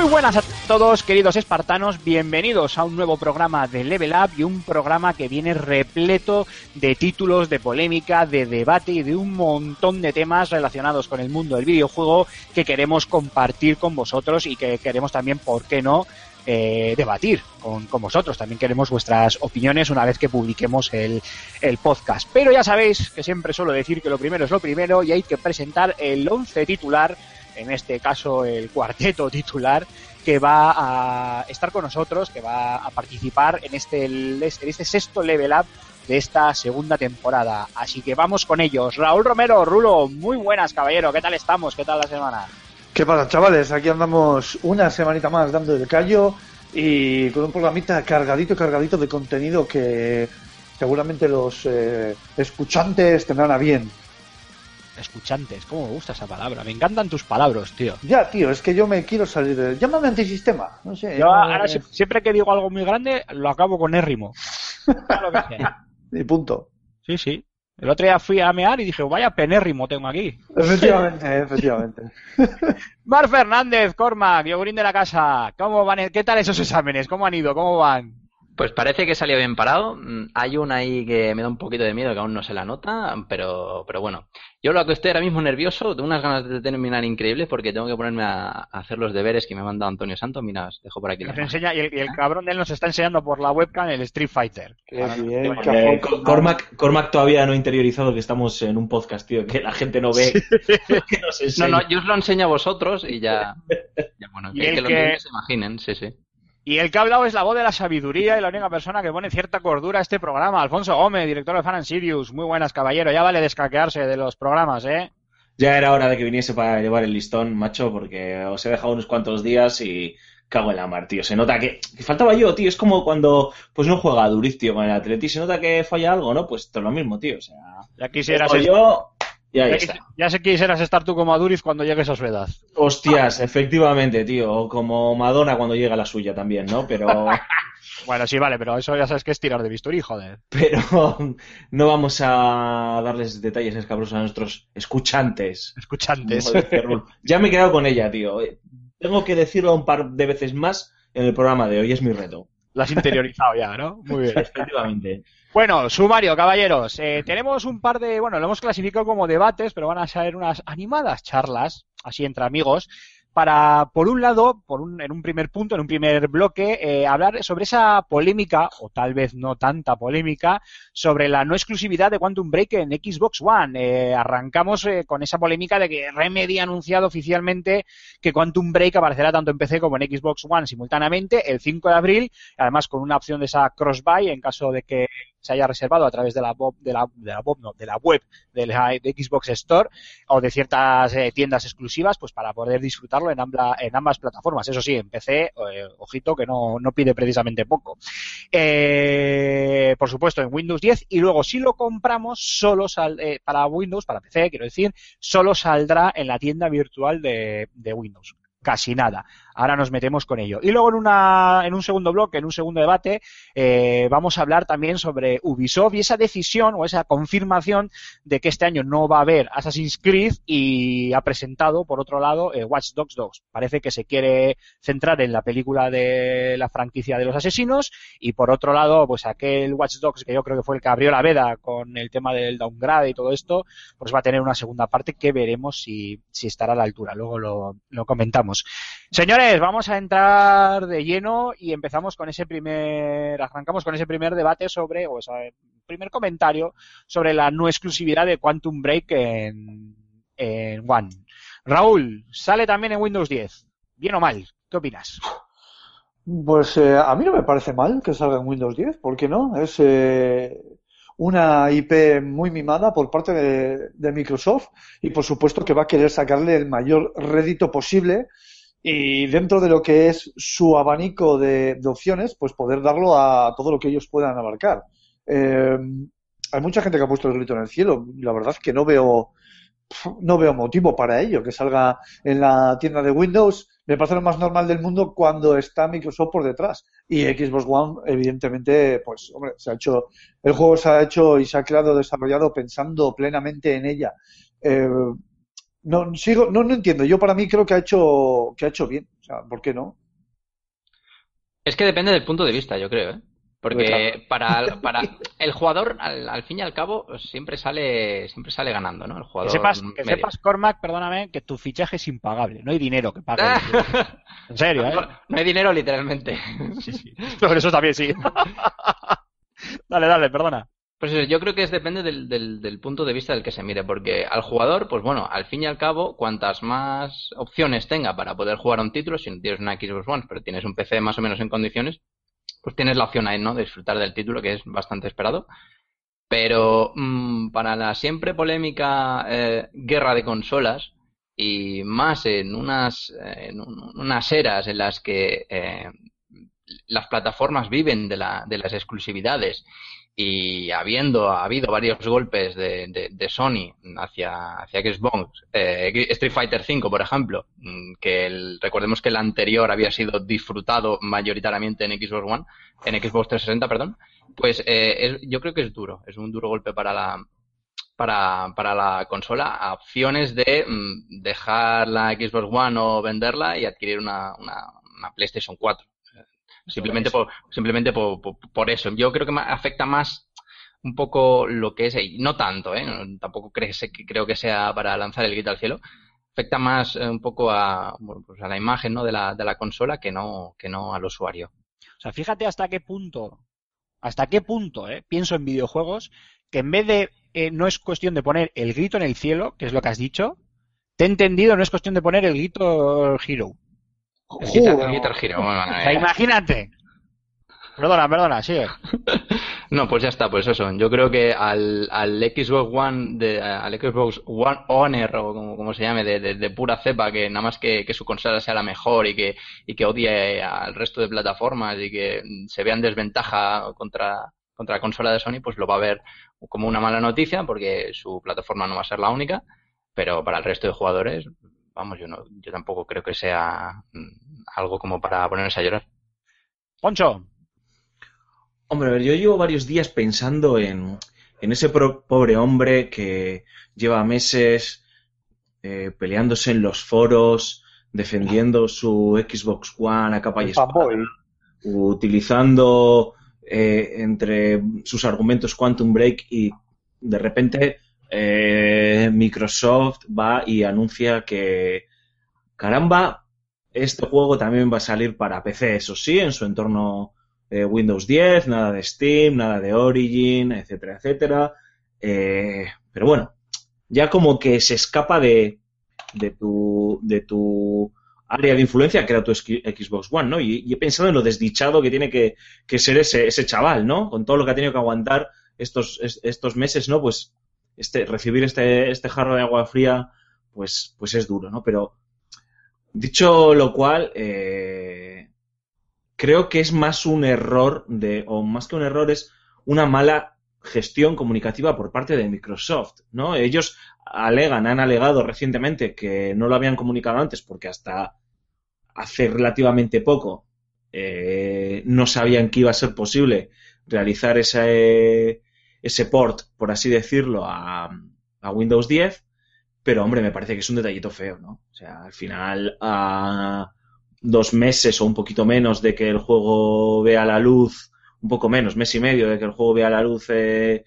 Muy buenas a todos, queridos espartanos, bienvenidos a un nuevo programa de Level Up y un programa que viene repleto de títulos, de polémica, de debate y de un montón de temas relacionados con el mundo del videojuego que queremos compartir con vosotros y que queremos también, ¿por qué no?, eh, debatir con, con vosotros. También queremos vuestras opiniones una vez que publiquemos el, el podcast. Pero ya sabéis que siempre suelo decir que lo primero es lo primero y hay que presentar el once titular, en este caso el cuarteto titular, que va a estar con nosotros, que va a participar en este, en este sexto level up de esta segunda temporada. Así que vamos con ellos. Raúl Romero, Rulo, muy buenas, caballero. ¿Qué tal estamos? ¿Qué tal la semana? ¿Qué pasa, chavales? Aquí andamos una semanita más dando el callo y con un programita cargadito, cargadito de contenido que seguramente los eh, escuchantes tendrán a bien. Escuchantes, ¿cómo me gusta esa palabra? Me encantan tus palabras, tío. Ya, tío, es que yo me quiero salir de... Llámame antisistema, no sé. Yo llámame- ahora si- siempre que digo algo muy grande, lo acabo con érrimo. Que sea. Y punto. Sí, sí. El otro día fui a mear y dije, vaya penérrimo tengo aquí. Efectivamente, efectivamente. Mar Fernández, Cormac, yogurín de la casa. ¿Cómo van? ¿Qué tal esos exámenes? ¿Cómo han ido? ¿Cómo van? Pues parece que salió bien parado. Mm, Hay una ahí que me da un poquito de miedo, que aún no se la nota, pero, pero bueno. Yo lo que estoy ahora mismo nervioso, tengo unas ganas de terminar increíbles porque tengo que ponerme a, hacer los deberes que me ha mandado Antonio Santos. Mira, os dejo por aquí. Nos la enseña, y el, y el cabrón de él nos está enseñando por la webcam el Street Fighter. Qué bien, bueno, qué Eh. Cormac, Cormac todavía no ha interiorizado que estamos en un podcast, tío, que la gente no ve. que nos No, no, yo os lo enseño a vosotros y ya. ya bueno, Y que, el que los que- niños se imaginen, sí, sí. Y el que ha hablado es la voz de la sabiduría y la única persona que pone cierta cordura a este programa. Alfonso Gómez, director de Fan and Sirius. Muy buenas, caballero. Ya vale descaquearse de los programas, ¿eh? Ya era hora de que viniese para llevar el listón, macho, porque os he dejado unos cuantos días y cago en la mar, tío. Se nota que, que faltaba yo, tío. Es como cuando pues no juega Duriz, tío, con el Atleti. Se nota que falla algo, ¿no? Pues todo lo mismo, tío. O sea, Ya quisieras, yo y ahí ya, está. ya sé quisieras estar tú como Aduriz cuando llegues a su edad. Hostias, efectivamente, tío. O como Madonna cuando llega la suya también, ¿no? Pero... Bueno, sí, vale, pero eso ya sabes que es tirar de bisturí, joder. pero no vamos a darles detalles escabrosos a nuestros escuchantes. Escuchantes. Ya me he quedado con ella, tío. Tengo que decirlo un par de veces más en el programa de hoy, es mi reto. Lo has interiorizado ya, ¿no? Muy bien. Efectivamente. Bueno, sumario, caballeros. Eh, tenemos un par de, bueno, lo hemos clasificado como debates, pero van a ser unas animadas charlas, así entre amigos, para, por un lado, por un, en un primer punto, en un primer bloque, eh, hablar sobre esa polémica, o tal vez no tanta polémica, sobre la no exclusividad de Quantum Break en Xbox One. Eh, arrancamos eh, con esa polémica de que Remedy ha anunciado oficialmente que Quantum Break aparecerá tanto en PC como en Xbox One simultáneamente el 5 de abril, además con una opción de esa cross-buy en caso de que se haya reservado a través de la web, de la, de la web, no, de la web de, la, Xbox Store o de ciertas eh, tiendas exclusivas, pues para poder disfrutarlo en, ambla, en ambas plataformas. Eso sí, en PC, eh, ojito que no, no pide precisamente poco. Eh, por supuesto, en Windows 10 y luego si lo compramos solo eh, para Windows, para PC, quiero decir, solo saldrá en la tienda virtual de Windows. Casi nada. Ahora nos metemos con ello. Y luego en, una, en un segundo bloque, en un segundo debate, eh, vamos a hablar también sobre Ubisoft y esa decisión o esa confirmación de que este año no va a haber Assassin's Creed y ha presentado, por otro lado, eh, Watch Dogs 2. Parece que se quiere centrar en la película de la franquicia de los asesinos y por otro lado, pues aquel Watch Dogs que yo creo que fue el que abrió la veda con el tema del downgrade y todo esto, pues va a tener una segunda parte que veremos si, estará a la altura. Luego lo comentamos. Señores, vamos a entrar de lleno y empezamos con ese primer, arrancamos con ese primer debate sobre, o sea, primer comentario sobre la no exclusividad de Quantum Break en, en One. Raúl, sale también en Windows 10. ¿Bien o mal? ¿Qué opinas? Pues eh, a mí no me parece mal que salga en Windows 10, ¿por qué no? Es eh, una IP muy mimada por parte de, Microsoft y por supuesto que va a querer sacarle el mayor rédito posible y dentro de lo que es su abanico de, opciones, pues poder darlo a todo lo que ellos puedan abarcar. Eh, hay mucha gente que ha puesto el grito en el cielo. La verdad es que no veo, no veo motivo para ello, que salga en la tienda de Windows. Me parece lo más normal del mundo cuando está Microsoft por detrás. Y Xbox One, evidentemente, pues, hombre, se ha hecho, el juego se ha hecho y se ha creado, desarrollado pensando plenamente en ella. Eh, no, sigo, no, no entiendo. Yo para mí creo que ha hecho, que ha hecho bien. O sea, ¿por qué no? Es que depende del punto de vista, yo creo, ¿eh? Porque para, para el jugador, al, al fin y al cabo, siempre sale, siempre sale ganando, ¿no? El Que jugador sepas, que sepas, Cormac, perdóname, que tu fichaje es impagable. No hay dinero que pague. En serio, ¿eh? no, no hay dinero, literalmente. Sí, sí. Por eso también sí. dale, dale, perdona. Pues eso, yo creo que es depende del, del, del punto de vista del que se mire, porque al jugador, pues bueno, al fin y al cabo, cuantas más opciones tenga para poder jugar a un título, si no tienes una Xbox One, pero tienes un PC más o menos en condiciones, pues tienes la opción ahí, ¿no? De disfrutar del título, que es bastante esperado. Pero mm, para la siempre polémica eh, guerra de consolas, y más en unas, eh, en un- unas eras en las que eh, las plataformas viven de, la, de las exclusividades y habiendo habido varios golpes de, Sony hacia, hacia Xbox, eh, Street Fighter V, por ejemplo, mm, que recordemos que el anterior había sido disfrutado mayoritariamente en Xbox One, en Xbox 360, perdón, pues eh, es- yo creo que es duro, es un duro golpe para la para, para la consola a opciones de mm, dejar la Xbox One o venderla y adquirir una, una, una PlayStation 4. Simplemente por, simplemente por, por, por eso. Yo creo que afecta más un poco lo que es, y no tanto, ¿eh? Tampoco creo, que creo que sea para lanzar el grito al cielo. Afecta más eh, un poco a, bueno, pues a la imagen ¿no? de, la, de la consola que no, que no al usuario. O sea, fíjate hasta qué punto, hasta qué punto, ¿eh? pienso en videojuegos, que en vez de, eh, no es cuestión de poner el grito en el cielo, que es lo que has dicho, te he entendido, no es cuestión de poner el grito Hero. Guitar, Hero, bueno, eh, imagínate. Perdona, perdona, sigue. No, pues ya está, pues eso. Yo creo que al, al Xbox One, de, al Xbox One Honor, o como, como se llame, de, de- de pura cepa, que nada más que, que su consola sea la mejor y que, y que odie al resto de plataformas y que se vea en desventaja contra, contra la consola de Sony, pues lo va a ver como una mala noticia porque su plataforma no va a ser la única, pero para el resto de jugadores, vamos, yo no, yo tampoco creo que sea mm, algo como para ponerse a llorar. Poncho, Hombre, a ver, yo llevo varios días pensando en, en ese pro- pobre hombre que lleva meses eh, peleándose en los foros, defendiendo su Xbox One a capa y espada, utilizando eh, entre sus argumentos Quantum Break y de repente eh, Microsoft va y anuncia que caramba, este juego también va a salir para PC, eso sí, en su entorno eh, Windows 10, nada de Steam, nada de Origin, etcétera, etcétera. Eh, pero bueno, ya como que se escapa de, de tu, de tu área de influencia, que era tu Xbox One, ¿no? Y, y he pensado en lo desdichado que tiene que, que ser ese, ese chaval, ¿no? Con todo lo que ha tenido que aguantar estos, es- estos meses, ¿no? Pues este, recibir este, este jarro de agua fría, pues, pues es duro, ¿no? Pero dicho lo cual, eh, creo que es más un error de, o más que un error, es una mala gestión comunicativa por parte de Microsoft, ¿no? Ellos alegan, han alegado recientemente que no lo habían comunicado antes porque hasta hace relativamente poco eh, no sabían que iba a ser posible realizar ese, ese port, por así decirlo, a, Windows 10, pero hombre, me parece que es un detallito feo, ¿no? O sea, al final, a dos meses o un poquito menos de que el juego vea la luz, un poco menos, mes y medio de que el juego vea la luz eh,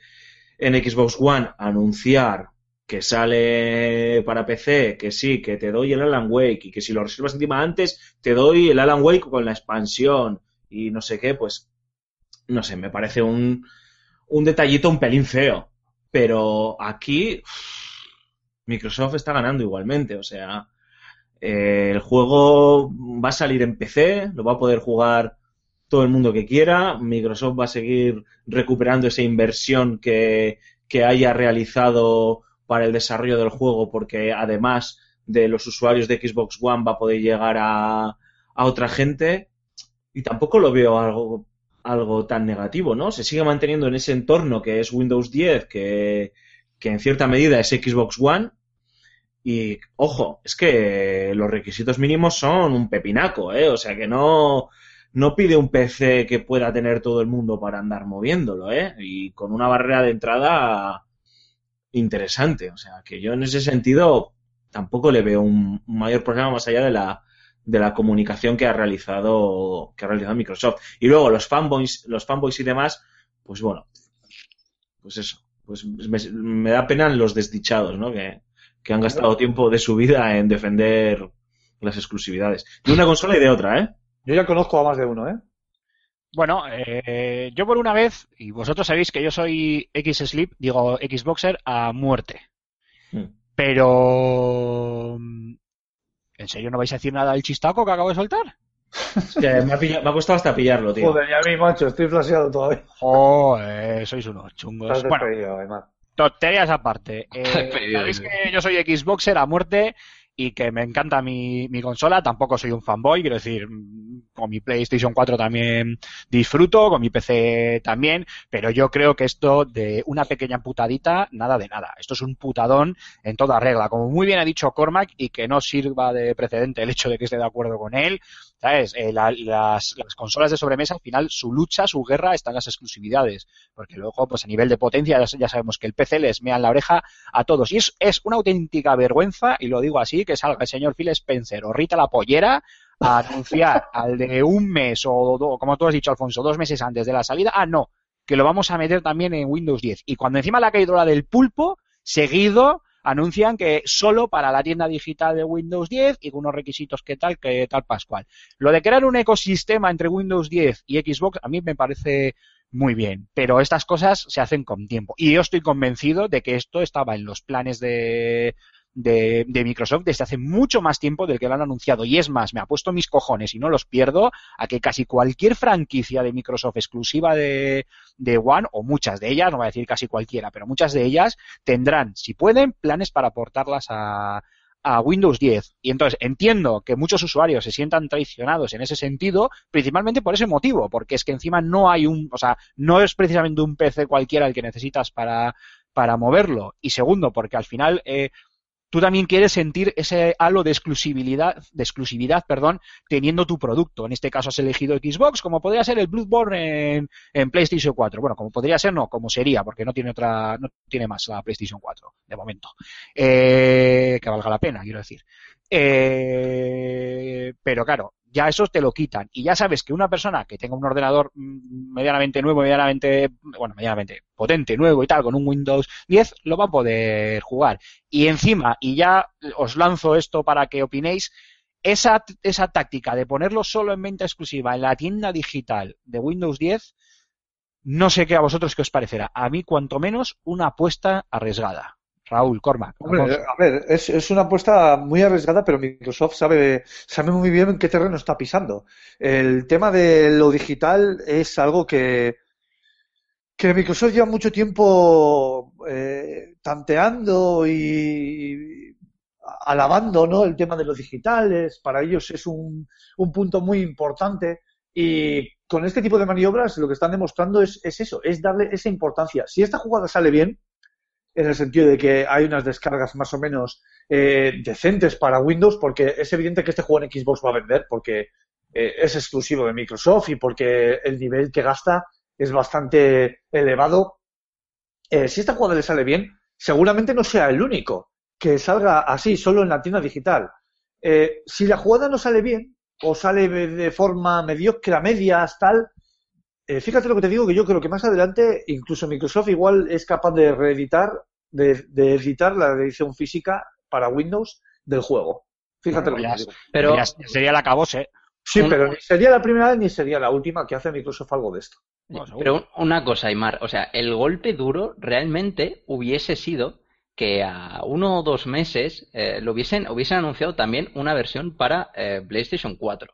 en Xbox One, anunciar que sale para PC, que sí, que te doy el Alan Wake y que si lo reservas encima antes, te doy el Alan Wake con la expansión y no sé qué, pues no sé, me parece un, un detallito un pelín feo. Pero aquí Microsoft está ganando igualmente, o sea, eh, el juego va a salir en PC, lo va a poder jugar todo el mundo que quiera, Microsoft va a seguir recuperando esa inversión que, que haya realizado para el desarrollo del juego, porque además de los usuarios de Xbox One va a poder llegar a, a otra gente y tampoco lo veo algo, algo tan negativo, ¿no? Se sigue manteniendo en ese entorno que es Windows 10, que, que en cierta medida es Xbox One. Y ojo, es que los requisitos mínimos son un pepinaco, ¿eh? O sea que no, no pide un PC que pueda tener todo el mundo para andar moviéndolo, ¿eh? Y con una barrera de entrada interesante. O sea que yo en ese sentido tampoco le veo un, mayor problema más allá de la, de la comunicación que ha realizado que ha realizado Microsoft y luego los fanboys los fanboys y demás pues bueno pues eso pues me, me da pena los desdichados no que, que han gastado tiempo de su vida en defender las exclusividades de una consola y de otra eh Yo ya conozco a más de uno, ¿eh? Bueno, eh, yo por una vez, y vosotros sabéis que yo soy X-Sleep, digo Xboxer a muerte. Mm. Pero... ¿En serio no vais a decir nada del chistaco que acabo de soltar? Es que me, ha pilla- me ha costado hasta pillarlo tío Joder, ya mi macho, estoy flasheado todavía. Joder, sois unos chungos. Estás Bueno, tonterías aparte. Eh, sabéis que yo soy Xboxer a muerte y que me encanta mi, mi consola. Tampoco soy un fanboy, quiero decir, con mi PlayStation 4 también disfruto, con mi PC también, pero yo creo que esto de una pequeña putadita, nada de nada. Esto es un putadón en toda regla. Como muy bien ha dicho Cormac, y que no sirva de precedente el hecho de que esté de acuerdo con él, ¿sabes? Eh, la- las, las consolas de sobremesa, al final, su lucha, su guerra está en las exclusividades. Porque luego, pues a nivel de potencia, ya, ya sabemos que el PC les mea en la oreja a todos. Y es, es una auténtica vergüenza, y lo digo así, que salga el señor Phil Spencer o Rita la pollera a anunciar al de un mes o, do- como tú has dicho, Alfonso, dos meses antes de la salida, ah, no, que lo vamos a meter también en Windows 10. Y cuando encima le ha caído la del pulpo, seguido anuncian que solo para la tienda digital de Windows 10 y con unos requisitos que tal, que tal Pascual. Lo de crear un ecosistema entre Windows 10 y Xbox a mí me parece muy bien, pero estas cosas se hacen con tiempo. Y yo estoy convencido de que esto estaba en los planes de, de, de Microsoft desde hace mucho más tiempo del que lo han anunciado. Y es más, me ha puesto mis cojones y no los pierdo a que casi cualquier franquicia de Microsoft exclusiva de, de One, o muchas de ellas, no voy a decir casi cualquiera, pero muchas de ellas tendrán, si pueden, planes para portarlas a, a Windows 10. Y entonces entiendo que muchos usuarios se sientan traicionados en ese sentido, principalmente por ese motivo, porque es que encima no hay un, o sea, no es precisamente un PC cualquiera el que necesitas para, para moverlo. Y segundo, porque al final eh, tú también quieres sentir ese halo de exclusividad, de exclusividad, perdón, teniendo tu producto. En este caso has elegido Xbox, como podría ser el Bloodborne en, en PlayStation 4. Bueno, como podría ser, no, como sería, porque no tiene otra, no tiene más la PlayStation 4, de momento. Eh, que valga la pena, quiero decir. Eh, pero claro, ya eso te lo quitan. Y ya sabes que una persona que tenga un ordenador mm, medianamente nuevo, medianamente, bueno, medianamente potente, nuevo y tal, con un Windows 10, lo va a poder jugar. Y encima, y ya os lanzo esto para que opinéis, esa, esa táctica de ponerlo solo en venta exclusiva en la tienda digital de Windows 10, no sé qué a vosotros qué os parecerá. A mí, cuanto menos, una apuesta arriesgada. Raúl, Cormac. Hombre, Alfonso. a ver, es, es una apuesta muy arriesgada, pero Microsoft sabe, sabe muy bien en qué terreno está pisando. El tema de lo digital es algo que, que Microsoft lleva mucho tiempo eh, tanteando y alabando, ¿no? El tema de los digitales, para ellos es un, un punto muy importante y con este tipo de maniobras lo que están demostrando es, es eso, es darle esa importancia. Si esta jugada sale bien, en el sentido de que hay unas descargas más o menos eh, decentes para Windows, porque es evidente que este juego en Xbox va a vender, porque eh, es exclusivo de Microsoft y porque el nivel que gasta es bastante elevado. Eh, si esta jugada le sale bien, seguramente no sea el único que salga así, solo en la tienda digital. Eh, si la jugada no sale bien, o sale de forma mediocre a medias, tal, eh, fíjate lo que te digo, que yo creo que más adelante incluso Microsoft igual es capaz de reeditar de, de editar la edición física para Windows del juego. Fíjate lo que te digo. Pero Ya sería la cabose. Sí, un- pero ni sería la primera vez ni sería la última que hace Microsoft algo de esto. No. Pero un- una cosa, Aymar, o sea, el golpe duro realmente hubiese sido que a uno o dos meses eh, lo hubiesen, hubiesen anunciado también una versión para eh, PlayStation 4.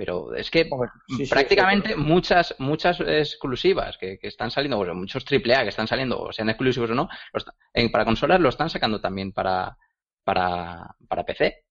Pero es que Hombre, sí, sí, prácticamente sí, muchas muchas exclusivas que, que están saliendo, bueno, muchos AAA que están saliendo, o sean exclusivos o no, los ta- en- para consolas lo están sacando también para, para, para PC.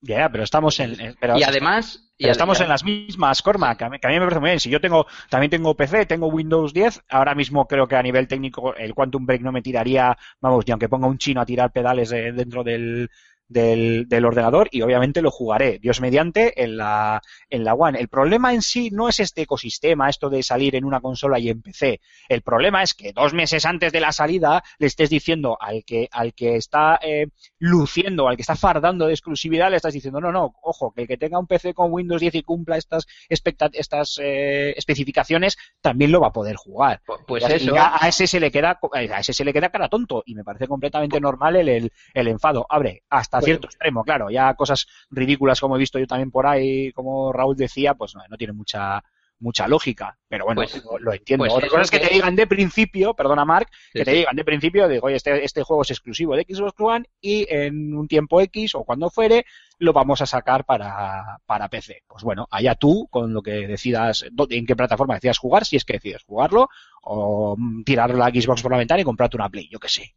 Ya, pero estamos en. en- pero- y además... y pero estamos además- en las mismas, Cormac, que a, mí, que a mí me parece muy bien. Si yo tengo, también tengo PC, tengo Windows 10, ahora mismo creo que a nivel técnico el Quantum Break no me tiraría, vamos, ni aunque ponga un chino a tirar pedales dentro del, del, del ordenador y obviamente lo jugaré, Dios mediante, en la, en la One. El problema en sí no es este ecosistema, esto de salir en una consola y en PC. El problema es que dos meses antes de la salida le estés diciendo al que, al que está eh, luciendo, al que está fardando de exclusividad, le estás diciendo, no, no, ojo, que el que tenga un PC con Windows 10 y cumpla estas, estas eh, especificaciones, también lo va a poder jugar. Pu- Pues Y eso... ya a ese se le queda, a ese se le queda cara tonto y me parece completamente normal el, el, el enfado. Abre, hasta Bueno. cierto extremo, claro, ya cosas ridículas como he visto yo también por ahí, como Raúl decía, pues no, no tiene mucha mucha lógica, pero bueno, Pues- lo, lo entiendo. pues Otra cosa es que, que- te digan de principio, perdona Mark, Sí, que te sí. digan de principio, digo, oye, este, este juego es exclusivo de Xbox One y en un tiempo X o cuando fuere lo vamos a sacar para, para PC. Pues bueno, allá tú con lo que decidas, en qué plataforma decidas jugar, si es que decides jugarlo, o mm, tirar la Xbox por la ventana y comprarte una Play, yo qué sé.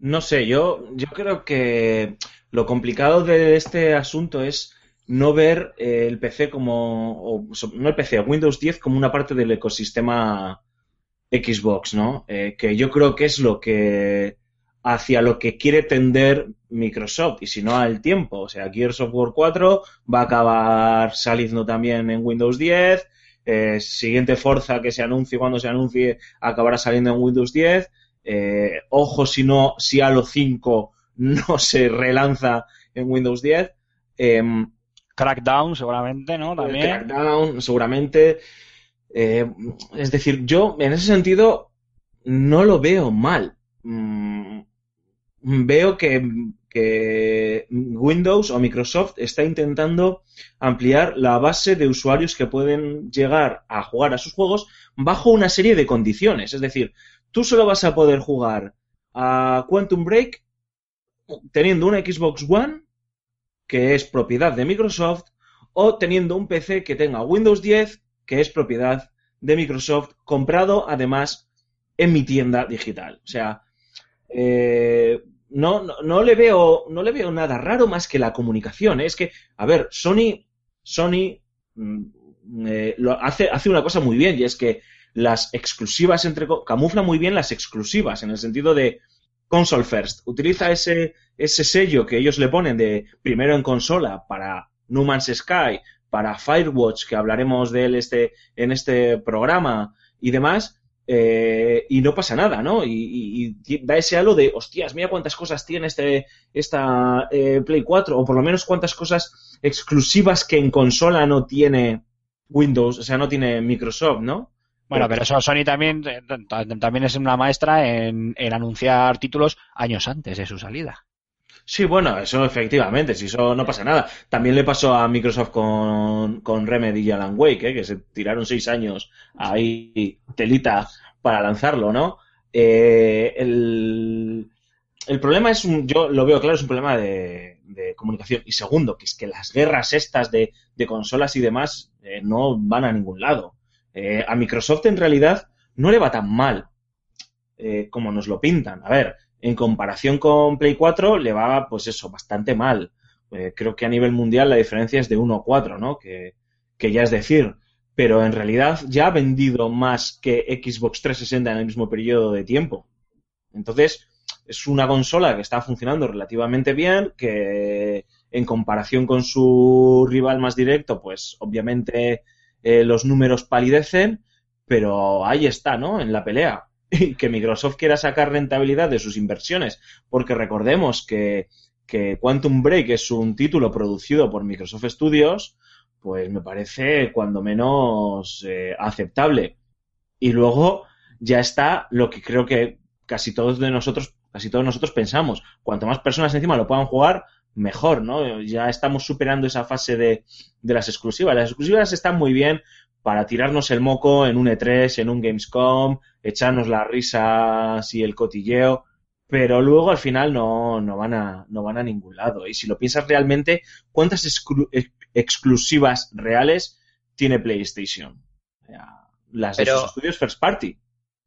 No sé, yo, yo creo que lo complicado de este asunto es no ver eh, el PC como, o, no el PC, Windows 10 como una parte del ecosistema Xbox, ¿no? Eh, que yo creo que es lo que, hacia lo que quiere tender Microsoft, y si no al tiempo. O sea, Gears of War 4 va a acabar saliendo también en Windows 10, eh, siguiente Forza que se anuncie cuando se anuncie acabará saliendo en Windows 10. Eh, ojo si no, si Halo 5 no se relanza en Windows 10. Em, Crackdown seguramente, ¿no? También. Crackdown, seguramente. Eh, es decir, yo en ese sentido no lo veo mal. Mm, veo que, que Windows o Microsoft está intentando ampliar la base de usuarios que pueden llegar a jugar a sus juegos bajo una serie de condiciones. Es decir, tú solo vas a poder jugar a Quantum Break teniendo una Xbox One que es propiedad de Microsoft o teniendo un PC que tenga Windows 10 que es propiedad de Microsoft comprado además en mi tienda digital. O sea, eh, no, no, no le veo no le veo nada raro más que la comunicación. Es que, a ver, Sony Sony mm, eh, lo hace, hace una cosa muy bien y es que las exclusivas entre camufla muy bien las exclusivas en el sentido de console first. Utiliza ese ese sello que ellos le ponen de primero en consola para No Man's Sky, para Firewatch, que hablaremos de él este, en este programa y demás, eh, y no pasa nada, ¿no? Y da ese halo de, hostias, mira cuántas cosas tiene este, esta eh, Play 4, o por lo menos cuántas cosas exclusivas que en consola no tiene Windows, o sea, no tiene Microsoft, ¿no? Bueno, pero eso Sony también, eh, también es una maestra en, en anunciar títulos años antes de su salida. Sí, bueno, eso efectivamente, si eso no pasa nada. También le pasó a Microsoft con, con Remedy y Alan Wake, ¿eh? que se tiraron seis años ahí telita para lanzarlo, ¿no? Eh, el, el problema es, un, yo lo veo claro, es un problema de, de comunicación. Y segundo, que es que las guerras estas de, de consolas y demás eh, no van a ningún lado. Eh, a Microsoft en realidad no le va tan mal eh, como nos lo pintan. A ver, en comparación con Play 4 le va, pues eso, bastante mal. Eh, creo que a nivel mundial la diferencia es de 1 a 4, ¿no? Que, que ya es decir. Pero en realidad ya ha vendido más que Xbox 360 en el mismo periodo de tiempo. Entonces, es una consola que está funcionando relativamente bien, que en comparación con su rival más directo, pues obviamente eh, los números palidecen, pero ahí está, ¿no? En la pelea. Y que Microsoft quiera sacar rentabilidad de sus inversiones, porque recordemos que, que Quantum Break es un título producido por Microsoft Studios, pues me parece cuando menos eh, aceptable. Y luego ya está lo que creo que casi todos de nosotros, casi todos nosotros pensamos, cuanto más personas encima lo puedan jugar, mejor, ¿no? Ya estamos superando esa fase de, de las exclusivas. Las exclusivas están muy bien para tirarnos el moco en un E3, en un Gamescom, echarnos las risas y el cotilleo, pero luego al final no, no, van, a, no van a ningún lado. Y si lo piensas realmente, ¿cuántas exclu- ex- exclusivas reales tiene PlayStation? Las de Pero- sus estudios First Party.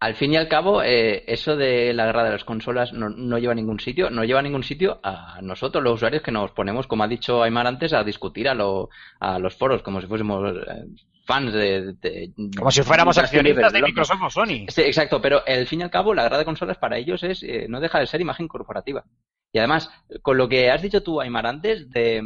Al fin y al cabo, eh, eso de la guerra de las consolas no, no lleva a ningún sitio, no lleva a ningún sitio a nosotros, los usuarios, que nos ponemos, como ha dicho Aymar antes, a discutir a, lo- a los foros, como si fuésemos eh, fans de, de- Como si fuéramos accionistas de. Microsoft o Sony. Sí, exacto, pero al fin y al cabo, la guerra de consolas para ellos es eh, no deja de ser imagen corporativa. Y además, con lo que has dicho tú, Aymar, antes, de,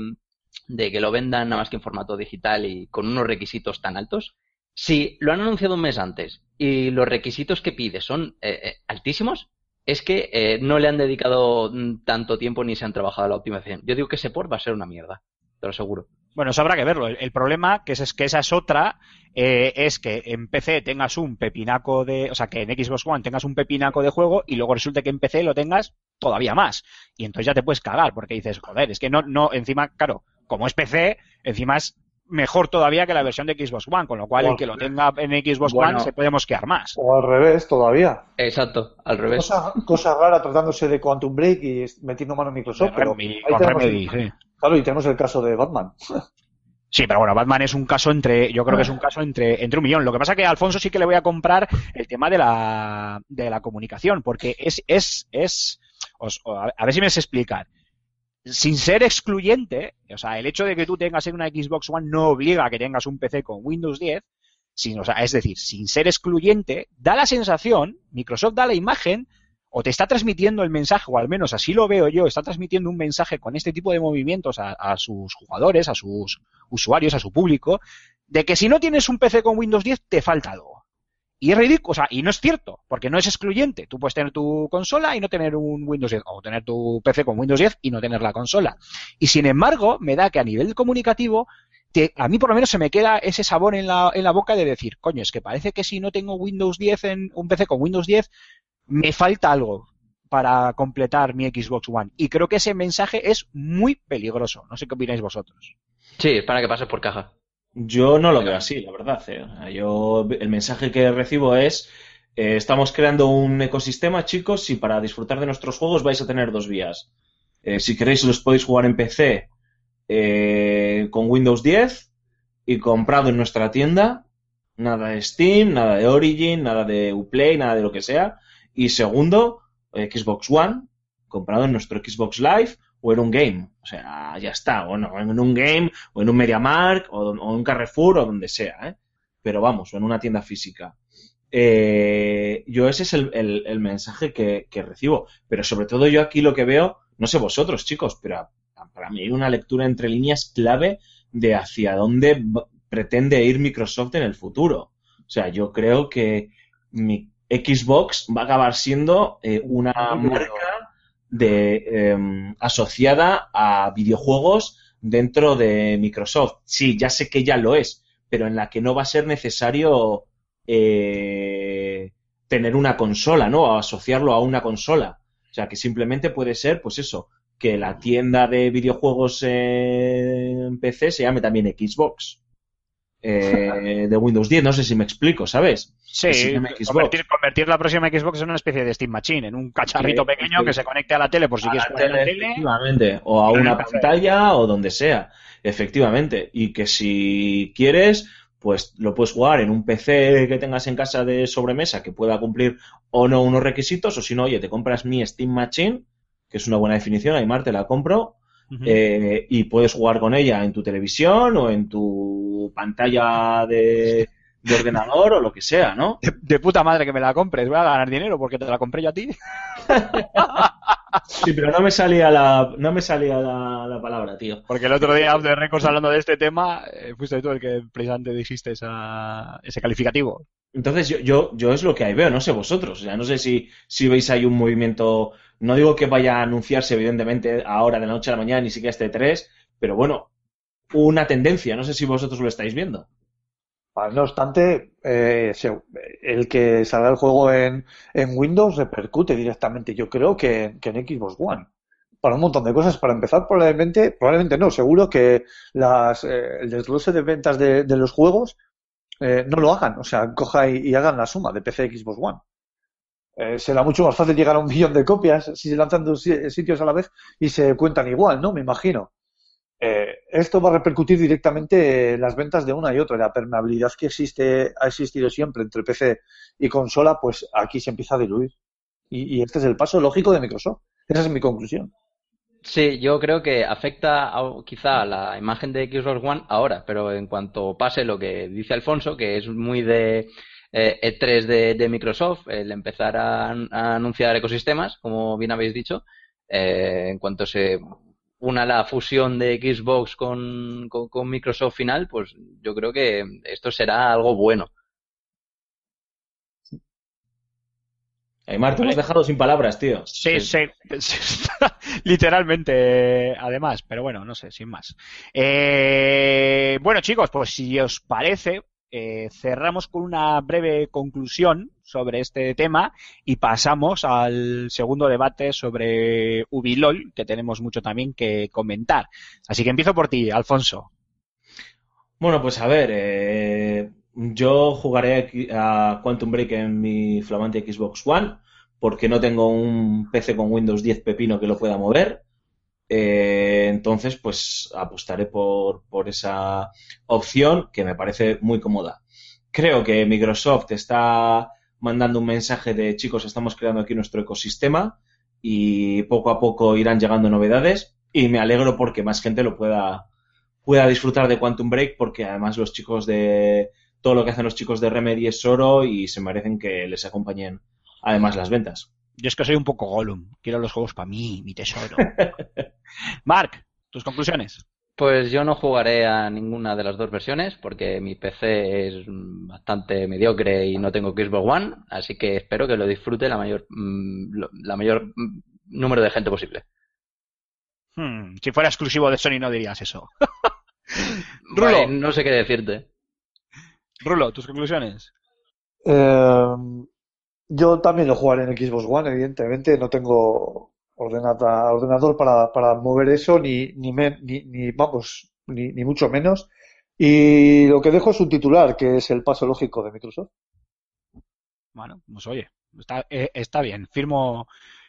de que lo vendan nada más que en formato digital y con unos requisitos tan altos, si lo han anunciado un mes antes y los requisitos que pide son eh, eh, altísimos, es que eh, no le han dedicado mm, tanto tiempo ni se han trabajado la optimización. Yo digo que ese port va a ser una mierda, te lo aseguro. Bueno, eso habrá que verlo. El, problema, que es, que esa es otra, eh, es que en PC tengas un pepinaco de. O sea, que en Xbox One tengas un pepinaco de juego y luego resulte que en PC lo tengas todavía más. Y entonces ya te puedes cagar, porque dices, joder, es que no, no, encima, claro, como es PC, encima es mejor todavía que la versión de Xbox One, con lo cual el que lo tenga en Xbox Bueno. One se puede mosquear más. O al revés todavía. Exacto, al revés. Cosa, cosa rara tratándose de Quantum Break y metiendo mano en Microsoft. pero Remedy, ahí con tenemos Remedy, el- sí. Claro, y tenemos el caso de Batman. Sí, pero bueno, Batman es un caso entre, yo creo que es un caso entre, entre un millón. Lo que pasa que a Alfonso sí que le voy a comprar el tema de la, de la comunicación, porque es, es, es, os- a ver si me sé explicar. Sin ser excluyente, o sea, el hecho de que tú tengas en una Xbox One no obliga a que tengas un PC con Windows 10, sin, o sea, es decir, sin ser excluyente, da la sensación, Microsoft da la imagen, o te está transmitiendo el mensaje, o al menos así lo veo yo, está transmitiendo un mensaje con este tipo de movimientos a, a sus jugadores, a sus usuarios, a su público, de que si no tienes un PC con Windows 10 te falta algo. Y es ridículo, o sea, y no es cierto, porque no es excluyente. Tú puedes tener tu consola y no tener un Windows 10, o tener tu PC con Windows 10 y no tener la consola. Y sin embargo, me da que a nivel comunicativo, te- a mí por lo menos se me queda ese sabor en la, en la boca de decir, coño, es que parece que si no tengo Windows 10 en un PC con Windows 10, me falta algo para completar mi Xbox One. Y creo que ese mensaje es muy peligroso. No sé qué opináis vosotros. Sí, es para que pases por caja. Yo no lo veo así, la verdad. eh. Yo el mensaje que recibo es eh, estamos creando un ecosistema, chicos, y para disfrutar de nuestros juegos vais a tener dos vías. Eh, si queréis los podéis jugar en PC eh, con Windows 10 y comprado en nuestra tienda. Nada de Steam, nada de Origin, nada de Uplay, nada de lo que sea. Y segundo, Xbox One, comprado en nuestro Xbox Live o en un game. O sea, ya está. O no, en un game, o en un MediaMark, o, o en un Carrefour, o donde sea, ¿eh? Pero vamos, o en una tienda física. Eh, yo ese es el, el- el mensaje que, que recibo. Pero sobre todo yo aquí lo que veo, no sé vosotros, chicos, pero para mí hay una lectura entre líneas clave de hacia dónde pretende ir Microsoft en el futuro. O sea, yo creo que mi Xbox va a acabar siendo eh, una marca de em, asociada a videojuegos dentro de Microsoft. Sí, ya sé que ya lo es, pero en la que no va a ser necesario eh, tener una consola, ¿no? O asociarlo a una consola. O sea, que simplemente puede ser, pues eso, que la tienda de videojuegos en PC se llame también Xbox. Eh, de Windows 10, no sé si me explico, ¿sabes? Sí, convertir, convertir la próxima Xbox en una especie de Steam Machine, en un cacharrito Sí, pequeño sí. que se conecte a la tele por si a quieres la en la tele, tele. efectivamente, o a una pantalla o donde sea, efectivamente, y que si quieres, pues lo puedes jugar en un PC que tengas en casa de sobremesa que pueda cumplir o no unos requisitos, o si no, oye, te compras mi Steam Machine, que es una buena definición, Aymar, te la compro, Eh, y puedes jugar con ella en tu televisión o en tu pantalla de, de ordenador o lo que sea, ¿no? de, de puta madre que me la compres, voy a ganar dinero porque te la compré yo a ti. Sí, pero no me salía la, no me salía la, la palabra, tío. Porque el otro día, de Records, hablando de este tema, eh, fuiste tú el que precisamente dijiste esa, ese calificativo. Entonces yo, yo, yo es lo que ahí veo, no sé vosotros. O sea, no sé si, si veis ahí un movimiento. No digo que vaya a anunciarse, evidentemente, ahora de la noche a la mañana, ni siquiera este 3, pero bueno, una tendencia. No sé si vosotros lo estáis viendo. No obstante, eh, el que salga el juego en, en Windows repercute directamente, yo creo que, que en Xbox One. Para un montón de cosas. Para empezar, probablemente, probablemente no, seguro que las, eh, el desglose de ventas de, de los juegos eh, no lo hagan. O sea, coja y, y hagan la suma de PC y Xbox One. Eh, será mucho más fácil llegar a un millón de copias si se lanzan dos si- sitios a la vez y se cuentan igual, ¿no? Me imagino. Eh, esto va a repercutir directamente en las ventas de una y otra. La permeabilidad que existe, ha existido siempre entre PC y consola, pues aquí se empieza a diluir. Y, este es el paso lógico de Microsoft. Esa es mi conclusión. Sí, yo creo que afecta quizá a la imagen de Xbox One ahora, pero en cuanto pase lo que dice Alfonso, que es muy de eh, E3 de, Microsoft, el empezar a, a anunciar ecosistemas, como bien habéis dicho, eh, en cuanto se una la fusión de Xbox con, con, con Microsoft final, pues yo creo que esto será algo bueno. Aymar, te hemos dejado sin palabras, tío. Sí, sí, literalmente, además, pero bueno, no sé, sin más. Eh, bueno, chicos, pues si os parece, eh, cerramos con una breve conclusión sobre este tema y pasamos al segundo debate sobre Ubilol, que tenemos mucho también que comentar. Así que empiezo por ti, Alfonso. Bueno, pues a ver, eh, yo jugaré a Quantum Break en mi flamante Xbox One porque no tengo un PC con Windows 10 pepino que lo pueda mover. Eh, entonces, pues apostaré por, por esa opción que me parece muy cómoda. Creo que Microsoft está mandando un mensaje de chicos, estamos creando aquí nuestro ecosistema y poco a poco irán llegando novedades y me alegro porque más gente lo pueda, pueda disfrutar de Quantum Break porque además los chicos de todo lo que hacen los chicos de Remedy es oro y se merecen que les acompañen además las ventas. Yo es que soy un poco Gollum. Quiero los juegos para mí, mi tesoro. Mark, tus conclusiones. Pues yo no jugaré a ninguna de las dos versiones porque mi PC es bastante mediocre y no tengo Xbox One, así que espero que lo disfrute la mayor, mm, la mayor mm, número de gente posible. Hmm, si fuera exclusivo de Sony no dirías eso. Rulo. No sé qué decirte. Rulo, tus conclusiones. Eh, yo también lo jugaré en Xbox One, evidentemente. No tengo ordenata- ordenador para, para mover eso, ni, ni, me- ni, ni, vamos, ni, ni mucho menos. Y lo que dejo es un titular, que es el paso lógico de Microsoft. Bueno, pues oye, está, eh, está bien. Firmo,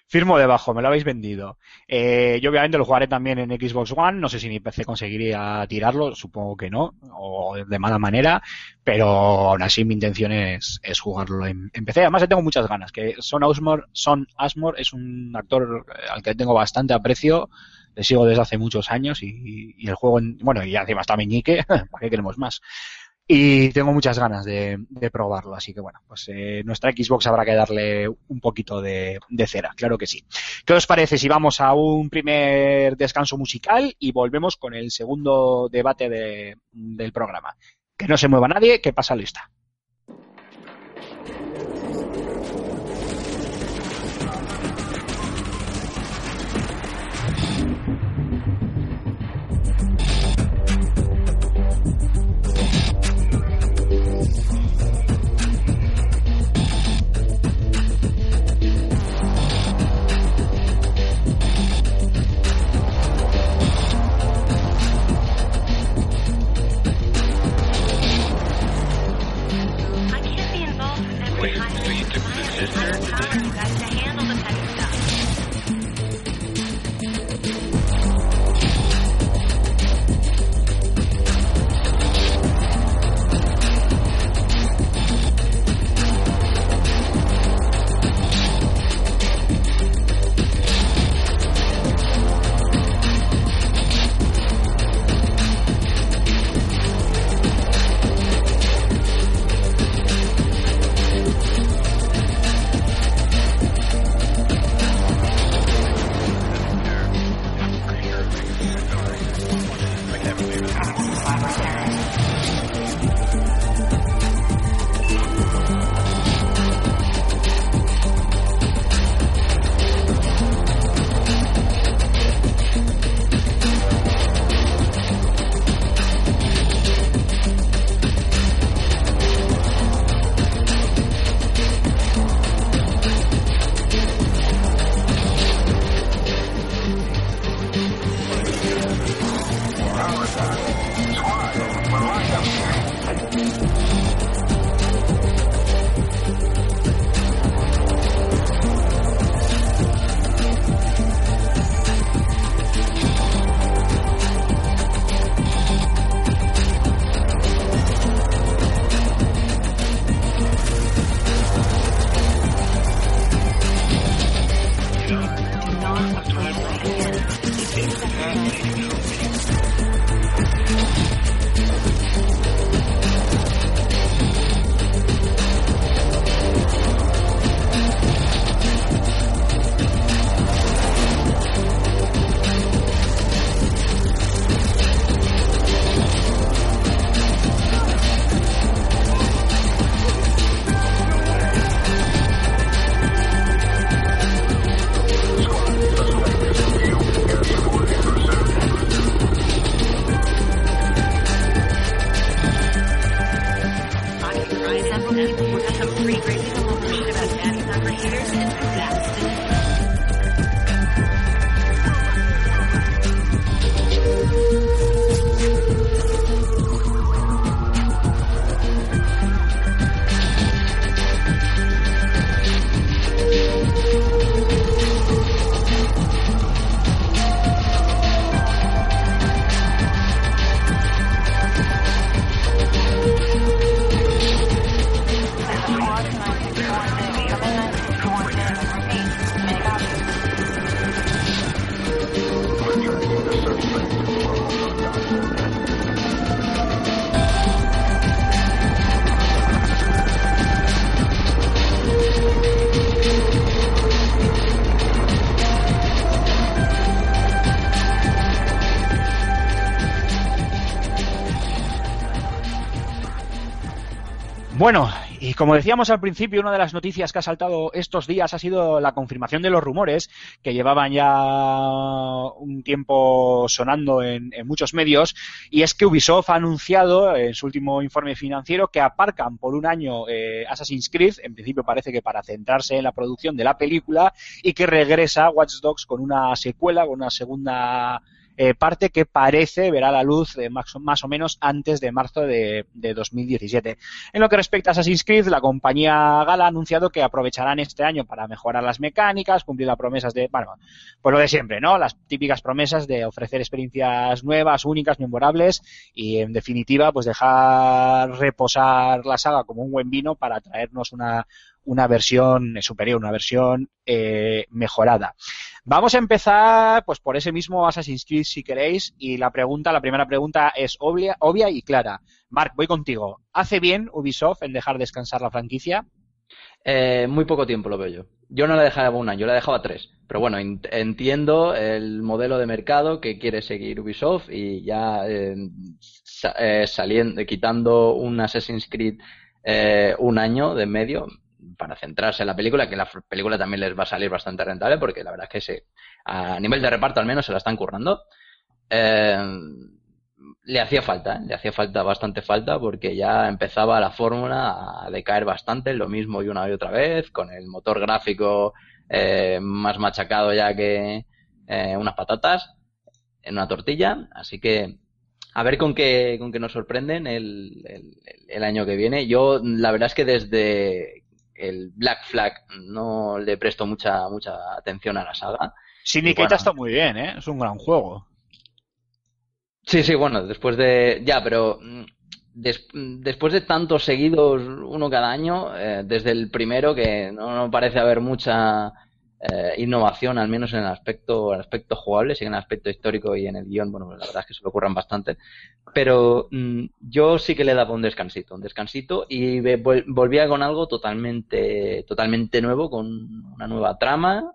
firmo debajo, me lo habéis vendido. Eh, yo obviamente lo jugaré también en Xbox One. No sé si mi PC conseguiría tirarlo, supongo que no, o de mala manera, pero aún así mi intención es, es jugarlo en, PC. Además, le tengo muchas ganas. Que Son Ashmore, Son Ashmore es un actor eh, al que tengo bastante aprecio. Le sigo desde hace muchos años y, y el juego, en- bueno, y encima está Meñique, ¿para qué queremos más? Y tengo muchas ganas de, probarlo, así que bueno, pues eh, nuestra Xbox habrá que darle un poquito de, cera, claro que sí. ¿Qué os parece si vamos a un primer descanso musical y volvemos con el segundo debate de- del programa? Que no se mueva nadie, que pasa lista. Como decíamos al principio, una de las noticias que ha saltado estos días ha sido la confirmación de los rumores que llevaban ya un tiempo sonando en, en muchos medios, y es que Ubisoft ha anunciado en su último informe financiero que aparcan por un año eh, Assassin's Creed, en principio parece que para centrarse en la producción de la película, y que regresa Watch Dogs con una secuela, con una segunda eh, parte que parece verá la luz más, o- menos antes de marzo de, de 2017. En lo que respecta a Assassin's Creed, la compañía Gala ha anunciado que aprovecharán este año para mejorar las mecánicas, cumplir las promesas de, bueno, pues lo de siempre, ¿no? Las típicas promesas de ofrecer experiencias nuevas, únicas, memorables y, en definitiva, pues dejar reposar la saga como un buen vino para traernos una, una versión superior, una versión eh, mejorada. Vamos a empezar pues por ese mismo Assassin's Creed si queréis y la pregunta, la primera pregunta es obvia, y clara. Mark, voy contigo. ¿Hace bien Ubisoft en dejar descansar la franquicia? Eh, muy poco tiempo lo veo yo. Yo no la dejaba un año, yo la dejaba tres. Pero bueno, entiendo el modelo de mercado que quiere seguir Ubisoft y ya eh, eh, saliendo, quitando un Assassin's Creed eh, un año de medio para centrarse en la película, que la película también les va a salir bastante rentable porque la verdad es que se, a nivel de reparto al menos se la están currando. Eh, le hacía falta, ¿eh? le hacía falta, bastante falta, porque ya empezaba la fórmula a decaer bastante, lo mismo y una y otra vez, con el motor gráfico eh, más machacado ya que eh, unas patatas en una tortilla, así que a ver con qué, con qué nos sorprenden el, el año que viene. Yo, la verdad es que desde el Black Flag no le presto mucha, mucha atención a la saga. Syndicate bueno. está muy bien, ¿eh? Es un gran juego. Sí, sí, bueno, después de. Ya, pero. mm, des- después de tantos seguidos, uno cada año, eh, desde el primero, que no, no parece haber mucha eh, innovación, al menos en el aspecto, el aspecto jugable, sí en el aspecto histórico y en el guion, bueno, la verdad es que se lo ocurran bastante. Pero mm, yo sí que le daba un descansito, un descansito, y volvía con algo totalmente, totalmente nuevo, con una nueva trama,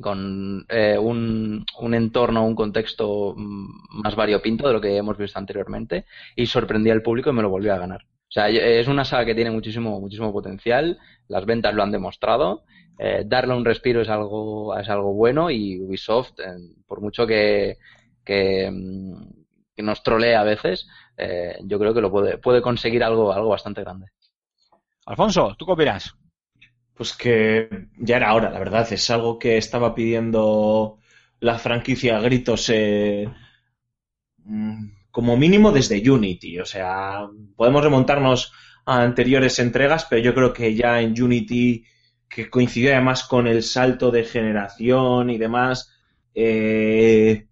con eh, un, un entorno, un contexto mm, más variopinto de lo que hemos visto anteriormente y sorprendía al público y me lo volvió a ganar. O sea, es una saga que tiene muchísimo, muchísimo potencial, las ventas lo han demostrado, eh, darle un respiro es algo, es algo bueno y Ubisoft, eh, por mucho que, que, mm, que nos trolee a veces, eh, yo creo que lo puede, puede conseguir algo, algo bastante grande. Alfonso, ¿tú qué opinas? Pues que ya era hora, la verdad. Es algo que estaba pidiendo la franquicia a gritos eh, mm, como mínimo desde Unity. O sea, podemos remontarnos a anteriores entregas, pero yo creo que ya en Unity, que coincidió además con el salto de generación y demás, eh,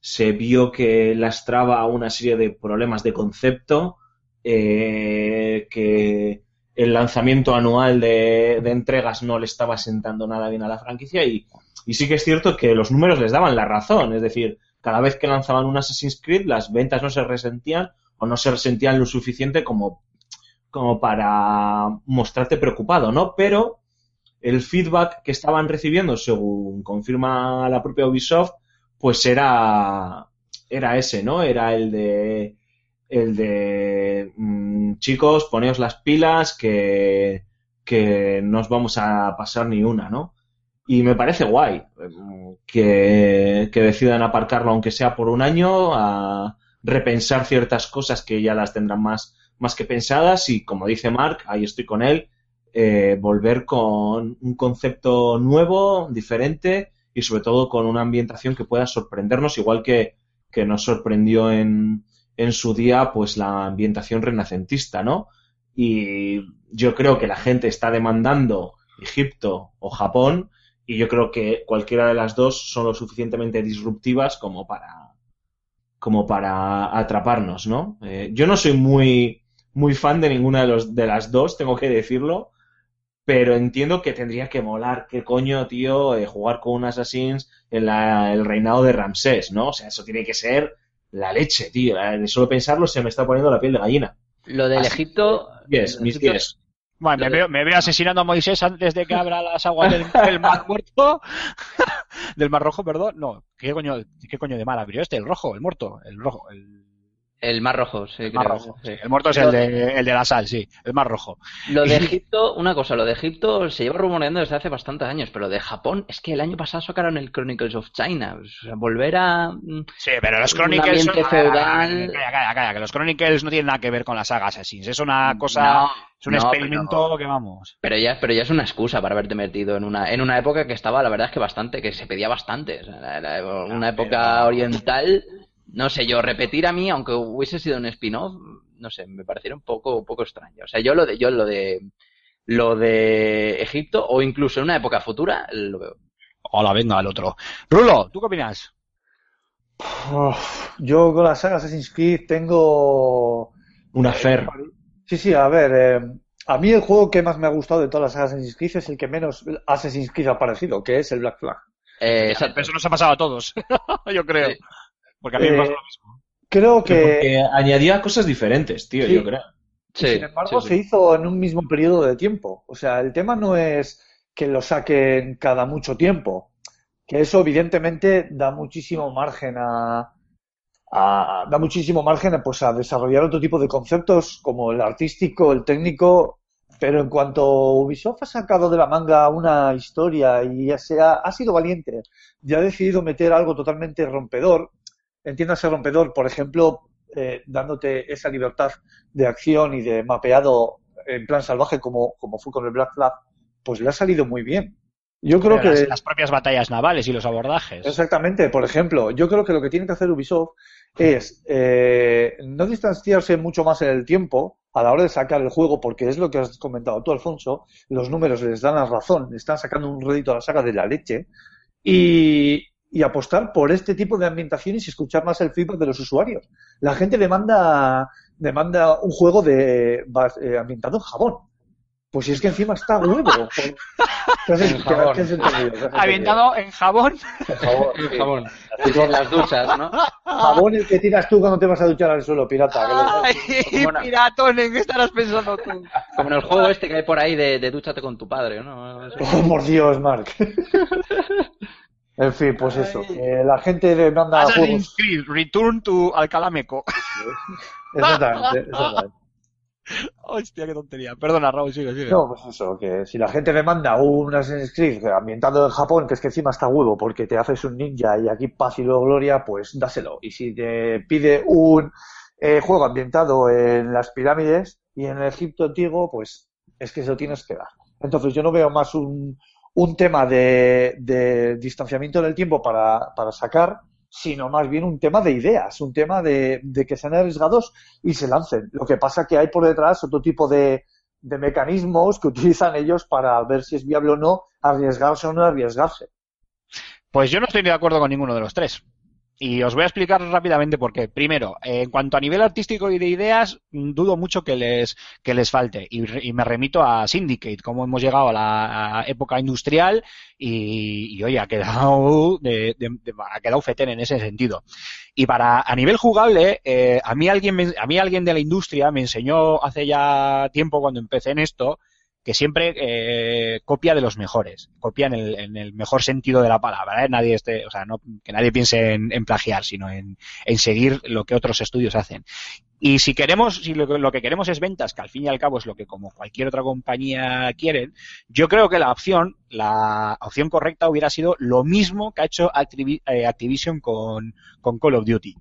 se vio que lastraba una serie de problemas de concepto, eh, que el lanzamiento anual de, de entregas no le estaba sentando nada bien a la franquicia y, y sí que es cierto que los números les daban la razón, es decir, cada vez que lanzaban un Assassin's Creed las ventas no se resentían o no se resentían lo suficiente como, como para mostrarte preocupado, ¿no? Pero el feedback que estaban recibiendo, según confirma la propia Ubisoft, pues era, era ese, ¿no? Era el de el de mm, chicos, poneos las pilas que, que no os vamos a pasar ni una, ¿no? Y me parece guay que, que decidan aparcarlo, aunque sea por un año, a repensar ciertas cosas que ya las tendrán más, más que pensadas y, como dice Mark, ahí estoy con él, eh, volver con un concepto nuevo, diferente y sobre todo con una ambientación que pueda sorprendernos, igual que, que nos sorprendió en, en su día pues la ambientación renacentista, ¿no? Y yo creo que la gente está demandando Egipto o Japón y yo creo que cualquiera de las dos son lo suficientemente disruptivas como para como para atraparnos, ¿no? Eh, yo no soy muy muy fan de ninguna de los de las dos, tengo que decirlo, pero entiendo que tendría que molar, qué coño, tío, eh, jugar con un Assassins en la- el reinado de Ramsés, ¿no? O sea, eso tiene que ser la leche, tío. Eh, De solo pensarlo se me está poniendo la piel de gallina. Lo del Así Egipto. Yes, mis Egipto- pies. Bueno, me veo, me veo asesinando a Moisés antes de que abra las aguas del, del mar muerto. del mar rojo, perdón. No, ¿qué coño, ¿qué coño de mar abrió este? El rojo, el muerto, el rojo. El... El Mar Rojo, sí, El creo, rojo. sí. El muerto es el de, el de la sal, sí. El mar rojo. Lo de Egipto, una cosa, lo de Egipto se lleva rumoreando desde hace bastantes años, pero de Japón es que el año pasado sacaron el Chronicles of China. O sea, volver a. mm, Sí, pero los Un Chronicles. ambiente son- feudal. Calla, calla, calla, que los Chronicles no tienen nada que ver con la saga Assassins. Es una cosa. No, es un no, experimento pero- que vamos. Pero ya, pero ya es una excusa para haberte metido en una, en una época que estaba, la verdad es que bastante, que se pedía bastante. O sea, era- era una época oriental, no sé, yo repetir a mí, aunque hubiese sido un spin-off, no sé, me pareciera un poco, un poco extraño. O sea, yo lo de, yo lo de, lo de Egipto, o incluso en una época futura, lo veo. Hola, venga, al otro. Rulo, ¿tú qué opinas? Uf, yo con la saga Assassin's Creed tengo... Una fer. Sí, sí, a ver, eh, a mí el juego que más me ha gustado de todas las sagas Assassin's Creed es el que menos Assassin's Creed ha parecido, que es el Black Flag. Eh, exacto. Eso nos ha pasado a todos. Yo creo. Sí. Porque a mí me Eh, pasa lo mismo. Creo que, porque añadía cosas diferentes, tío, Sí. yo creo. Sí, sin embargo, sí, se hizo en un mismo periodo de tiempo. O sea, el tema no es que lo saquen cada mucho tiempo, que eso evidentemente da muchísimo margen a, a- da muchísimo margen a, pues, a desarrollar otro tipo de conceptos como el artístico, el técnico, pero en cuanto Ubisoft ha sacado de la manga una historia y ya sea, ha sido valiente y ha decidido meter algo totalmente rompedor, entiéndase rompedor, por ejemplo, eh, dándote esa libertad de acción y de mapeado en plan salvaje como, como fue con el Black Flag, pues le ha salido muy bien. Yo creo Pero que las, las propias batallas navales y los abordajes. Exactamente, por ejemplo, yo creo que lo que tiene que hacer Ubisoft es eh, no distanciarse mucho más en el tiempo a la hora de sacar el juego, porque es lo que has comentado tú, Alfonso, los números les dan la razón, están sacando un rédito a la saga de la leche, y, y apostar por este tipo de ambientaciones y escuchar más el feedback de los usuarios. La gente demanda, demanda un juego de, eh, ambientado en jabón. Pues si es que encima está huevo. ¿Qué has, En jabón. Ambientado en jabón. En jabón, El sí. jabón. Y con las duchas, ¿no? Jabón el que tiras tú cuando te vas a duchar al suelo, pirata. que lo- Ay, piratón, ¿en qué estarás pensando tú? Como en el juego este que hay por ahí de, de dúchate con tu padre, ¿no? Oh, por Dios, Mark. en fin, pues eso. que la gente demanda Assassin's juegos. Creed, Return to Alcalá Meco. Exactamente, exactamente. Hostia, qué tontería. Perdona, Raúl, sigue, sigue. No, pues eso, que si la gente demanda un Assassin's Creed ambientado en Japón, que es que encima está huevo porque te haces un ninja y aquí paz y luego gloria, pues dáselo. Y si te pide un eh, juego ambientado en las pirámides y en el Egipto antiguo, pues es que se lo tienes que dar. Entonces yo no veo más un, un tema de, de distanciamiento en el tiempo para, para sacar, sino más bien un tema de ideas, un tema de, de que sean arriesgados y se lancen. Lo que pasa que hay por detrás otro tipo de, de mecanismos que utilizan ellos para ver si es viable o no arriesgarse o no arriesgarse. Pues yo no estoy de acuerdo con ninguno de los tres. Y os voy a explicar rápidamente por qué. Primero, en cuanto a nivel artístico y de ideas, dudo mucho que les, que les falte. Y, me remito a Syndicate, cómo hemos llegado a la época industrial y, y, oye, ha quedado, de- ha quedado fetén en ese sentido. Y para, a nivel jugable, eh, a, mí alguien me- a mí alguien de la industria me enseñó hace ya tiempo cuando empecé en esto, que siempre eh, copia de los mejores, copia en el, en el mejor sentido de la palabra, ¿eh? nadie esté, o sea, no, que nadie piense en, en plagiar, sino en, en seguir lo que otros estudios hacen. Y si queremos, si lo, que- lo que queremos es ventas, que al fin y al cabo es lo que como cualquier otra compañía quieren, yo creo que la opción, la opción correcta hubiera sido lo mismo que ha hecho eh, Activision con, con Call of Duty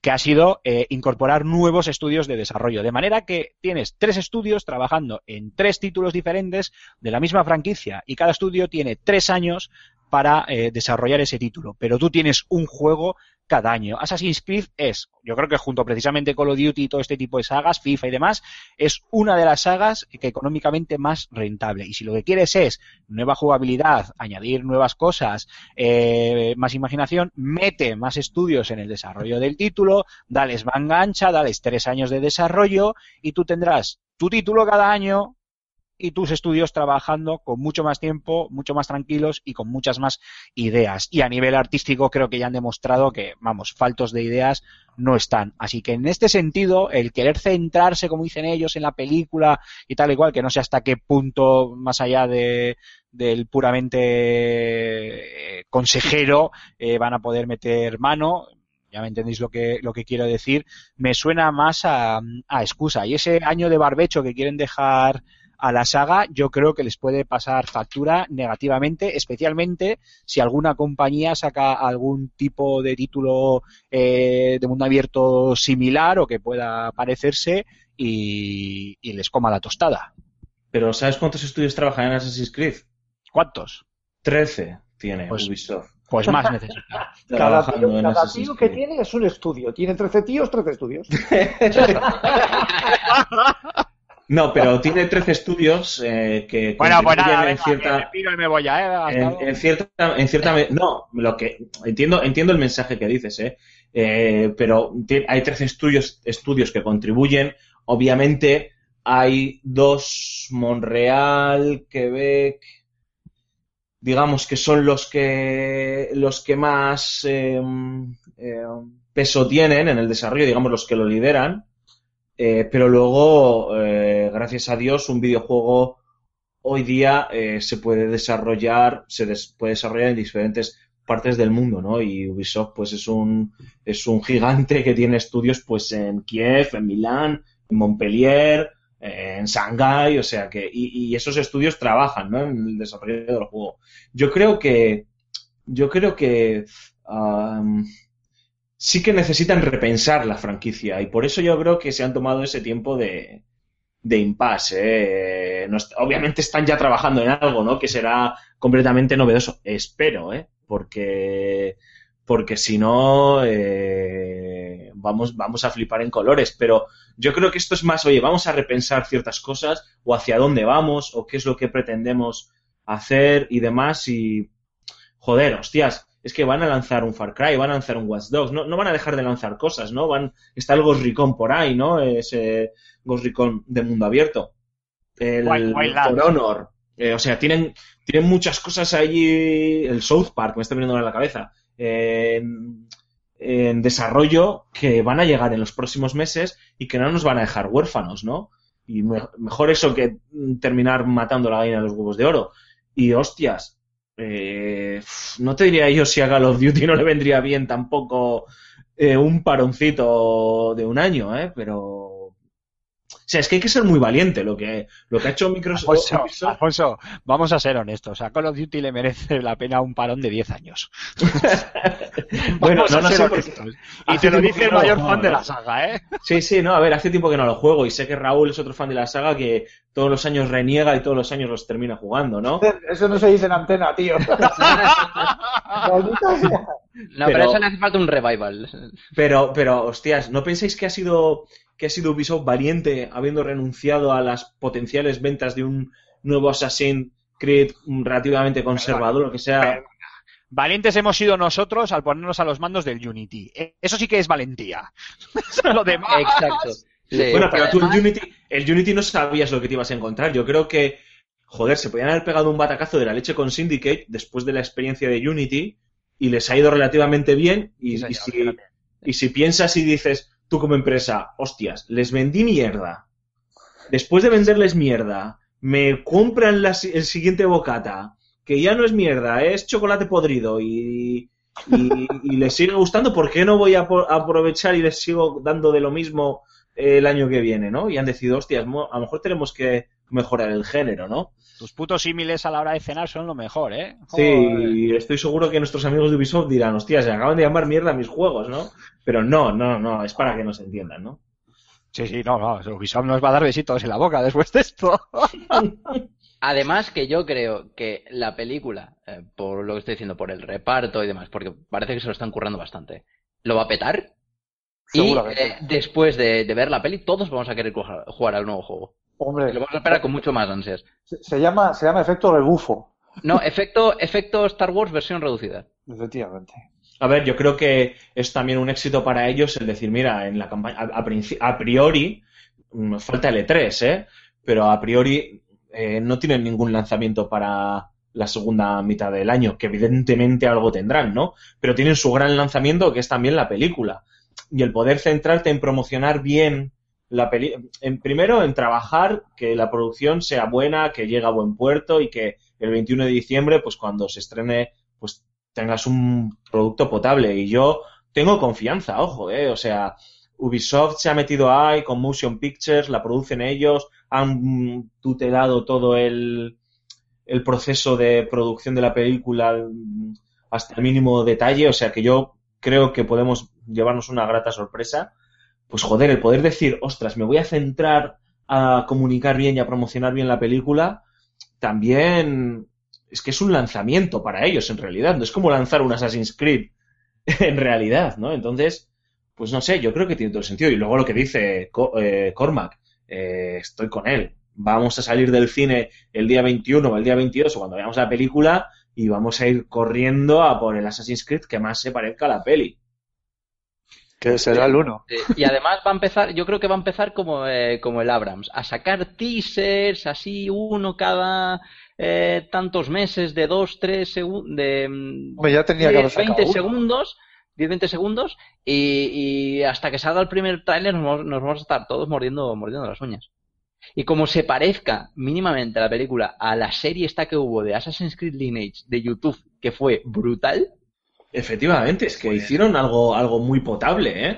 que ha sido eh, incorporar nuevos estudios de desarrollo. De manera que tienes tres estudios trabajando en tres títulos diferentes de la misma franquicia y cada estudio tiene tres años para eh, desarrollar ese título. Pero tú tienes un juego cada año. Assassin's Creed es, yo creo que junto precisamente Call of Duty y todo este tipo de sagas, FIFA y demás, es una de las sagas que económicamente más rentable. Y si lo que quieres es nueva jugabilidad, añadir nuevas cosas, eh, más imaginación, mete más estudios en el desarrollo del título, dales manga ancha, dales tres años de desarrollo y tú tendrás tu título cada año y tus estudios trabajando con mucho más tiempo, mucho más tranquilos y con muchas más ideas. Y a nivel artístico creo que ya han demostrado que, vamos, faltos de ideas no están. Así que en este sentido, el querer centrarse, como dicen ellos, en la película y tal igual, que no sé hasta qué punto, más allá de, del puramente eh, consejero, eh, van a poder meter mano. ya me entendéis lo que, lo que quiero decir, me suena más a, a excusa. Y ese año de barbecho que quieren dejar a la saga, yo creo que les puede pasar factura negativamente, especialmente si alguna compañía saca algún tipo de título eh, de mundo abierto similar o que pueda parecerse y, y les coma la tostada. Pero ¿sabes cuántos estudios trabajan en Assassin's Creed? ¿Cuántos? 13 tiene Pues- Ubisoft. Pues más necesita. Cada tío, en cada tío que tiene es un estudio. Tiene 13 tíos, 13 estudios. No, pero tiene 13 estudios eh, que Bueno, pues nada, en cierta... que me piro y me voy ya, ¿eh? Hasta en, cierta en cierta no lo que entiendo entiendo el mensaje que dices eh, Eh, pero hay 13 estudios estudios que contribuyen obviamente hay dos Monreal Quebec digamos que son los que los que más eh, peso tienen en el desarrollo digamos los que lo lideran Eh, pero luego eh, gracias a Dios un videojuego hoy día eh, se puede desarrollar, se des- puede desarrollar en diferentes partes del mundo, ¿no? Y Ubisoft, pues es un, es un gigante que tiene estudios, pues en Kiev, en Milán, en Montpellier, en Shanghái, o sea que, y, esos estudios trabajan, ¿no? En el desarrollo del juego. Yo creo que, yo creo que, sí que necesitan repensar la franquicia y por eso yo creo que se han tomado ese tiempo de, de impasse. ¿eh? Obviamente están ya trabajando en algo, ¿no? Que será completamente novedoso. Espero, ¿eh? Porque, porque si no, eh, vamos, vamos a flipar en colores. Pero yo creo que esto es más, oye, vamos a repensar ciertas cosas o hacia dónde vamos o qué es lo que pretendemos hacer y demás y, joder, hostias. Es que van a lanzar un Far Cry, van a lanzar un Watch Dogs, no, no van a dejar de lanzar cosas, ¿no? Van, está el Ghost Recon por ahí, ¿no? Ese Ghost Recon de mundo abierto. El Wild- Wildlands. For Honor. Eh, o sea, tienen, tienen muchas cosas allí. El South Park me está viniendo a la cabeza. eh, en, en desarrollo que van a llegar en los próximos meses y que no nos van a dejar huérfanos, ¿no? Y me- mejor eso que terminar matando la gallina de los huevos de oro. Y hostias, eh, no te diría yo si a Call of Duty no le vendría bien tampoco eh, un paroncito de un año, ¿eh? Pero... O sea, es que hay que ser muy valiente lo que, lo que ha hecho Microsoft. Alfonso, vamos a ser honestos. A Call of Duty le merece la pena un parón de 10 años. Bueno, no, no sé, porque honestos. Y te lo dice el mayor fan de ¿eh? la saga, ¿eh? Sí, sí, no, a ver, hace tiempo que no lo juego y sé que Raúl es otro fan de la saga que todos los años reniega y todos los años los termina jugando, ¿no? Eso no se dice en antena, tío. No, pero, Pero- eso le hace falta un revival. Pero, pero, hostias, ¿no pensáis que ha sido que ha sido Ubisoft valiente habiendo renunciado a las potenciales ventas de un nuevo Assassin's Creed relativamente conservador, lo que sea? Valientes hemos sido nosotros al ponernos a los mandos del Unity. Eh, Eso sí que es valentía. lo demás. Exacto. Sí, Bueno, pero tú además- el Unity, el Unity no sabías lo que te ibas a encontrar. Yo creo que, joder, se podían haber pegado un batacazo de la leche con Syndicate después de la experiencia de Unity y les ha ido relativamente bien. Y, Sí, y señor, si, fíjate. y si piensas y dices, tú como empresa, hostias, les vendí mierda. Después de venderles mierda, me compran la el siguiente bocata, que ya no es mierda, es chocolate podrido y, y, y les sigue gustando, ¿por qué no voy a a aprovechar y les sigo dando de lo mismo el año que viene, ¿no? Y han decidido, hostias, a lo mejor tenemos que mejorar el género, ¿no? Tus putos símiles a la hora de cenar son lo mejor, ¿eh? Sí, y estoy seguro que nuestros amigos de Ubisoft dirán, hostias, se acaban de llamar mierda a mis juegos, ¿no? Pero no, no, no, es para que nos entiendan, ¿no? Sí, sí, no, no. Ubisoft nos va a dar besitos en la boca después de esto. Además que yo creo que la película, eh, por lo que estoy diciendo, por el reparto y demás, porque parece que se lo están currando bastante, lo va a petar. Y eh, después de, de ver la peli, todos vamos a querer jugar, jugar al nuevo juego. Hombre, lo vamos a esperar con mucho más ansias. se, se llama, se llama efecto rebufo. No, efecto, efecto Star Wars versión reducida. Efectivamente. A ver, yo creo que es también un éxito para ellos el decir, mira, en la campaña, a, a princi- a priori, mm, falta el E3, ¿eh? Pero a priori eh, no tienen ningún lanzamiento para la segunda mitad del año, que evidentemente algo tendrán, ¿no? Pero tienen su gran lanzamiento, que es también la película. Y el poder centrarte en promocionar bien la peli, en, primero en trabajar que la producción sea buena, que llegue a buen puerto y que el 21 de diciembre, pues cuando se estrene, pues tengas un producto potable. Y yo tengo confianza, ojo, eh, o sea, Ubisoft se ha metido ahí con Motion Pictures, la producen ellos, han tutelado todo el, el proceso de producción de la película hasta el mínimo detalle, o sea que yo creo que podemos llevarnos una grata sorpresa. Pues joder, el poder decir, ostras, me voy a centrar a comunicar bien y a promocionar bien la película, también es que es un lanzamiento para ellos en realidad, no es como lanzar un Assassin's Creed en realidad, ¿no? Entonces, pues no sé, yo creo que tiene todo el sentido. Y luego lo que dice eh, Cormac, eh, estoy con él. Vamos a salir del cine el día 21 o el día 22 o cuando veamos la película y vamos a ir corriendo a por el Assassin's Creed que más se parezca a la peli. Que será el uno. Eh, Y además va a empezar, yo creo que va a empezar como, eh, como el Abrams, a sacar teasers, así uno cada eh, tantos meses de dos, tres segundos, de Hombre, ya tenía que haber 10, sacado 20 uno. segundos, 10, 20 segundos, y, y hasta que salga el primer tráiler nos, vamos- nos vamos a estar todos mordiendo, mordiendo las uñas. Y como se parezca mínimamente la película a la serie esta que hubo de Assassin's Creed Lineage de YouTube, que fue brutal, Efectivamente, es que hicieron algo, algo muy potable, ¿eh?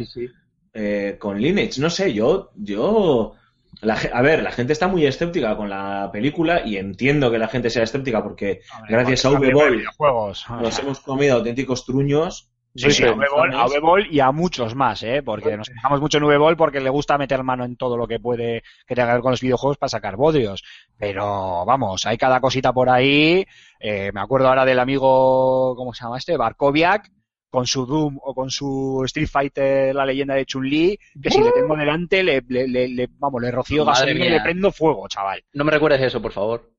eh, con Lineage. No sé, yo, yo, la a ver, la gente está muy escéptica con la película y entiendo que la gente sea escéptica porque gracias a o nos hemos comido auténticos truños. Sí, sí, a Sí, V-Ball, a y a muchos más, ¿eh? Porque nos fijamos mucho en V-Ball porque le gusta meter mano en todo lo que puede que tenga que ver con los videojuegos para sacar bodrios. Pero vamos, hay cada cosita por ahí. Eh, me acuerdo ahora del amigo, ¿cómo se llama este? Barkoviak, con su Doom o con su Street Fighter, la leyenda de Chun-Li, que si le tengo delante, le, le, le- le- vamos, le rocío gasolina y le prendo fuego, chaval. no me recuerdes eso, por favor.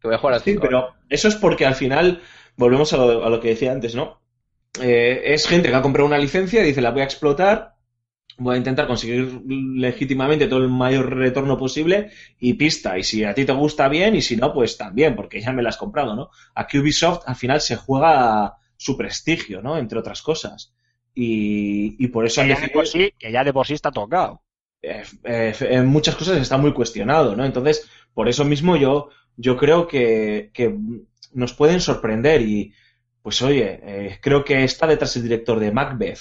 Que voy a jugar al Sí, cinco. pero eso es porque al final, volvemos a lo, a lo que decía antes, ¿no? Eh, es gente que ha comprado una licencia y dice, la voy a explotar, voy a intentar conseguir legítimamente todo el mayor retorno posible y pista. Y si a ti te gusta bien y si no, pues también, porque ya me la has comprado, ¿no? Aquí Ubisoft al final se juega su prestigio, ¿no? Entre otras cosas. Y, y por eso Que han ya, de decidido por sí, que ya de por sí está tocado. eh, eh, en muchas cosas está muy cuestionado, ¿no? Entonces, por eso mismo yo, yo creo que, que nos pueden sorprender y, pues oye, eh, creo que está detrás el director de Macbeth,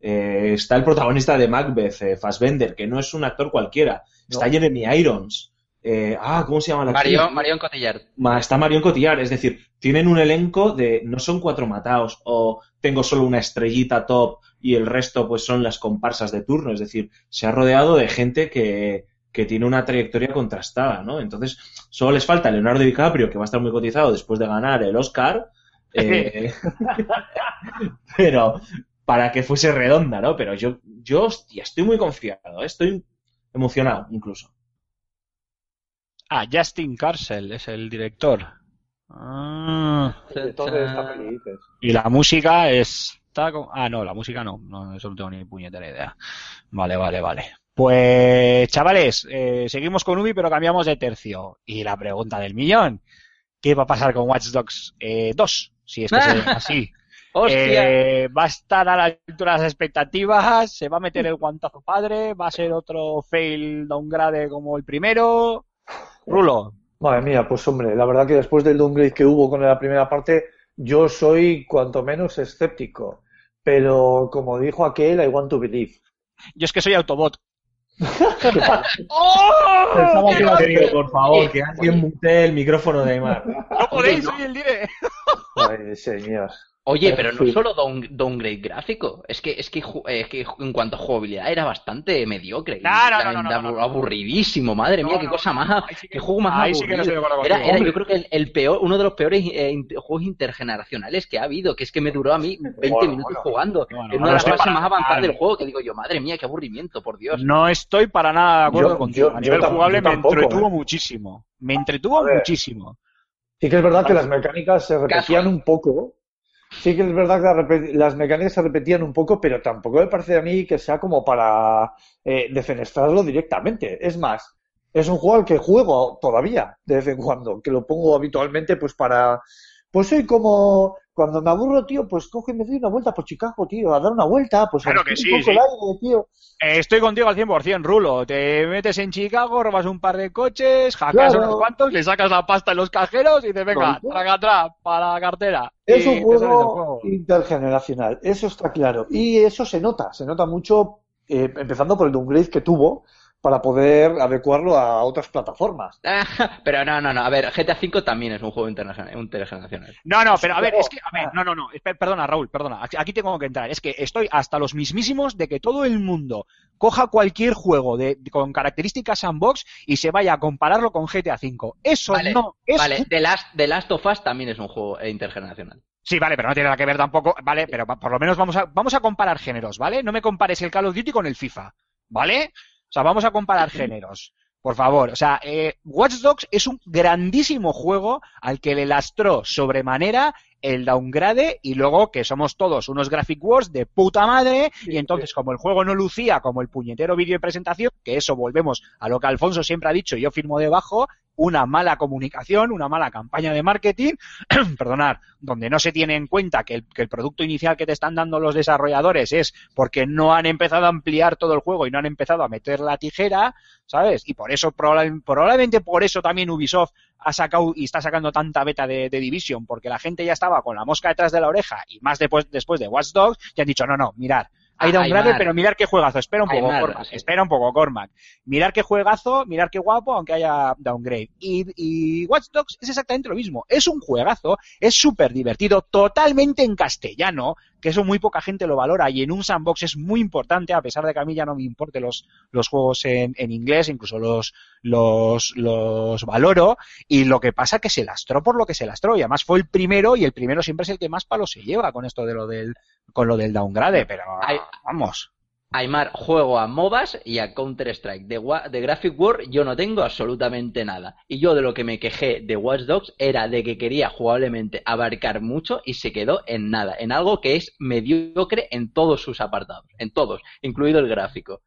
eh, está el protagonista de Macbeth, eh, Fassbender, que no es un actor cualquiera, está Jeremy Irons, eh, ah, ¿cómo se llama la actriz? Marion, Marion Cotillard. Ma- está Marion Cotillard, es decir, tienen un elenco de no son cuatro mataos o tengo solo una estrellita top y el resto pues son las comparsas de turno, es decir, se ha rodeado de gente que, que tiene una trayectoria contrastada, ¿no? Entonces, solo les falta Leonardo DiCaprio, que va a estar muy cotizado después de ganar el Oscar, eh, pero para que fuese redonda, ¿no? Pero yo, yo, hostia, estoy muy confiado, ¿eh? estoy emocionado incluso. Ah, Justin Carcel es el director. Ah. Entonces, esta peli dices. Y la música está con... Ah, no, la música no. No, eso no tengo ni puñetera idea. Vale, vale, vale. Pues, chavales, eh, seguimos con Ubi, pero cambiamos de tercio. Y la pregunta del millón. ¿Qué va a pasar con Watch Dogs eh, 2? Si es que se así. ¡Hostia! Eh, ¿Va a estar a la altura de las expectativas? ¿Se va a meter el guantazo padre? ¿Va a ser otro fail downgrade como el primero? Rulo. Madre mía, pues hombre, la verdad que después del downgrade que hubo con la primera parte, yo soy cuanto menos escéptico. Pero como dijo aquel, I want to believe. Yo es que soy Autobot. Pensaba que iba serio, por favor, que alguien mute el micrófono de Aymar. No podéis, soy el dire. Ay, señor. Oye, pero no Sí. solo down- downgrade gráfico, es que, es que, eh, es que en cuanto a jugabilidad era bastante mediocre. No, no, no, no, no, Abu- no, no. aburridísimo, madre mía, qué no, cosa más, ahí sí que- qué juego más ahí sí que no aburrido. Era, era yo creo que el, el peor, uno de los peores eh, juegos intergeneracionales que ha habido, que es que me duró a mí 20 Bueno, minutos bueno. jugando. Bueno, en bueno, una de las estoy fases para- más avanzadas del juego, que digo yo, madre mía, qué aburrimiento, por Dios. No estoy para nada de acuerdo contigo. yo- a nivel jugable yo me entretuvo ¿eh? muchísimo. Me entretuvo muchísimo. Sí que es verdad que las mecánicas se repetían un poco. Sí que es verdad que las mecánicas se repetían un poco, pero tampoco me parece a mí que sea como para eh, defenestrarlo directamente. Es más, es un juego al que juego todavía de vez en cuando, que lo pongo habitualmente pues para... Pues soy como, cuando me aburro, tío, pues cojo y me doy una vuelta por Chicago, tío, a dar una vuelta, pues a Claro que respirar un sí, poco sí. el aire, tío. Eh, Estoy contigo al 100%, Rulo. Te metes en Chicago, robas un par de coches, Claro. unos cuantos, le sacas la pasta en los cajeros y dices, venga, traga atrás para la cartera. Es un te juego. intergeneracional, eso está claro. Y eso se nota, se nota mucho, eh, empezando por el downgrade que tuvo para poder adecuarlo a otras plataformas. Pero no, no, no. A ver, GTA V también es un juego internacional, intergeneracional. No, no, pero a ver, es que, a ver, no, no, no, perdona, Raúl, perdona, aquí- tengo que entrar. Es que estoy hasta los mismísimos de que todo el mundo coja cualquier juego de, con características sandbox y se vaya a compararlo con GTA V. Eso Vale, no es. Vale, The Last, The Last of Us también es un juego eh, intergeneracional. Sí, vale, pero no tiene nada que ver tampoco, vale, pero por lo menos vamos a, vamos a comparar géneros, ¿vale? No me compares el Call of Duty con el FIFA, ¿vale? O sea, vamos a comparar géneros. Por favor, o sea, eh, Watch Dogs es un grandísimo juego al que le lastró sobremanera el downgrade y luego que somos todos unos graphic wars de puta madre y entonces como el juego no lucía como el puñetero vídeo de presentación, que eso volvemos a lo que Alfonso siempre ha dicho y yo firmo debajo, una mala comunicación, una mala campaña de marketing, perdonad, donde no se tiene en cuenta que el, producto inicial que te están dando los desarrolladores es porque no han empezado a ampliar todo el juego y no han empezado a meter la tijera, ¿sabes? Y por eso, probable- probablemente por eso también Ubisoft ha sacado y está sacando tanta beta de, de Division, porque la gente ya estaba con la mosca detrás de la oreja y más después, después de Watch Dogs, y han dicho, no, no, mirar, hay Ah, downgrade, Aymar. pero mirar qué juegazo, espera un poco, Aymar, Cormac, sí. espera un poco, Cormac. Mirar qué juegazo, mirar qué guapo, aunque haya downgrade. Y, y Watch Dogs es exactamente lo mismo. Es un juegazo, es súper divertido, totalmente en castellano, que eso muy poca gente lo valora y en un sandbox es muy importante, a pesar de que a mí ya no me importe los, los juegos en, en inglés, incluso los, los, los valoro. Y lo que pasa que se lastró por lo que se lastró y además fue el primero y el primero siempre es el que más palo se lleva con esto de lo del, con lo del downgrade, pero Ay. vamos. Aymar, juego a MOBAs y a Counter-Strike. De, de Graphic War yo no tengo absolutamente nada. Y yo de lo que me quejé de Watch Dogs era de que quería jugablemente abarcar mucho y se quedó en nada. En algo que es mediocre en todos sus apartados. En todos, incluido el gráfico.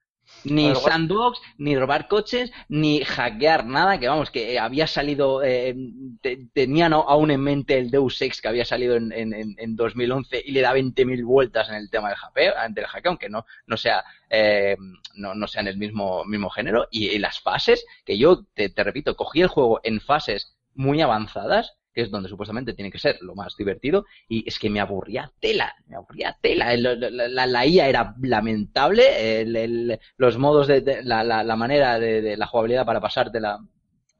Ni ver, sandbox, ni robar coches, ni hackear nada, que vamos, que había salido, eh, te- tenían aún en mente el Deus Ex que había salido en, en, en- en 2011 y le da 20.000 vueltas en el tema del hackeo, del hackeo aunque no, no sea, eh, no, no sea en el mismo, mismo género, y, y las fases, que yo te, te repito, cogí el juego en fases muy avanzadas, que es donde supuestamente tiene que ser lo más divertido, y es que me aburría tela, me aburría tela. El- La, la- la IA era lamentable, el- los modos de, la, la- manera de, la jugabilidad para pasarte la,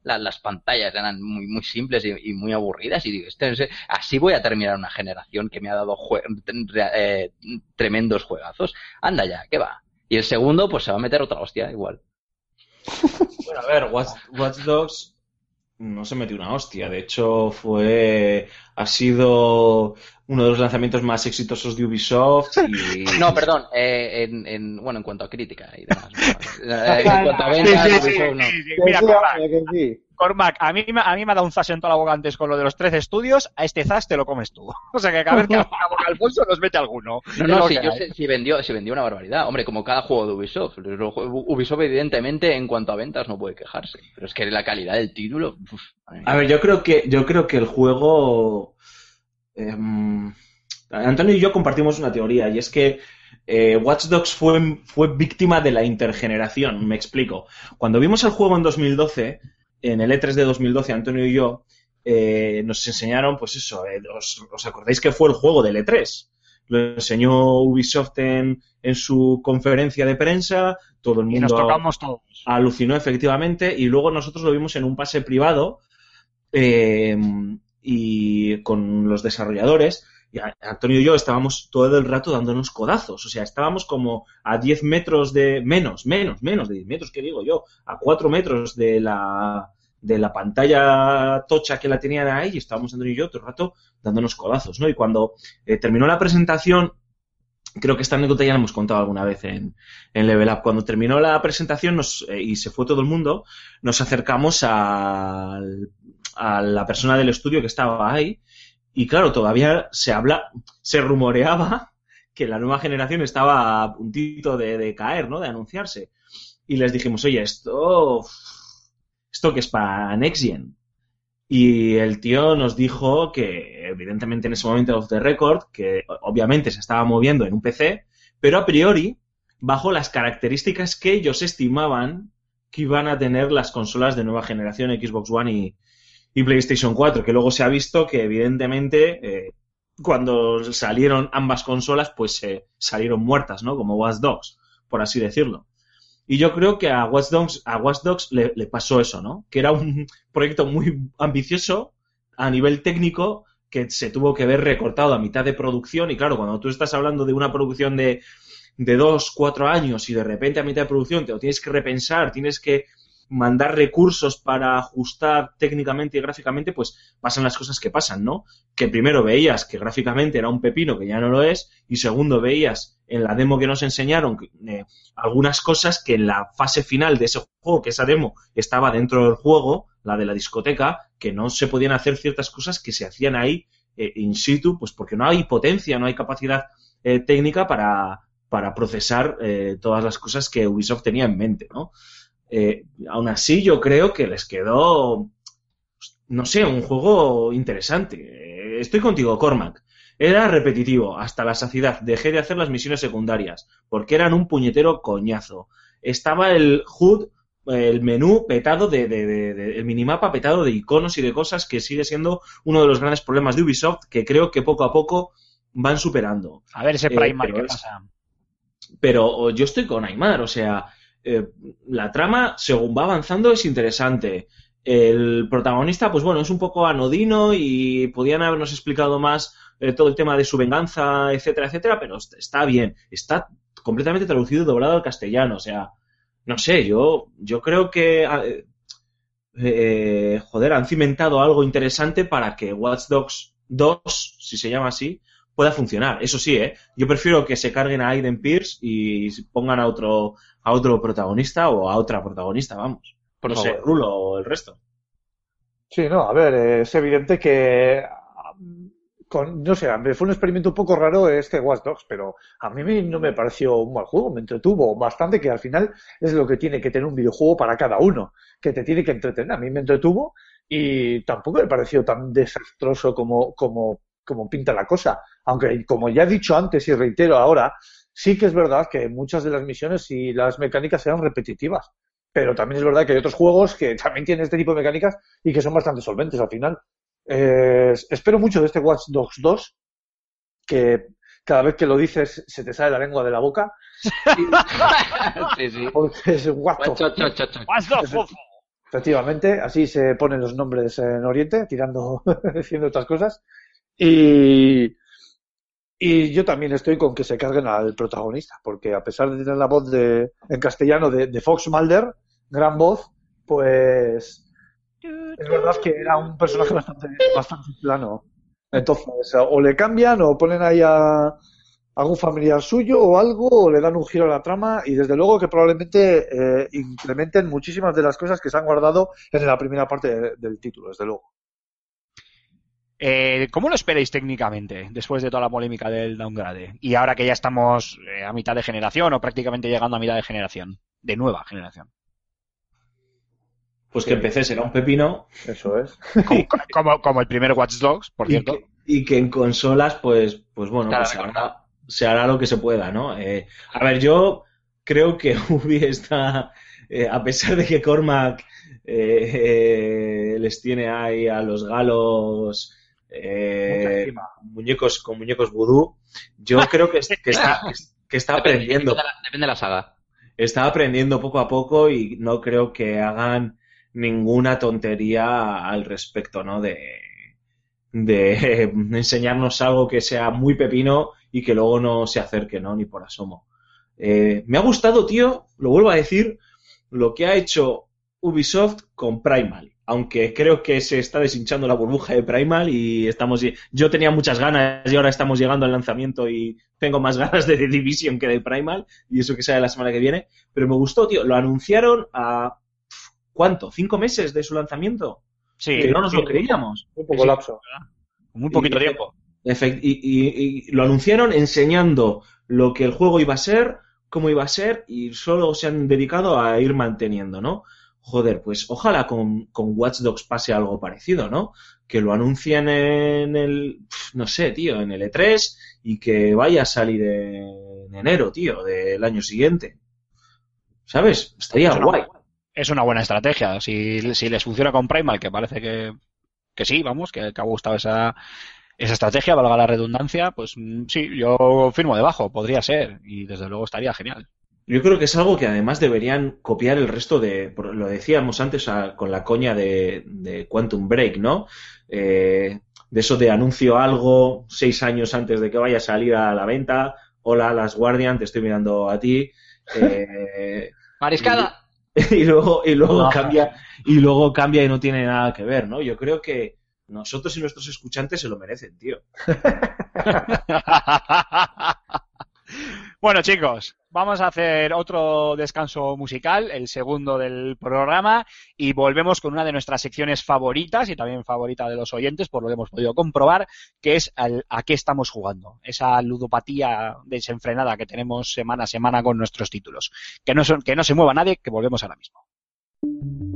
la- las pantallas eran muy, muy simples y, muy aburridas, y digo, esto es- así voy a terminar una generación que me ha dado jue- eh, tremendos juegazos. Anda ya, ¿qué va? Y el segundo, pues se va a meter otra hostia, igual. Bueno, a ver, Watch, Watch no se metió una hostia. De hecho, fue ha sido uno de los lanzamientos más exitosos de Ubisoft y No, perdón, eh, en, en- bueno, en cuanto a crítica y demás. ¿no? Eh, en cuanto a ventas, Sí, sí, sí, Ubisoft no. sí, sí. Que Mira, sí, Cormac, a mí, me- a mí me ha dado un zas en toda la boca antes con lo de los 13 estudios, a este zas te lo comes tú. O sea que cada vez que boca Alfonso nos mete alguno. No, no, que yo sé, sí vendió, sí vendió una barbaridad. Hombre, como cada juego de Ubisoft. Ubisoft, evidentemente, en cuanto a ventas, no puede quejarse. Pero es que la calidad del título. uf. A ver, yo creo que, yo creo que el juego. em, Antonio y yo compartimos una teoría, y es que eh, Watch Dogs fue, fue víctima de la intergeneración. Me explico. Cuando vimos el juego en 2012, en el E3 de 2012, Antonio y yo, eh, nos enseñaron, pues eso, eh, os, os acordáis que fue el juego del E3? Lo enseñó Ubisoft en, en su conferencia de prensa, todo el Y mundo nos tocamos todos. alucinó efectivamente y luego nosotros lo vimos en un pase privado eh, y con los desarrolladores y Antonio y yo estábamos todo el rato dándonos codazos, o sea, estábamos como a 10 metros de menos, menos, menos de 10 metros, ¿qué digo yo? A 4 metros de la de la pantalla tocha que la tenían ahí y estábamos Antonio y yo el rato dándonos codazos, ¿no? Y cuando eh, terminó la presentación, creo que esta anécdota ya la hemos contado alguna vez en, en Level Up. Cuando terminó la presentación nos, eh, y se fue todo el mundo, nos acercamos al- a la persona del estudio que estaba ahí. Y claro, todavía se habla, se rumoreaba que la nueva generación estaba a puntito de, de caer, ¿no? De anunciarse. Y les dijimos, oye, esto, esto que es para Next Gen. Y el tío nos dijo que, evidentemente en ese momento off the record, que obviamente se estaba moviendo en un PC, pero a priori bajo las características que ellos estimaban que iban a tener las consolas de nueva generación Xbox One y, y PlayStation 4, que luego se ha visto que evidentemente eh, cuando salieron ambas consolas pues eh, salieron muertas, ¿no? Como Watch Dogs, por así decirlo. Y yo creo que a Watch Dogs, a Watch Dogs le, pasó eso, ¿no? Que era un proyecto muy ambicioso a nivel técnico que se tuvo que ver recortado a mitad de producción y claro, cuando tú estás hablando de una producción de, de dos, cuatro años y de repente a mitad de producción te lo tienes que repensar, tienes que mandar recursos para ajustar técnicamente y gráficamente, pues pasan las cosas que pasan, ¿no? Que primero veías que gráficamente era un pepino que ya no lo es, y segundo veías en la demo que nos enseñaron eh, algunas cosas que en la fase final de ese juego, que esa demo estaba dentro del juego, la de la discoteca, que no se podían hacer ciertas cosas que se hacían ahí eh, in situ, pues porque no hay potencia, no hay capacidad eh, técnica para, para procesar eh, todas las cosas que Ubisoft tenía en mente, ¿no? Eh, aún así, yo creo que les quedó, no sé, un juego interesante. Eh, estoy contigo, Cormac. Era repetitivo, hasta la saciedad. Dejé de hacer las misiones secundarias, porque eran un puñetero coñazo. Estaba el HUD, el menú petado de, de- de- de- el minimapa petado de iconos y de cosas que sigue siendo uno de los grandes problemas de Ubisoft, que creo que poco a poco van superando A ver ese Eh, Primal, pero ¿qué es- pasa? pero yo estoy con Aymar, o sea, eh, la trama, según va avanzando, es interesante. El protagonista, pues bueno, es un poco anodino y podían habernos explicado más eh, todo el tema de su venganza, etcétera, etcétera, pero est- está bien, está completamente traducido y doblado al castellano, o sea, no sé, yo, yo creo que, eh, eh, joder, han cimentado algo interesante para que Watch Dogs 2, si se llama así, pueda funcionar. Eso sí, ¿eh? Yo prefiero que se carguen a Aiden Pierce y pongan a otro, a otro protagonista o a otra protagonista, vamos. Por no favor. sé, Rulo o el resto. Sí, no, a ver, eh, es evidente que ah, con, no sé, fue un experimento un poco raro este Watch Dogs, pero a mí no me pareció un mal juego, me entretuvo bastante, que al final es lo que tiene que tener un videojuego para cada uno, que te tiene que entretener. A mí me entretuvo y tampoco me pareció tan desastroso como, como, como pinta la cosa. Aunque, como ya he dicho antes y reitero ahora, sí que es verdad que muchas de las misiones y las mecánicas eran repetitivas. Pero también es verdad que hay otros juegos que también tienen este tipo de mecánicas y que son bastante solventes al final. Eh, espero mucho de este Watch Dogs 2, que cada vez que lo dices se te sale la lengua de la boca, sí, sí. porque es Watch Dogs. Efectivamente, así se ponen los nombres en Oriente, tirando, haciendo otras cosas. Y, y yo también estoy con que se carguen al protagonista, porque a pesar de tener la voz de, en castellano de, Fox Mulder, gran voz, pues es verdad que era un personaje bastante, bastante plano. Entonces, o le cambian o ponen ahí a algún familiar suyo o algo, o le dan un giro a la trama, y desde luego que probablemente eh, incrementen muchísimas de las cosas que se han guardado en la primera parte de- del título, desde luego. Eh, ¿Cómo lo esperáis técnicamente después de toda la polémica del downgrade? Y ahora que ya estamos eh, a mitad de generación o prácticamente llegando a mitad de generación, de nueva generación. Pues que empecé será un pepino Eso es. Como, como- como el primer Watch Dogs, por y cierto. que, y que en consolas, pues, pues bueno, Claro, pues se hará, se hará lo que se pueda, ¿no? Eh, a ver, yo creo que Ubi está, eh, a pesar de que Cormac eh, les tiene ahí a los galos eh, muñecos con muñecos vudú, yo creo que, que está, que está Depende, aprendiendo depende de la- depende de la saga. está aprendiendo poco a poco y no creo que hagan ninguna tontería al respecto, ¿no? De, de enseñarnos algo que sea muy pepino y que luego no se acerque, ¿no? Ni por asomo. Eh, me ha gustado, tío, lo vuelvo a decir, lo que ha hecho Ubisoft con Primal. Aunque creo que se está deshinchando la burbuja de Primal y estamos. Yo tenía muchas ganas y ahora estamos llegando al lanzamiento y tengo más ganas de The Division que de Primal y eso que sale la semana que viene. Pero me gustó, tío. Lo anunciaron a. ¿Cuánto? ¿Cinco meses de su lanzamiento? Sí, que no nos lo creíamos. Un poco Sí. lapso. muy poquito Y- tiempo. Efect- y, y- y lo anunciaron enseñando lo que el juego iba a ser, cómo iba a ser, y solo se han dedicado a ir manteniendo, ¿no? Joder, pues ojalá con, con Watch Dogs pase algo parecido, ¿no? Que lo anuncien en el, no sé, tío, en el E3 y que vaya a salir en enero, tío, del año siguiente. ¿Sabes? Estaría Es una- guay. Es una buena estrategia. Si, si les funciona con Primal, que parece que, que sí, vamos, que, que ha gustado esa, esa estrategia, valga la redundancia, pues mm, sí, yo firmo debajo, podría ser, y desde luego estaría genial. Yo creo que es algo que además deberían copiar el resto de, por- lo decíamos antes a- con la coña de, de Quantum Break, ¿no? Eh, de eso de anuncio algo seis años antes de que vaya a salir a la venta. Hola, Las Guardian, te estoy mirando a ti. Eh, Mariscada. y luego, y luego No. cambia, y luego cambia y no tiene nada que ver, ¿no? Yo creo que nosotros y nuestros escuchantes se lo merecen, tío. bueno, chicos, vamos a hacer otro descanso musical, el segundo del programa, y volvemos con una de nuestras secciones favoritas y también favorita de los oyentes, por lo que hemos podido comprobar, que es a qué estamos jugando. Esa ludopatía desenfrenada que tenemos semana a semana con nuestros títulos. Que no, son, que no se mueva nadie, que volvemos ahora mismo.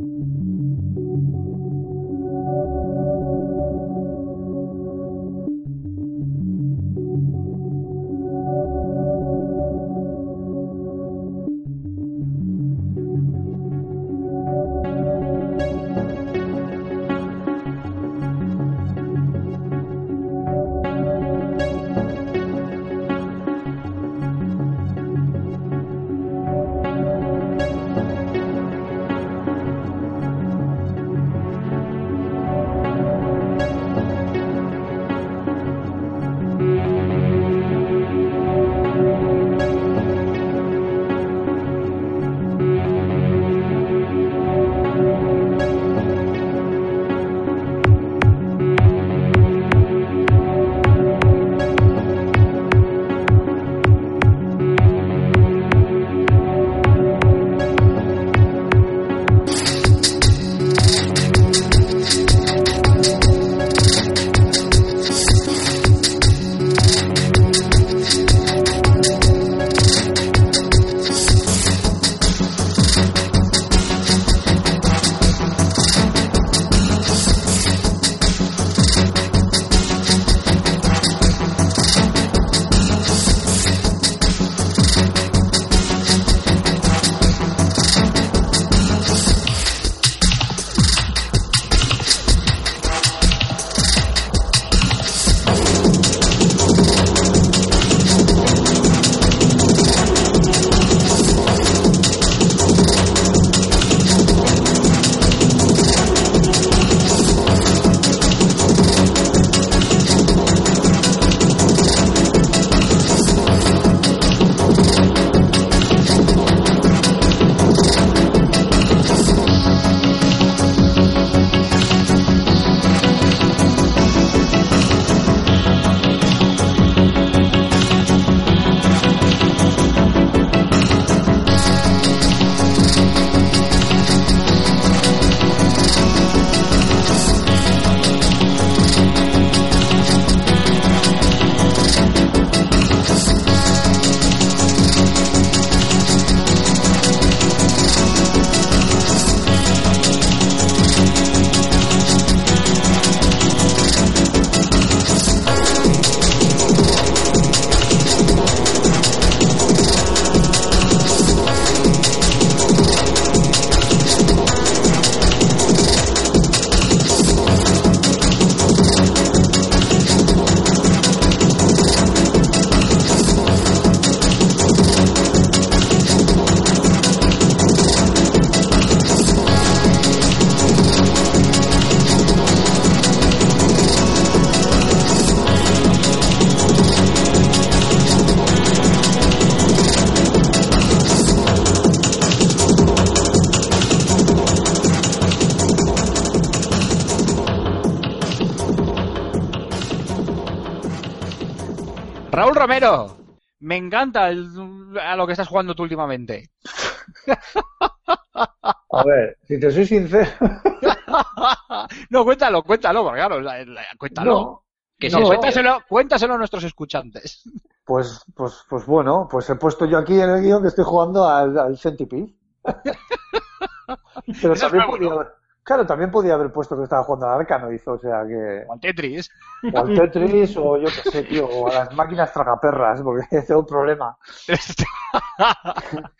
Encanta a lo que estás jugando tú últimamente. A ver, si te soy sincero, no, cuéntalo, cuéntalo, porque claro, la- la- cuéntalo. no. Que No, cuéntaselo, cuéntaselo a nuestros escuchantes. Pues, pues, pues bueno, pues he puesto yo aquí en el guion que estoy jugando al, al Centipede. Pero Eso es también nuevo, podía ¿no? haber, claro, también podía haber puesto que estaba jugando al Arcano, hizo, o sea que. O al Tetris. O al Tetris, o yo qué sé, tío, o a las máquinas tragaperras, porque tengo un problema.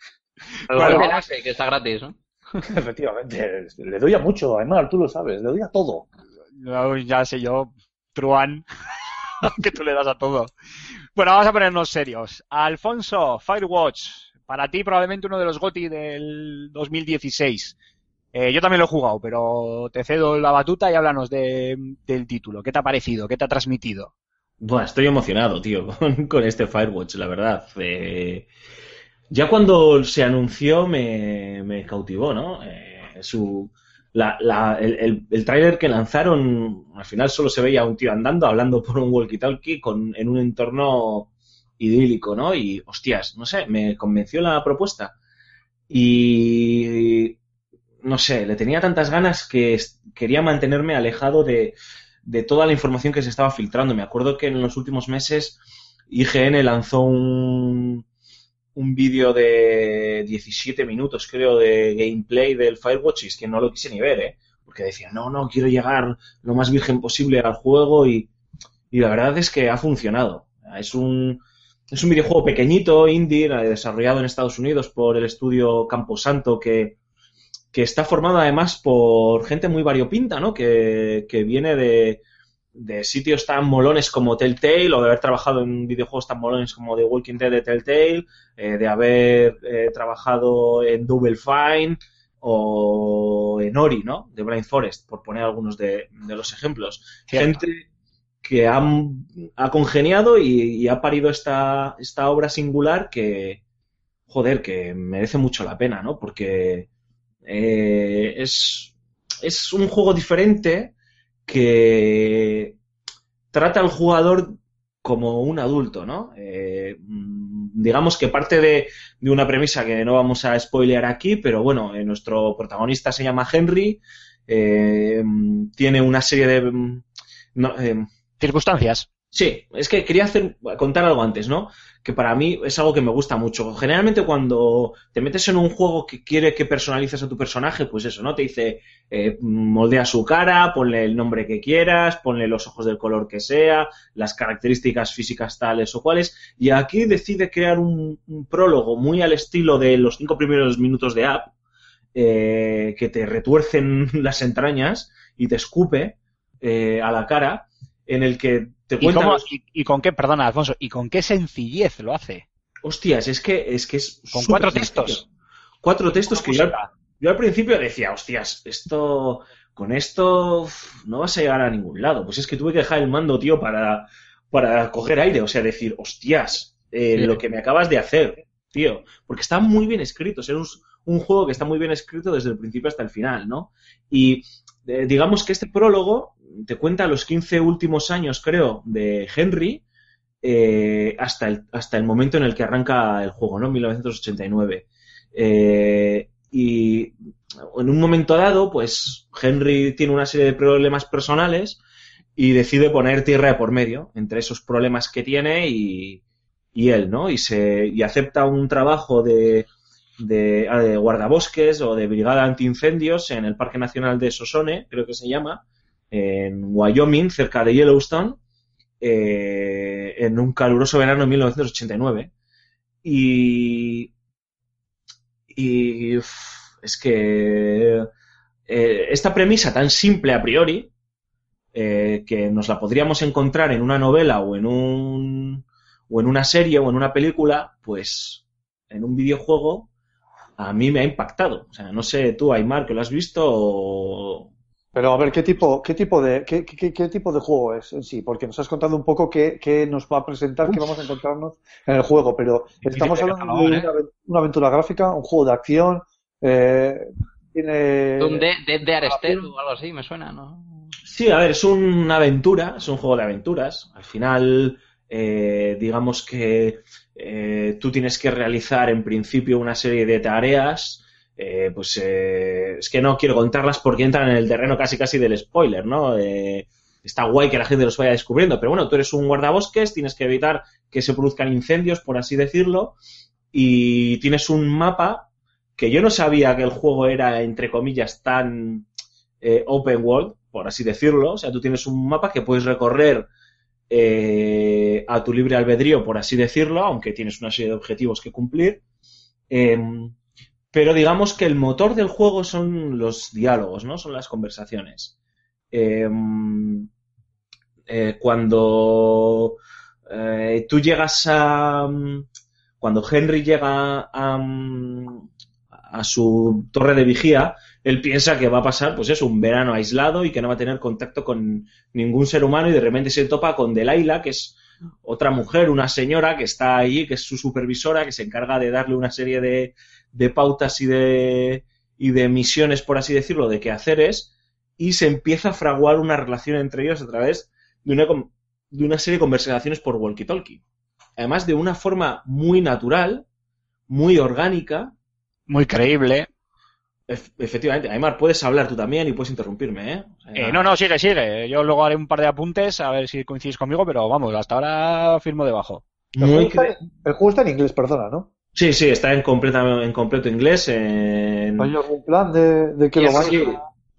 Al Bueno, que está gratis, ¿no? Efectivamente, le doy a mucho, Aymar, tú lo sabes, le doy a todo. No, ya sé yo, Truán, que tú le das a todo. Bueno, vamos a ponernos serios. Alfonso, Firewatch, para ti probablemente uno de los GOTI del 2016. Eh, yo también lo he jugado, pero te cedo la batuta y háblanos de- del título. ¿Qué te ha parecido? ¿Qué te ha transmitido? Buah, estoy emocionado, tío, con, este Firewatch, la verdad. Eh, ya cuando se anunció me, cautivó, ¿no? Eh, su, la, la- el, el, el tráiler que lanzaron, al final solo se veía un tío andando, hablando por un walkie-talkie con, en un entorno idílico, ¿no? Y, hostias, no sé, me convenció la propuesta. Y, no sé, le tenía tantas ganas que quería mantenerme alejado de, de toda la información que se estaba filtrando. Me acuerdo que en los últimos meses IGN lanzó un, un vídeo de 17 minutos, creo, de gameplay del Firewatch y es que no lo quise ni ver, ¿eh? Porque decía, no, no, quiero llegar lo más virgen posible al juego y, y la verdad es que ha funcionado. Es un, es un videojuego pequeñito, indie, desarrollado en Estados Unidos por el estudio Camposanto que, que está formado además por gente muy variopinta, ¿no? Que, que viene de, de sitios tan molones como Telltale o de haber trabajado en videojuegos tan molones como The Walking Dead de Telltale, eh, de haber eh, trabajado en Double Fine o en Ori, ¿no? De Blind Forest, por poner algunos de, de los ejemplos. Cierto. Gente que ha, ha congeniado y, y ha parido esta, esta obra singular que, joder, que merece mucho la pena, ¿no? Porque eh, es, es un juego diferente que trata al jugador como un adulto, ¿no? Eh, mm, digamos que parte de, de una premisa que no vamos a spoilear aquí, pero bueno, eh, nuestro protagonista se llama Henry, mm, tiene una serie de... mm, Circunstancias. Sí, es que quería hacer, contar algo antes, ¿no? Que para mí es algo que me gusta mucho. Generalmente cuando te metes en un juego que quiere que personalices a tu personaje, pues eso, ¿no? Te dice, eh, moldea su cara, ponle el nombre que quieras, ponle los ojos del color que sea, las características físicas tales o cuales. Y aquí decide crear un, un prólogo muy al estilo de los cinco primeros minutos de app, eh, que te retuercen las entrañas y te escupe eh, a la cara, en el que te ¿Y, cuenta cómo- los- y- y con qué, perdona, Alfonso, y con qué sencillez lo hace? Hostias, es que es que es Con cuatro sencillo. textos. Cuatro textos que yo, al- yo al principio decía, hostias, esto con esto no vas a llegar a ningún lado. Pues es que tuve que dejar el mando, tío, para, para coger aire, o sea, decir, hostias, eh, lo que me acabas de hacer, tío. Porque está muy bien escrito, es un, un juego que está muy bien escrito desde el principio hasta el final, ¿no? Y digamos que este prólogo te cuenta los 15 últimos años, creo, de Henry, eh, hasta, el, hasta el momento en el que arranca el juego, ¿no? 1989. Eh, y en un momento dado, pues Henry tiene una serie de problemas personales y decide poner tierra por medio entre esos problemas que tiene y, y él, ¿no? Y, se, y acepta un trabajo de, de, ah, de guardabosques o de brigada antiincendios en el Parque Nacional de Sosone, creo que se llama, en Wyoming, cerca de Yellowstone, eh, en un caluroso verano de 1989. Y, y es que eh, esta premisa tan simple a priori, eh, que nos la podríamos encontrar en una novela o en un o en una serie o en una película, pues en un videojuego a mí me ha impactado. O sea, no sé tú, Aymar, que lo has visto o... Pero a ver, ¿qué tipo, qué tipo de, qué, qué- qué tipo de juego es en sí? Porque nos has contado un poco qué, qué nos va a presentar, qué vamos a encontrarnos en el juego, pero estamos hablando de ¿eh? una, aven- una aventura gráfica, un juego de acción, eh, tiene... De, de, de Arestel o algo así, me suena, ¿no? Sí, a ver, es una aventura, es un juego de aventuras. Al final, eh, digamos que eh, tú tienes que realizar en principio una serie de tareas. eh, pues eh, es que no quiero contarlas porque entran en el terreno casi casi del spoiler, ¿no? Eh, está guay que la gente los vaya descubriendo, pero bueno, tú eres un guardabosques, tienes que evitar que se produzcan incendios, por así decirlo, y tienes un mapa que yo no sabía que el juego era, entre comillas, tan eh, open world, por así decirlo. O sea, tú tienes un mapa que puedes recorrer eh, a tu libre albedrío, por así decirlo, aunque tienes una serie de objetivos que cumplir. Em, pero digamos que el motor del juego son los diálogos, ¿no? Son las conversaciones. Em, eh, cuando eh, tú llegas a... Cuando Henry llega a, a su torre de vigía, él piensa que va a pasar, pues es un verano aislado y que no va a tener contacto con ningún ser humano y de repente se topa con Delilah, que es otra mujer, una señora que está allí, que es su supervisora, que se encarga de darle una serie de, pautas y de, y de misiones, por así decirlo, de quehaceres, y se empieza a fraguar una relación entre ellos a través de una, de una serie de conversaciones por walkie-talkie. Además, de una forma muy natural, muy orgánica, Muy creíble. Ef- efectivamente. Aymar, puedes hablar tú también y puedes interrumpirme, ¿eh? O sea, Eh, no, no, sigue, sigue. Yo luego haré un par de apuntes a ver si coincidís conmigo, pero vamos, hasta ahora firmo debajo. El juego, Muy está, cre- el juego está en inglés, perdona, ¿no? Sí, sí, está en, completa, en completo inglés. En... ¿Hay algún plan de, de que lo van Sí,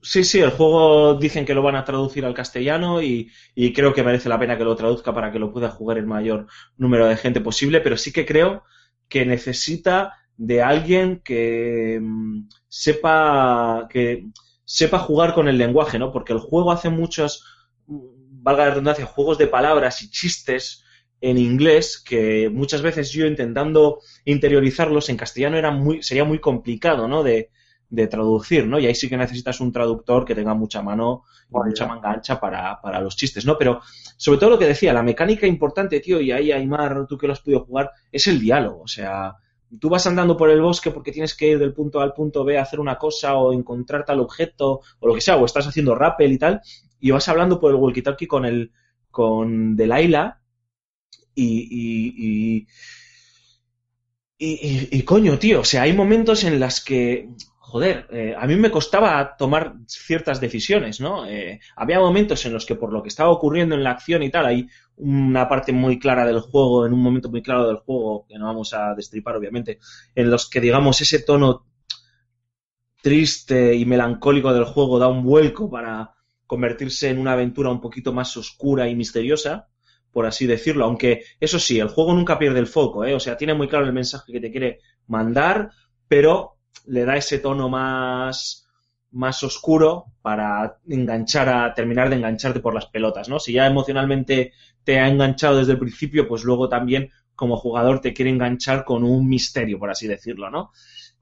sí, sí, el juego dicen que lo van a traducir al castellano y, y creo que merece la pena que lo traduzca para que lo pueda jugar el mayor número de gente posible, pero sí que creo que necesita de alguien que mm, sepa que sepa jugar con el lenguaje, ¿no? Porque el juego hace muchos, valga la redundancia, juegos de palabras y chistes en inglés que muchas veces yo intentando interiorizarlos en castellano era muy, sería muy complicado, ¿no? De, de traducir, ¿no? Y ahí sí que necesitas un traductor que tenga mucha mano y mucha manga ancha para, para los chistes, ¿no? Pero sobre todo lo que decía, la mecánica importante, tío, y ahí Aymar, tú que lo has podido jugar, es el diálogo. O sea, tú vas andando por el bosque porque tienes que ir del punto A al punto B a hacer una cosa o encontrar tal objeto o lo que sea, o estás haciendo rappel y tal, y vas hablando por el walkie-talkie con el con Delilah y, y, y, y, y- coño, tío, o sea, hay momentos en las que, joder, eh, a mí me costaba tomar ciertas decisiones, ¿no? Eh, había momentos en los que por lo que estaba ocurriendo en la acción y tal, hay una parte muy clara del juego, en un momento muy claro del juego, que no vamos a destripar obviamente, en los que, digamos, ese tono triste y melancólico del juego da un vuelco para convertirse en una aventura un poquito más oscura y misteriosa, por así decirlo, aunque eso sí, el juego nunca pierde el foco, ¿eh? o sea, tiene muy claro el mensaje que te quiere mandar, pero le da ese tono más más oscuro para enganchar a terminar de engancharte por las pelotas, ¿no? Si ya emocionalmente te ha enganchado desde el principio, pues luego también como jugador te quiere enganchar con un misterio, por así decirlo, ¿no?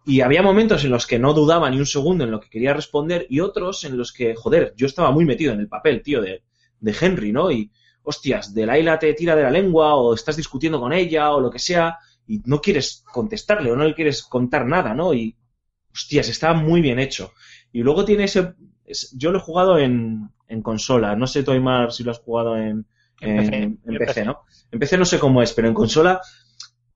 Y había momentos en los que no dudaba ni un segundo en lo que quería responder y otros en los que, joder, yo estaba muy metido en el papel, tío, de, de Henry, ¿no? Y, hostias, Delilah te tira de la lengua o estás discutiendo con ella o lo que sea y no quieres contestarle o no le quieres contar nada, ¿no? Y, hostias, está muy bien hecho. Y luego tiene ese... es- yo lo he jugado en, en consola, no sé tú, Aymar, si lo has jugado en, En en, PC, en PC. ¿no? En PC no sé cómo es, pero en consola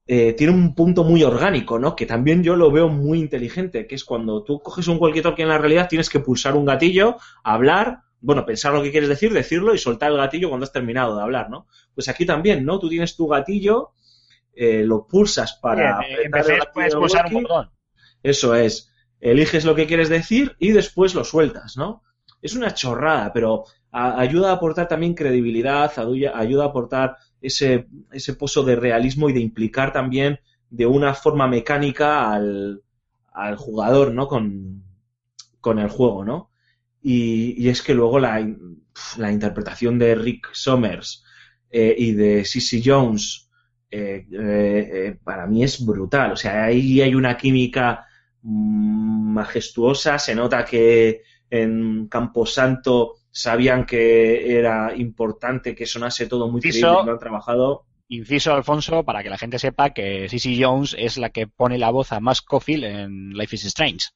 eh, tiene un punto muy orgánico, ¿no? Que también yo lo veo muy inteligente, que es cuando tú coges un walkie-talkie en la realidad tienes que pulsar un gatillo, hablar, bueno, pensar lo que quieres decir, decirlo y soltar el gatillo cuando has terminado de hablar, ¿no? Pues aquí también, ¿no? Tú tienes tu gatillo, eh, lo pulsas para... Bien, apretar el empecé, gatillo puedes del pulsar un botón. Eso es. Eliges lo que quieres decir y después lo sueltas, ¿no? Es una chorrada, pero ayuda a aportar también credibilidad, ayuda a aportar ese, ese pozo de realismo y de implicar también de una forma mecánica al, al jugador, ¿no? Con, con el juego, ¿no? Y, y es que luego la, la interpretación de Rick Somers eh, y de Sissy Jones eh, eh, para mí es brutal. O sea, ahí hay una química majestuosa. Se nota que en Camposanto sabían que era importante que sonase todo muy Inciso. creíble, lo han trabajado. Inciso, Alfonso, para que la gente sepa que Sissy Jones es la que pone la voz a Max Cofield en Life is Strange.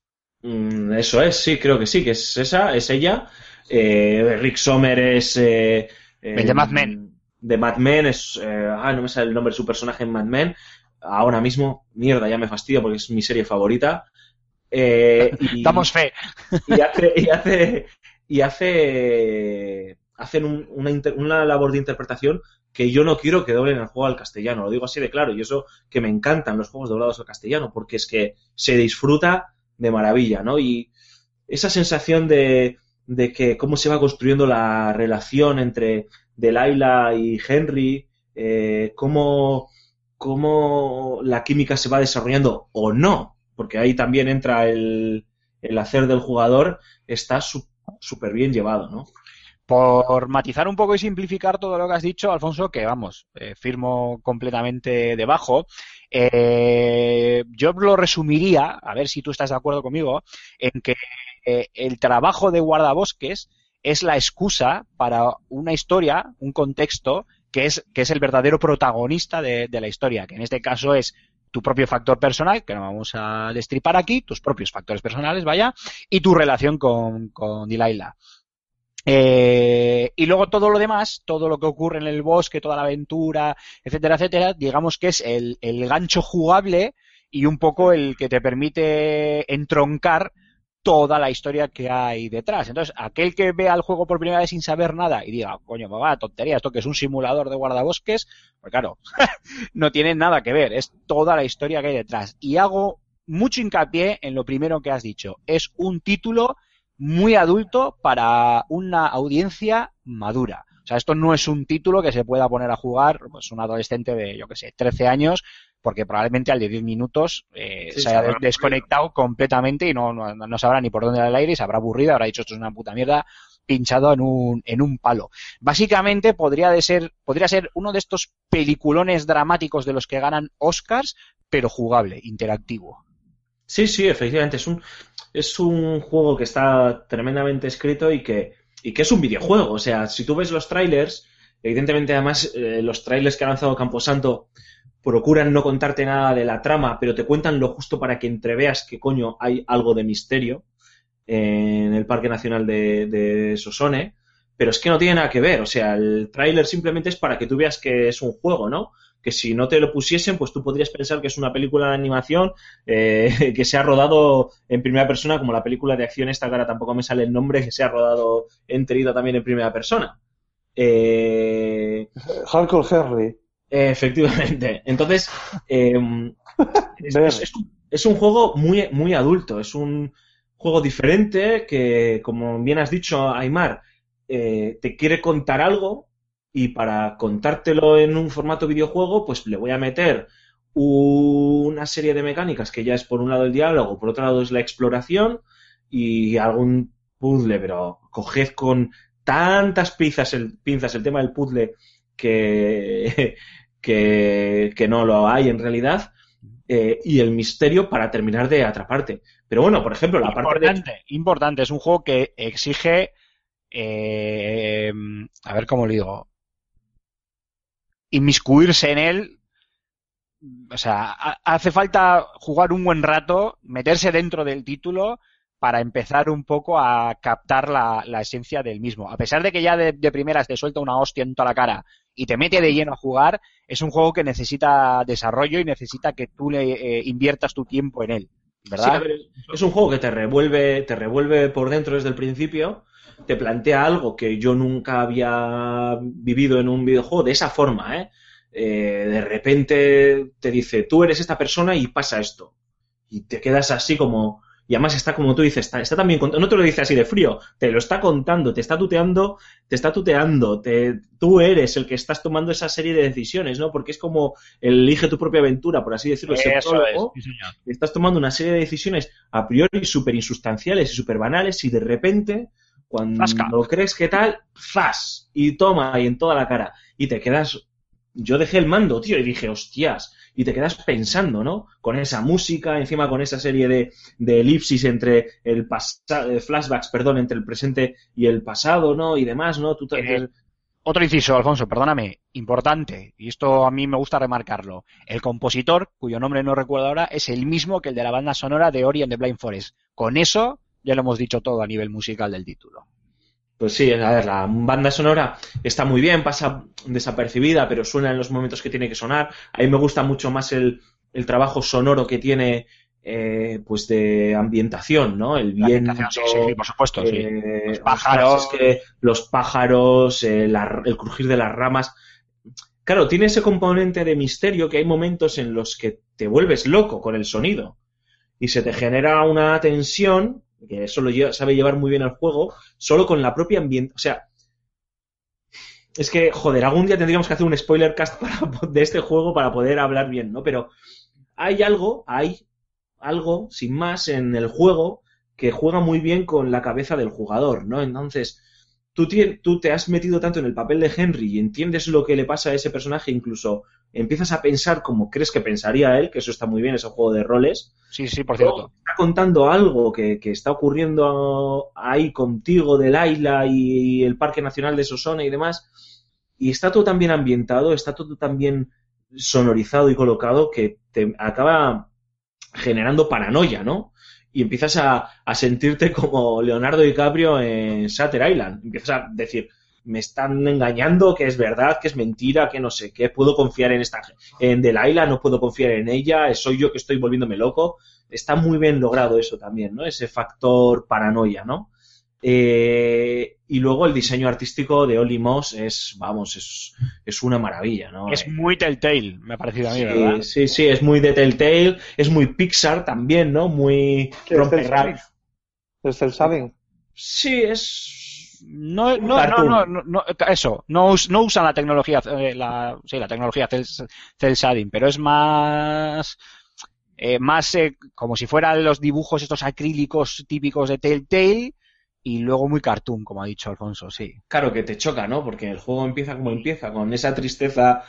Mm, eso es, sí, creo que sí, que es esa, es ella. Eh, Rick Sommer es... Eh, eh, El de Mad Men. De Mad Men, es... eh, ah, no me sale el nombre de su personaje en Mad Men. Ahora mismo, mierda, ya me fastidia porque es mi serie favorita. Eh, y, Damos fe. y hace... Y hace, y hace hacen un- una, inter- una labor de interpretación que yo no quiero que doblen el juego al castellano, lo digo así de claro, y eso que me encantan los juegos doblados al castellano, porque es que se disfruta de maravilla, ¿no? Y esa sensación de, de que cómo se va construyendo la relación entre Delilah y Henry, eh, cómo, cómo la química se va desarrollando o no, porque ahí también entra el, el hacer del jugador, está súper bien llevado, ¿no? Por matizar un poco y simplificar todo lo que has dicho, Alfonso, que vamos, eh, firmo completamente debajo, eh, yo lo resumiría, a ver si tú estás de acuerdo conmigo, en que eh, el trabajo de guardabosques es la excusa para una historia, un contexto, que es, que es el verdadero protagonista de, de la historia, que en este caso es tu propio factor personal, que no vamos a destripar aquí, tus propios factores personales, vaya, y tu relación con, con Delilah. Eh, y luego todo lo demás, todo lo que ocurre en el bosque, toda la aventura, etcétera, etcétera, digamos que es el, el gancho jugable y un poco el que te permite entroncar toda la historia que hay detrás. Entonces, aquel que vea el juego por primera vez sin saber nada y diga, coño, me va, tontería, esto que es un simulador de guardabosques, pues claro, no tiene nada que ver, es toda la historia que hay detrás. Y hago mucho hincapié en lo primero que has dicho, es un título muy adulto para una audiencia madura. O sea, esto no es un título que se pueda poner a jugar pues un adolescente de, yo que sé, 13 años, porque probablemente al de 10 minutos eh, Sí, se haya se desconectado completamente y no, no, no sabrá ni por dónde va el aire y se habrá aburrido, habrá dicho esto es una puta mierda, pinchado en un, en un palo. Básicamente podría, de ser, podría ser uno de estos peliculones dramáticos de los que ganan Oscars, pero jugable, interactivo. Sí, sí, efectivamente, es un, es un juego que está tremendamente escrito y que, y que es un videojuego. O sea, si tú ves los trailers, evidentemente además eh, los trailers que ha lanzado Camposanto procuran no contarte nada de la trama, pero te cuentan lo justo para que entreveas que coño hay algo de misterio en el Parque Nacional de, Sosone. Pero es que no tiene nada que ver, o sea, el tráiler simplemente es para que tú veas que es un juego, ¿no? Que si no te lo pusiesen, pues tú podrías pensar que es una película de animación eh, que se ha rodado en primera persona, como la película de acción esta, que ahora tampoco me sale el nombre, que se ha rodado entregado también en primera persona. Eh, Hardcore Henry. Efectivamente. Entonces, eh, es, es- es un- es un juego muy, muy adulto, es un juego diferente que, como bien has dicho, Aymar, eh, te quiere contar algo y para contártelo en un formato videojuego, pues le voy a meter una serie de mecánicas que ya es por un lado el diálogo, por otro lado es la exploración y algún puzzle, pero coged con tantas pinzas el, pinzas el tema del puzzle que, que, que no lo hay en realidad eh, y el misterio para terminar de atraparte. Pero bueno, por ejemplo, la parte de... Importante, es un juego que exige, eh, a ver cómo lo digo, inmiscuirse en él. O sea, ha- hace falta jugar un buen rato, meterse dentro del título para empezar un poco a captar la, la esencia del mismo. A pesar de que ya de, de primeras te suelta una hostia en toda la cara y te mete de lleno a jugar, es un juego que necesita desarrollo y necesita que tú le eh, inviertas tu tiempo en él. ¿Verdad? es un juego que te revuelve, te revuelve por dentro desde el principio, te plantea algo que yo nunca había vivido en un videojuego de esa forma, ¿eh? Eh, de repente te dice, tú eres esta persona y pasa esto. Y te quedas así como... Y además está como tú dices, está, está también no te lo dice así de frío, te lo está contando, te está tuteando, te está tuteando, te, tú eres el que estás tomando esa serie de decisiones, ¿no? Porque es como elige tu propia aventura, por así decirlo, Eso es, prólogo sí, señor. estás tomando una serie de decisiones a priori súper insustanciales y súper banales y de repente, cuando Zasca. crees que tal, ¡zas! Y toma, y en toda la cara. Y te quedas... Yo dejé el mando, tío, y dije, hostias. Y te quedas pensando, ¿no? Con esa música, encima con esa serie de, de elipsis entre el pasado, flashbacks, perdón, entre el presente y el pasado, ¿no? Y demás, ¿no? Tú te- Eh, Otro inciso, Alfonso, perdóname, importante, y esto a mí me gusta remarcarlo. El compositor, cuyo nombre no recuerdo ahora, es el mismo que el de la banda sonora de Ori and the Blind Forest. Con eso ya lo hemos dicho todo a nivel musical del título. Pues sí, a ver, la banda sonora está muy bien, pasa desapercibida, pero suena en los momentos que tiene que sonar. A mí me gusta mucho más el, el trabajo sonoro que tiene, eh, pues de ambientación, ¿no? El viento, sí, sí, sí, por supuesto, sí. eh, Los pájaros. que los pájaros, eh, la- el crujir de las ramas. claro, tiene ese componente de misterio que hay momentos en los que te vuelves loco con el sonido y se te genera una tensión que eso lo sabe llevar muy bien al juego, solo con la propia ambiente. O sea, es que, joder, algún día tendríamos que hacer un spoiler cast para- de este juego para poder hablar bien, ¿no? Pero hay algo, hay algo, sin más, en el juego que juega muy bien con la cabeza del jugador, ¿no? Entonces, tú, tú te has metido tanto en el papel de Henry y entiendes lo que le pasa a ese personaje, incluso empiezas a pensar como crees que pensaría él, que eso está muy bien, ese juego de roles, Sí, sí, por cierto. está contando algo que, que está ocurriendo ahí contigo de Laila y el Parque Nacional de Sosona y demás, y está todo tan bien ambientado, está todo tan bien sonorizado y colocado que te acaba generando paranoia, ¿no? Y empiezas a, a sentirte como Leonardo DiCaprio en Shutter Island. Empiezas a decir, me están engañando, que es verdad, que es mentira, que no sé qué, puedo confiar en esta en Delilah, no puedo confiar en ella, soy yo que estoy volviéndome loco. Está muy bien logrado eso también, ¿no? Ese factor paranoia, ¿no? Eh, y luego el diseño artístico de Oli Moss es, vamos, es, es una maravilla, ¿no? Es muy Telltale, me ha parecido a mí, sí, ¿verdad? sí, sí, es muy de Telltale, es muy Pixar también, ¿no? Muy ¿Qué es el el. Sí, es No, no, no, no, no, eso, no, no usan la tecnología, eh, la, sí, la tecnología cel shading, pero es más, eh, más eh, como si fueran los dibujos estos acrílicos típicos de Telltale y luego muy cartoon, como ha dicho Alfonso, sí. claro que te choca, ¿no? Porque el juego empieza como empieza, con esa tristeza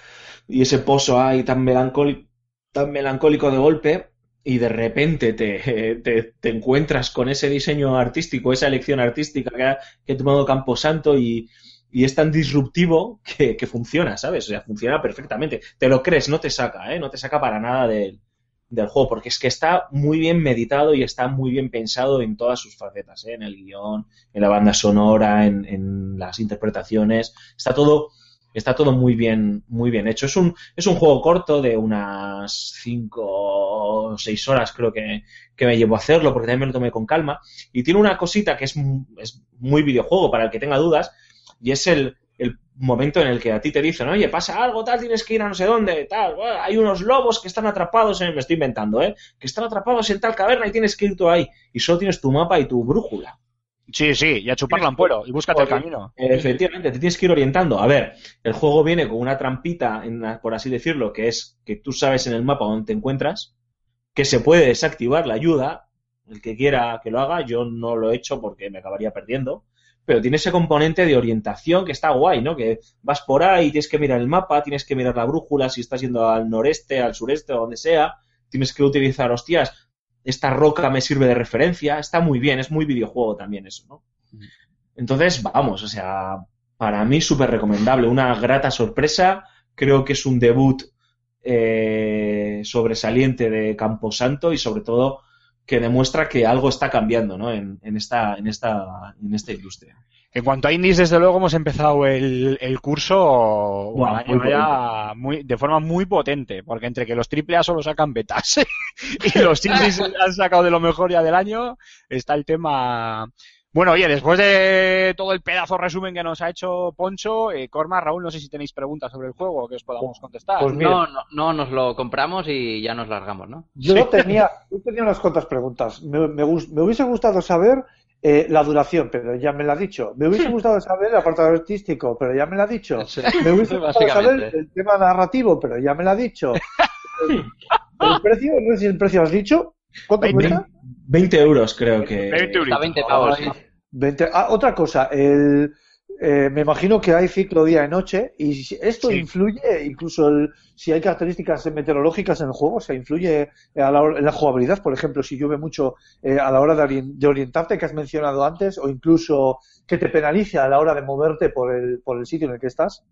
y ese pozo ahí tan melancólico, tan melancólico de golpe, y de repente te, te, encuentras con ese diseño artístico, esa elección artística que ha, que ha tomado Camposanto y, y es tan disruptivo que, que funciona, ¿sabes? O sea, funciona perfectamente. Te lo crees, no te saca, ¿eh? No te saca para nada del, del juego, porque es que está muy bien meditado y está muy bien pensado en todas sus facetas, ¿eh? En el guion, en la banda sonora, en, en las interpretaciones. Está todo, está todo muy bien, muy bien hecho. Es un, es un juego corto de unas 5 6 horas, creo que, que me llevó a hacerlo, porque también me lo tomé con calma. Y tiene una cosita que es, es muy videojuego para el que tenga dudas, y es el, el momento en el que a ti te dicen, oye, pasa algo, tal, tienes que ir a no sé dónde, tal, bueno, hay unos lobos que están atrapados en, me estoy inventando, ¿eh? Que están atrapados en tal caverna y tienes que ir tú ahí. Y solo tienes tu mapa y tu brújula. Sí, sí, y a chuparla en puero, y búscate el camino. Efectivamente, te tienes que ir orientando. A ver, el juego viene con una trampita, en la- por así decirlo, que es que tú sabes en el mapa dónde te encuentras, que se puede desactivar la ayuda, el que quiera que lo haga, yo no lo he hecho porque me acabaría perdiendo, pero tiene ese componente de orientación que está guay, ¿no? Que vas por ahí, tienes que mirar el mapa, tienes que mirar la brújula, si estás yendo al noreste, al sureste o donde sea, tienes que utilizar, hostias, esta roca me sirve de referencia, está muy bien, es muy videojuego también eso, ¿no? Entonces, vamos, o sea, para mí súper recomendable, una grata sorpresa, creo que es un debut eh, sobresaliente de Camposanto y sobre todo que demuestra que algo está cambiando, ¿no? En, en esta, en esta, en esta industria. En cuanto a indies, desde luego hemos empezado el, el curso muy- de forma muy potente, porque entre que los AAA solo sacan betas y los indies han sacado de lo mejor ya del año, está el tema... Bueno, oye, después de todo el pedazo resumen que nos ha hecho Poncho, eh, Corma, Raúl, no sé si tenéis preguntas sobre el juego que os podamos contestar. Pues. No, no, no nos lo compramos y ya nos largamos, ¿no? Yo tenía, yo tenía unas cuantas preguntas. Me, me me hubiese gustado saber eh, la duración, pero ya me la ha dicho. Me hubiese gustado saber el apartado artístico, pero ya me la ha dicho. Sí, Me hubiese gustado saber el tema narrativo, pero ya me la ha dicho. El precio, no sé si el precio has dicho. ¿Cuánto Veinte. cuesta? 20 euros creo que... 20 Está euritos. 20 pavos, sí. 20. Ah, otra cosa, el, eh, me imagino que hay ciclo día y noche y si- esto Sí. influye incluso el, si hay características meteorológicas en el juego, o sea, influye a la, en la jugabilidad, por ejemplo, si llueve mucho eh, a la hora de, de orientarte que has mencionado antes o incluso que te penalice a la hora de moverte por el, por el sitio en el que estás.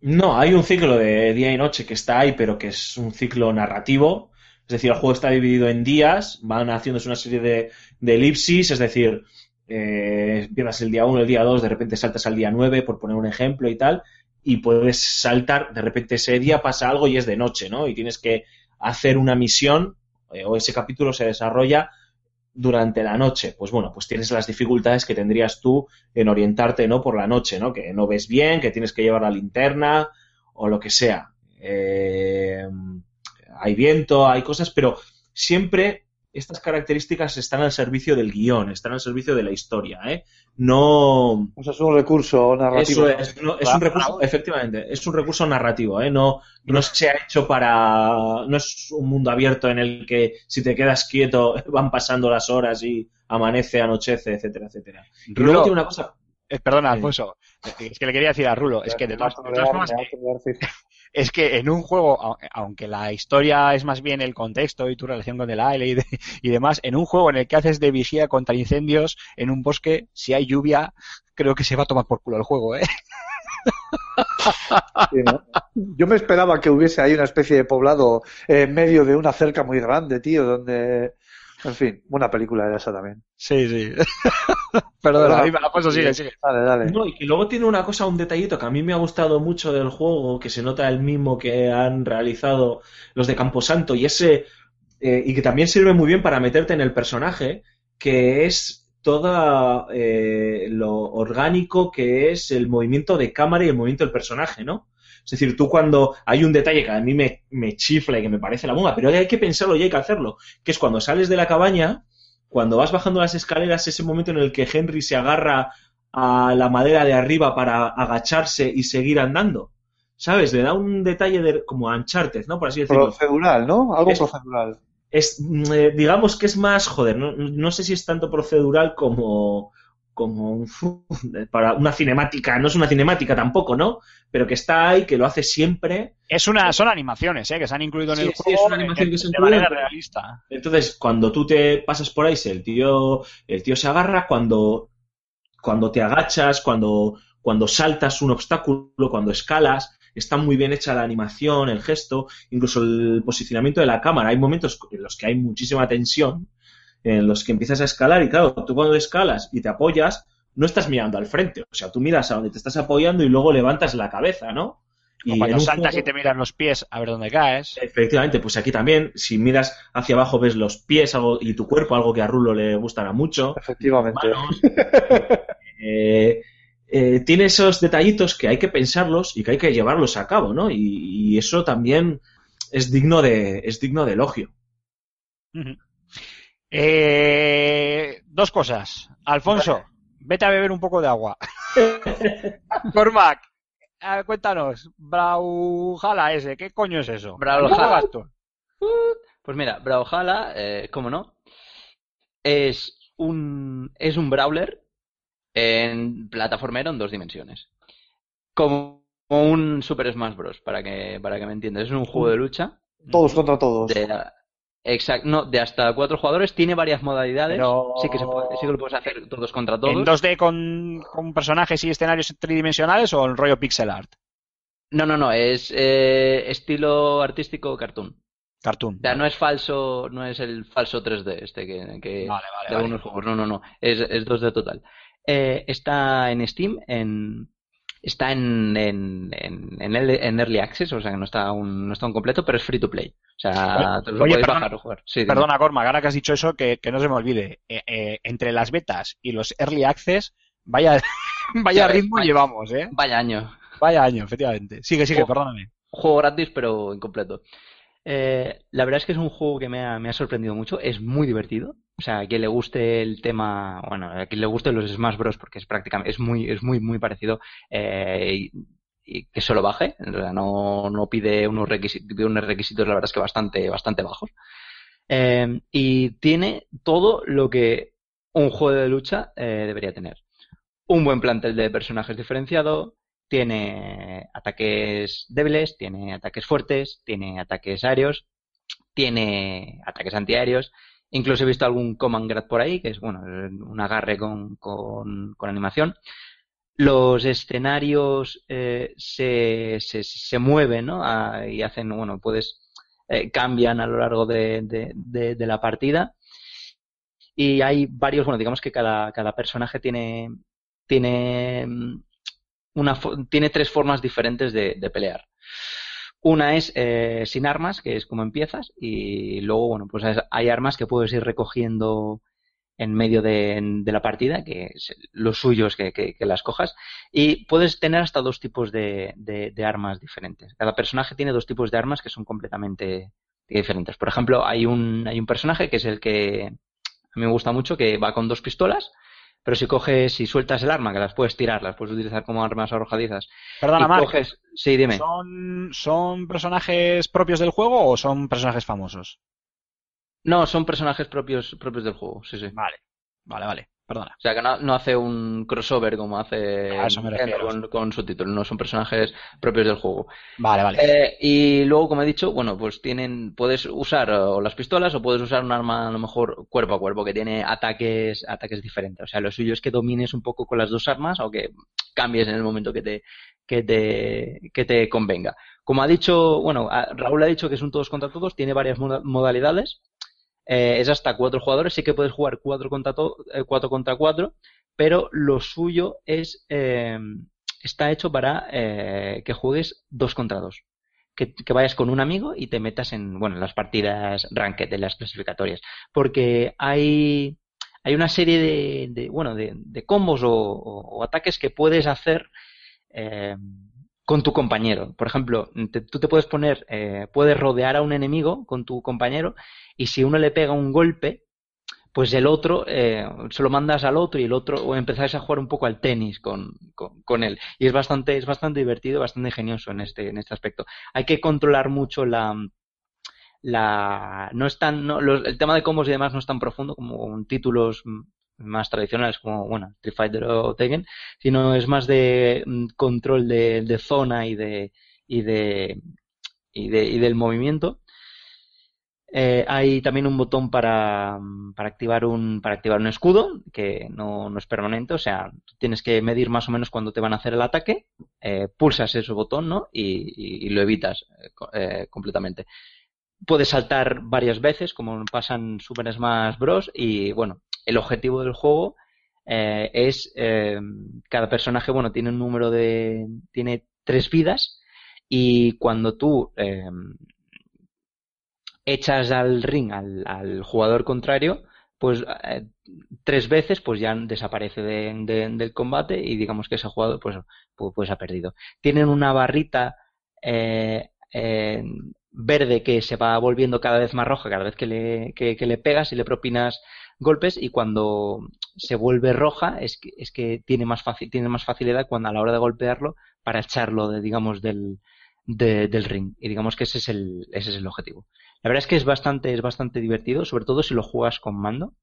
No, hay un ciclo de día y noche que está ahí, pero que es un ciclo narrativo. Es decir, el juego está dividido en días, van haciéndose una serie de, de elipsis, es decir, eh, el día 1, el día 2, de repente saltas al día 9, por poner un ejemplo y tal, y puedes saltar, de repente ese día pasa algo y es de noche, ¿no? Y tienes que hacer una misión, eh, o ese capítulo se desarrolla durante la noche. Pues bueno, pues tienes las dificultades que tendrías tú en orientarte, ¿no? Por la noche, ¿no? Que no ves bien, que tienes que llevar la linterna, o lo que sea. Eh, hay viento, hay cosas, pero siempre estas características están al servicio del guion, están al servicio de la historia, ¿eh? No... O sea, es un recurso narrativo. Eso es, no, es un recurso, efectivamente, es un recurso narrativo, ¿eh? No, no se ha hecho para... No es un mundo abierto en el que si te quedas quieto van pasando las horas y amanece, anochece, etcétera, etcétera. Y Rulo. luego tiene una cosa... Eh, perdona, Sí. Es que le quería decir a Rulo, es que de todas, de todas Me formas, es que en un juego, au- aunque la historia es más bien el contexto y tu relación con el aire y, de- y demás, en un juego en el que haces de vigía contra incendios en un bosque, si hay lluvia, creo que se va a tomar por culo el juego, ¿eh? Sí, ¿no? Yo me esperaba que hubiese ahí una especie de poblado eh, en medio de una cerca muy grande, tío, donde... En fin, buena película era esa también. Sí, sí. Perdona, dime, Alfonso, sigue, sigue. Dale, dale. No, y que luego tiene una cosa, un detallito que a mí me ha gustado mucho del juego, que se nota el mismo que han realizado los de Camposanto, y ese eh, y que también sirve muy bien para meterte en el personaje, que es toda eh, lo orgánico que es el movimiento de cámara y el movimiento del personaje, ¿no? Es decir, tú cuando hay un detalle que a mí me, me chifla y que me parece la bomba, pero hay que pensarlo y hay que hacerlo, que es cuando sales de la cabaña, cuando vas bajando las escaleras, ese momento en el que Henry se agarra a la madera de arriba para agacharse y seguir andando. ¿Sabes? Le da un detalle de, como a Uncharted, ¿no? Por así decirlo. Procedural, ¿no? Algo Es- procedural. Es, mm, eh, digamos que es más, joder, no, no sé si es tanto procedural como, como un- para una cinemática, no es una cinemática tampoco, ¿no? Pero que está ahí, que lo hace siempre. Es una, son animaciones, ¿eh? Que se han incluido en Sí, el sí, juego es una animación de, que se de incluye, manera realista. Entonces, cuando tú te pasas por ahí, el tío, el tío se agarra cuando, cuando te agachas, cuando, cuando saltas un obstáculo, cuando escalas, está muy bien hecha la animación, el gesto, incluso el posicionamiento de la cámara. Hay momentos en los que hay muchísima tensión, en los que empiezas a escalar y claro, tú cuando escalas y te apoyas, no estás mirando al frente, o sea, tú miras a donde te estás apoyando y luego levantas la cabeza, ¿no? O Y cuando en un saltas juego- y te miras los pies a ver dónde caes. Efectivamente, pues aquí también, si miras hacia abajo ves los pies algo, y tu cuerpo, algo que a Rulo le gustará mucho. Efectivamente. Manos. Eh, eh, tiene esos detallitos que hay que pensarlos y que hay que llevarlos a cabo, ¿no? Y, y eso también es digno de, es digno de elogio. Ujú. Eh, dos cosas. Alfonso, vete a beber un poco de agua. Cormac, cuéntanos, Brawlhalla ese, ¿qué coño es eso? Brawlhalla. ¿Cómo juegas tú? Pues mira, Brawlhalla, eh, cómo no, es un, es un brawler en plataformero en dos dimensiones. Como un Super Smash Bros. para que, para que me entiendas. Es un juego de lucha Todos contra todos. de, exact, no, de hasta cuatro jugadores. Tiene varias modalidades. Pero- Sí que se puede, sí que lo puedes hacer todos contra ¿En todos. 2D con, con personajes y escenarios tridimensionales o en rollo pixel art? No, no, no, es eh, estilo artístico cartoon. Cartoon. O sea, no es falso, no es el falso 3D este que, que Vale, vale, de vale. algunos juegos. No, no, no. Es, es 2D total. Eh, está en Steam, en, está en, en, en, en Early Access, o sea que no está aún, no está aún completo, pero es free to play. O sea, te lo Oye, podéis perdona- bajar o jugar. Sí. Perdona, Cormac, ahora que has dicho eso, que, que no se me olvide. Eh, eh, entre las betas y los early access, vaya, vaya ves, ritmo vaya. llevamos, ¿eh? Vaya año. Vaya año, efectivamente. Sigue, sigue, perdóname. Juego gratis, pero incompleto. Eh, la verdad es que es un juego que me ha, me ha sorprendido mucho. Es muy divertido. O sea, a quien le guste el tema, bueno, a quien le guste los Smash Bros. porque es prácticamente, es muy, es muy, muy parecido. eh, y, que solo baje. O sea, no, no pide unos requisitos, unos la verdad es que bastante, bastante bajos. Eh, y tiene todo lo que un juego de lucha eh, debería tener. Un buen plantel de personajes diferenciado, tiene ataques débiles, tiene ataques fuertes, tiene ataques aéreos, tiene ataques antiaéreos. Incluso he visto algún Command Grab por ahí, que es bueno, un agarre con, con, animación. Los escenarios eh, se, se, se mueven, ¿no? Ah, y hacen, bueno, puedes, eh, cambian a lo largo de, de, de, de la partida. Y hay varios, bueno, digamos que cada, cada personaje tiene, tiene mm, una, tiene tres formas diferentes de pelear. Una es eh, sin armas, que es como empiezas, y luego, bueno, pues es- hay armas que puedes ir recogiendo en medio de, la partida, que es- lo suyo que, que- las cojas, y puedes tener hasta dos tipos de, de- de armas diferentes. Cada personaje tiene dos tipos de armas que son completamente diferentes. Por ejemplo, hay un, hay un personaje que es el que a mí me gusta mucho, que va con dos pistolas, pero si coges, si sueltas el arma, que las puedes tirar, las puedes utilizar como armas arrojadizas, Perdona, coges, sí, dime. ¿son, ¿son personajes propios del juego o son personajes famosos? No, son personajes propios, propios del juego, sí, sí. Vale, vale, vale. Perdona. O sea, que no, no hace un crossover como hace con, con subtítulos, no son personajes propios del juego. Vale, vale. Eh, y luego, como he dicho, bueno, pues tienen, puedes usar o las pistolas o puedes usar un arma a lo mejor cuerpo a cuerpo que tiene ataques, ataques diferentes. O sea, lo suyo es que domines un poco con las dos armas o que cambies en el momento que te, que te, que te convenga. Como ha dicho, bueno, Raúl ha dicho que es un todos contra todos, tiene varias moda- modalidades. Eh, es hasta cuatro jugadores, sí que puedes jugar cuatro contra, to- eh, cuatro contra cuatro, pero lo suyo es, eh, está hecho para eh, que juegues dos contra dos. Que, vayas con un amigo y te metas en, bueno, en las partidas ranked, en las clasificatorias. Porque hay, hay una serie de, de, bueno, de, de combos o, ataques que puedes hacer con tu compañero. Por ejemplo, te- tú te puedes poner, eh, puedes rodear a un enemigo con tu compañero y si uno le pega un golpe, pues el otro eh, se lo mandas al otro y el otro o empezáis a jugar un poco al tenis con, con, con él y es bastante es bastante divertido bastante ingenioso en este en este aspecto hay que controlar mucho la la no es tan los- el tema de combos y demás no es tan profundo como títulos mm, más tradicionales como bueno Street Fighter o Tekken sino es más de mm, control de, zona y de y de y, de, y del movimiento eh, hay también un botón para, mm, para activar un para activar un escudo que no, es permanente, o sea, tienes que medir más o menos cuándo te van a hacer el ataque, eh, pulsas ese botón, ¿no? Y, lo evitas eh, eh, completamente. Puedes saltar varias veces, como pasa en Super Smash Bros. Y bueno, el objetivo del juego eh, es eh, cada personaje, bueno, tiene un número de, tiene tres vidas y cuando tú eh, echas al ring al, jugador contrario, pues eh, tres veces pues ya desaparece de- de- del combate y digamos que ese jugador pues, pues, pues ha perdido. Tienen una barrita eh, eh, verde que se va volviendo cada vez más roja cada vez que le, que le pegas y le propinas golpes y cuando se vuelve roja es que, es que tiene más fácil, tiene más facilidad cuando a la hora de golpearlo para echarlo de, digamos del, de- del ring y digamos que ese es el, ese es el objetivo. La verdad es que es bastante, es bastante divertido, sobre todo si lo juegas con mando.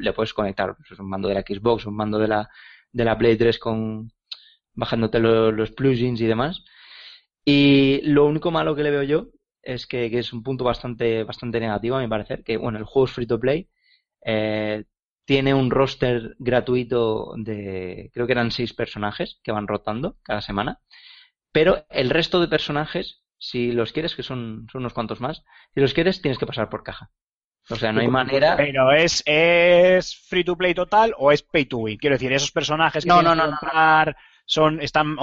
Le puedes conectar pues, un mando de la Xbox, un mando de la, de la Play 3 con, bajándote lo- los plugins y demás. Y lo único malo que le veo yo es que, que es un punto bastante, bastante negativo a mi parecer, que bueno, el juego es free to play, eh, tiene un roster gratuito de, creo que eran seis personajes que van rotando cada semana, pero el resto de personajes, si los quieres, que son, son unos cuantos más, si los quieres tienes que pasar por caja. O sea, no hay manera. Pero es, es free to play total o es pay to win. Quiero decir, esos personajes que No, no, que no, comprar son, están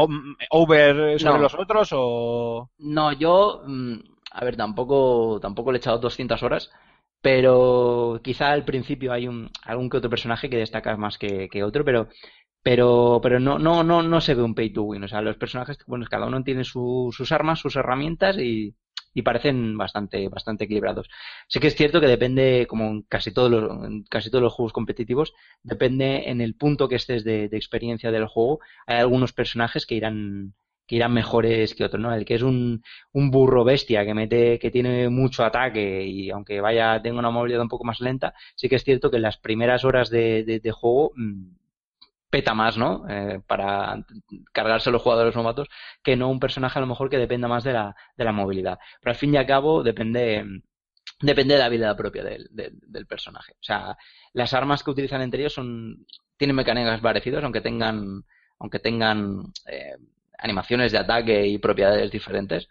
over sobre los otros o. No, yo, mm, a ver, tampoco, tampoco le he echado 200 horas, pero quizá al principio hay un, algún que otro personaje que destaca más que, otro, pero, pero, pero no, no, no, no se ve un pay to win. O sea, los personajes, bueno, cada uno tiene su- sus armas, sus herramientas y, parecen bastante, bastante equilibrados. Sí que es cierto que depende, como en casi todos los, en casi todos los juegos competitivos, depende en el punto que estés de experiencia del juego. Hay algunos personajes que irán, que irán mejores que otros, ¿no? El que es un, un burro bestia que mete, que tiene mucho ataque y aunque vaya, tenga una movilidad un poco más lenta, sí que es cierto que en las primeras horas de, de- juego mm, peta más, ¿no? Eh, para cargarse los jugadores novatos que no un personaje a lo mejor que dependa más de la, de la movilidad. Pero al fin y al cabo depende, depende de la habilidad propia del, del, del personaje. O sea, las armas que utilizan entre ellos son, tienen mecánicas parecidas, aunque tengan, aunque tengan eh, animaciones de ataque y propiedades diferentes.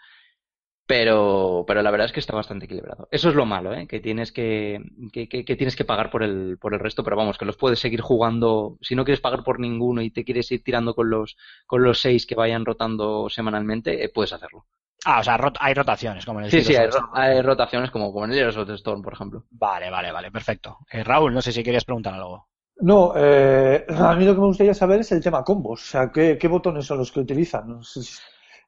Pero, pero la verdad es que está bastante equilibrado. Eso es lo malo, ¿eh? Que tienes que, que, que- que tienes que pagar por el, por el resto, pero vamos, que los puedes seguir jugando. Si no quieres pagar por ninguno y te quieres ir tirando con los, con los seis que vayan rotando semanalmente, eh, puedes hacerlo. Ah, o sea, rot- hay rotaciones, como en el Sí, sí, hay, ro- hay rotaciones como, como en el Heroes of the Storm, por ejemplo. Vale, vale, vale, perfecto. Eh, Raúl, no sé si querías preguntar algo. No, eh, a mí lo que me gustaría saber es el tema combos. O sea, ¿qué, botones son los que utilizan?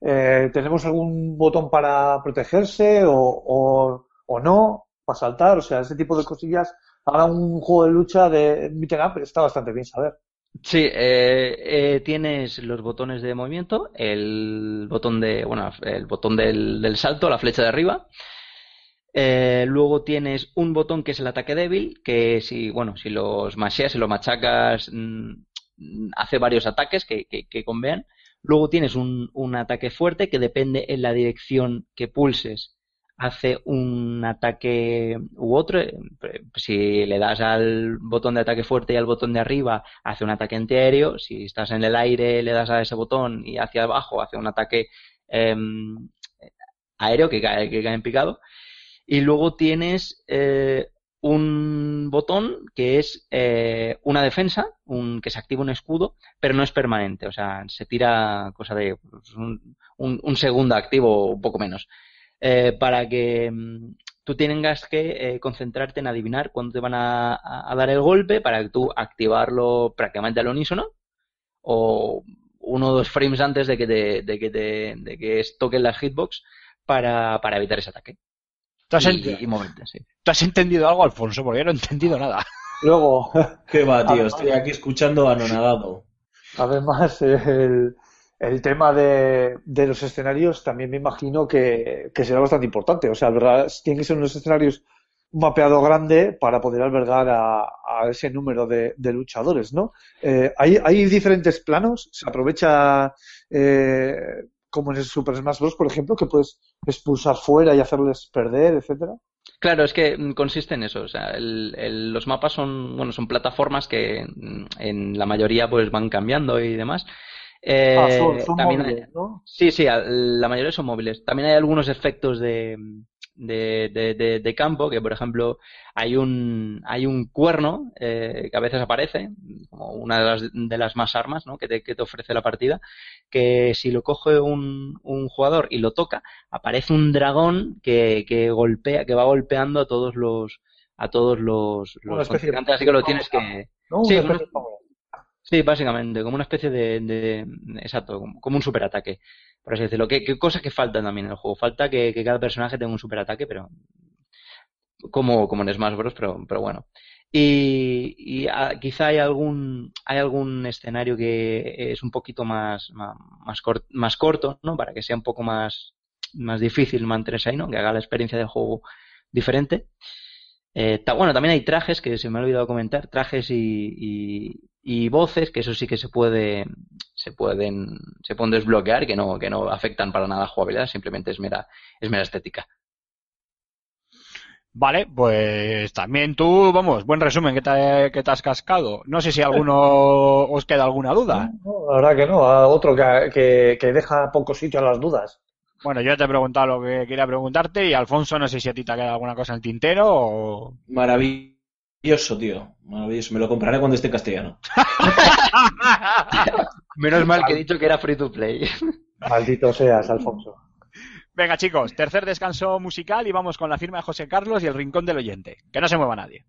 Eh, ¿tenemos algún botón para protegerse o, o, o no? Para saltar, o sea, ese tipo de cosillas. Ahora un juego de lucha de beat'em up está bastante bien saber. Sí, eh, eh, tienes los botones de movimiento, el botón de, bueno, el botón del, del salto, la flecha de arriba. Eh, luego tienes un botón que es el ataque débil, que si, bueno, si los masheas, si lo machacas, mm, hace varios ataques que, que, que convean. Luego tienes un, un ataque fuerte que depende en la dirección que pulses. Hace un ataque u otro. Eh, Si le das al botón de ataque fuerte y al botón de arriba, hace un ataque antiaéreo. Si estás en el aire, le das a ese botón y hacia abajo, hace un ataque em, aéreo que cae, que cae en picado. Y luego tienes eh, un botón que es eh, una defensa, un, que se activa un escudo, pero no es permanente. O sea, se tira cosa de pues, un, un- un segundo activo, un poco menos. Eh, para que mm, tú tengas que eh, concentrarte en adivinar cuándo te van a dar el golpe para que tú activarlo prácticamente al unísono o uno o dos frames antes de que te, de que te, de que toquen las hitbox para, para evitar ese ataque. ¿Tú has, Y, ent- y moverte, sí. tú has entendido algo, Alfonso? Porque yo no he entendido nada. Luego, ¿Qué va, tío? Estoy aquí escuchando anonadado. además, el, el tema de, de los escenarios también me imagino que, que será bastante importante. O sea, ¿verdad? Tienen que ser unos escenarios un mapeado grande para poder albergar a, a ese número de, de luchadores, ¿no? Eh, hay, hay diferentes planos, se aprovecha eh, como en el Super Smash Bros., por ejemplo, que puedes expulsar fuera y hacerles perder, etcétera. Claro, es que mm, consiste en eso. O sea, el- el- los mapas son, bueno, son plataformas que mm, en la mayoría pues van cambiando y demás. Eh, Ah, son, son también hay- móviles, ¿no? Sí, sí, la mayoría son móviles. También hay algunos efectos de, de, de- de- de campo, que por ejemplo hay un, hay un cuerno eh, que a veces aparece, como una de las, de las más armas ¿no? que, te, que te ofrece la partida, que si lo coge un, un jugador y lo toca, aparece un dragón que, que golpea, que va golpeando a todos los a todos los, Una especie así que lo tienes que, ¿No? Sí, Una una- especie de power. Sí, básicamente, como una especie de, exacto, como, un superataque, por así decirlo. ¿Qué, qué cosas que faltan también en el juego? Falta que, que cada personaje tenga un superataque, pero como, como en Smash Bros, pero, bueno. Y, y, ah, quizá hay algún, hay algún escenario que es un poquito más, más, más corto, ¿no? Para que sea un poco más, más difícil mantenerse ahí, ¿no? Que haga la experiencia del juego diferente. Eh, ta- bueno, también hay trajes que se me ha olvidado comentar, trajes y, y, y voces, que eso sí que se puede, se pueden, se pueden desbloquear, que no, que no afectan para nada a la jugabilidad, simplemente es mera, es mera estética. Vale, pues también tú, vamos, buen resumen que te, que te has cascado. No sé si alguno os queda alguna duda. No, la verdad que no, a otro que, que, que deja poco sitio a las dudas. Bueno, yo ya te he preguntado lo que quería preguntarte y Alfonso, no sé si a ti te ha quedado alguna cosa en el tintero o... Maravilloso, tío. Maravilloso. Me lo compraré cuando esté en castellano. Menos mal que he dicho que era free to play. Maldito seas, Alfonso. Venga chicos, tercer descanso musical y vamos con la firma de José Carlos y el rincón del oyente. Que no se mueva nadie.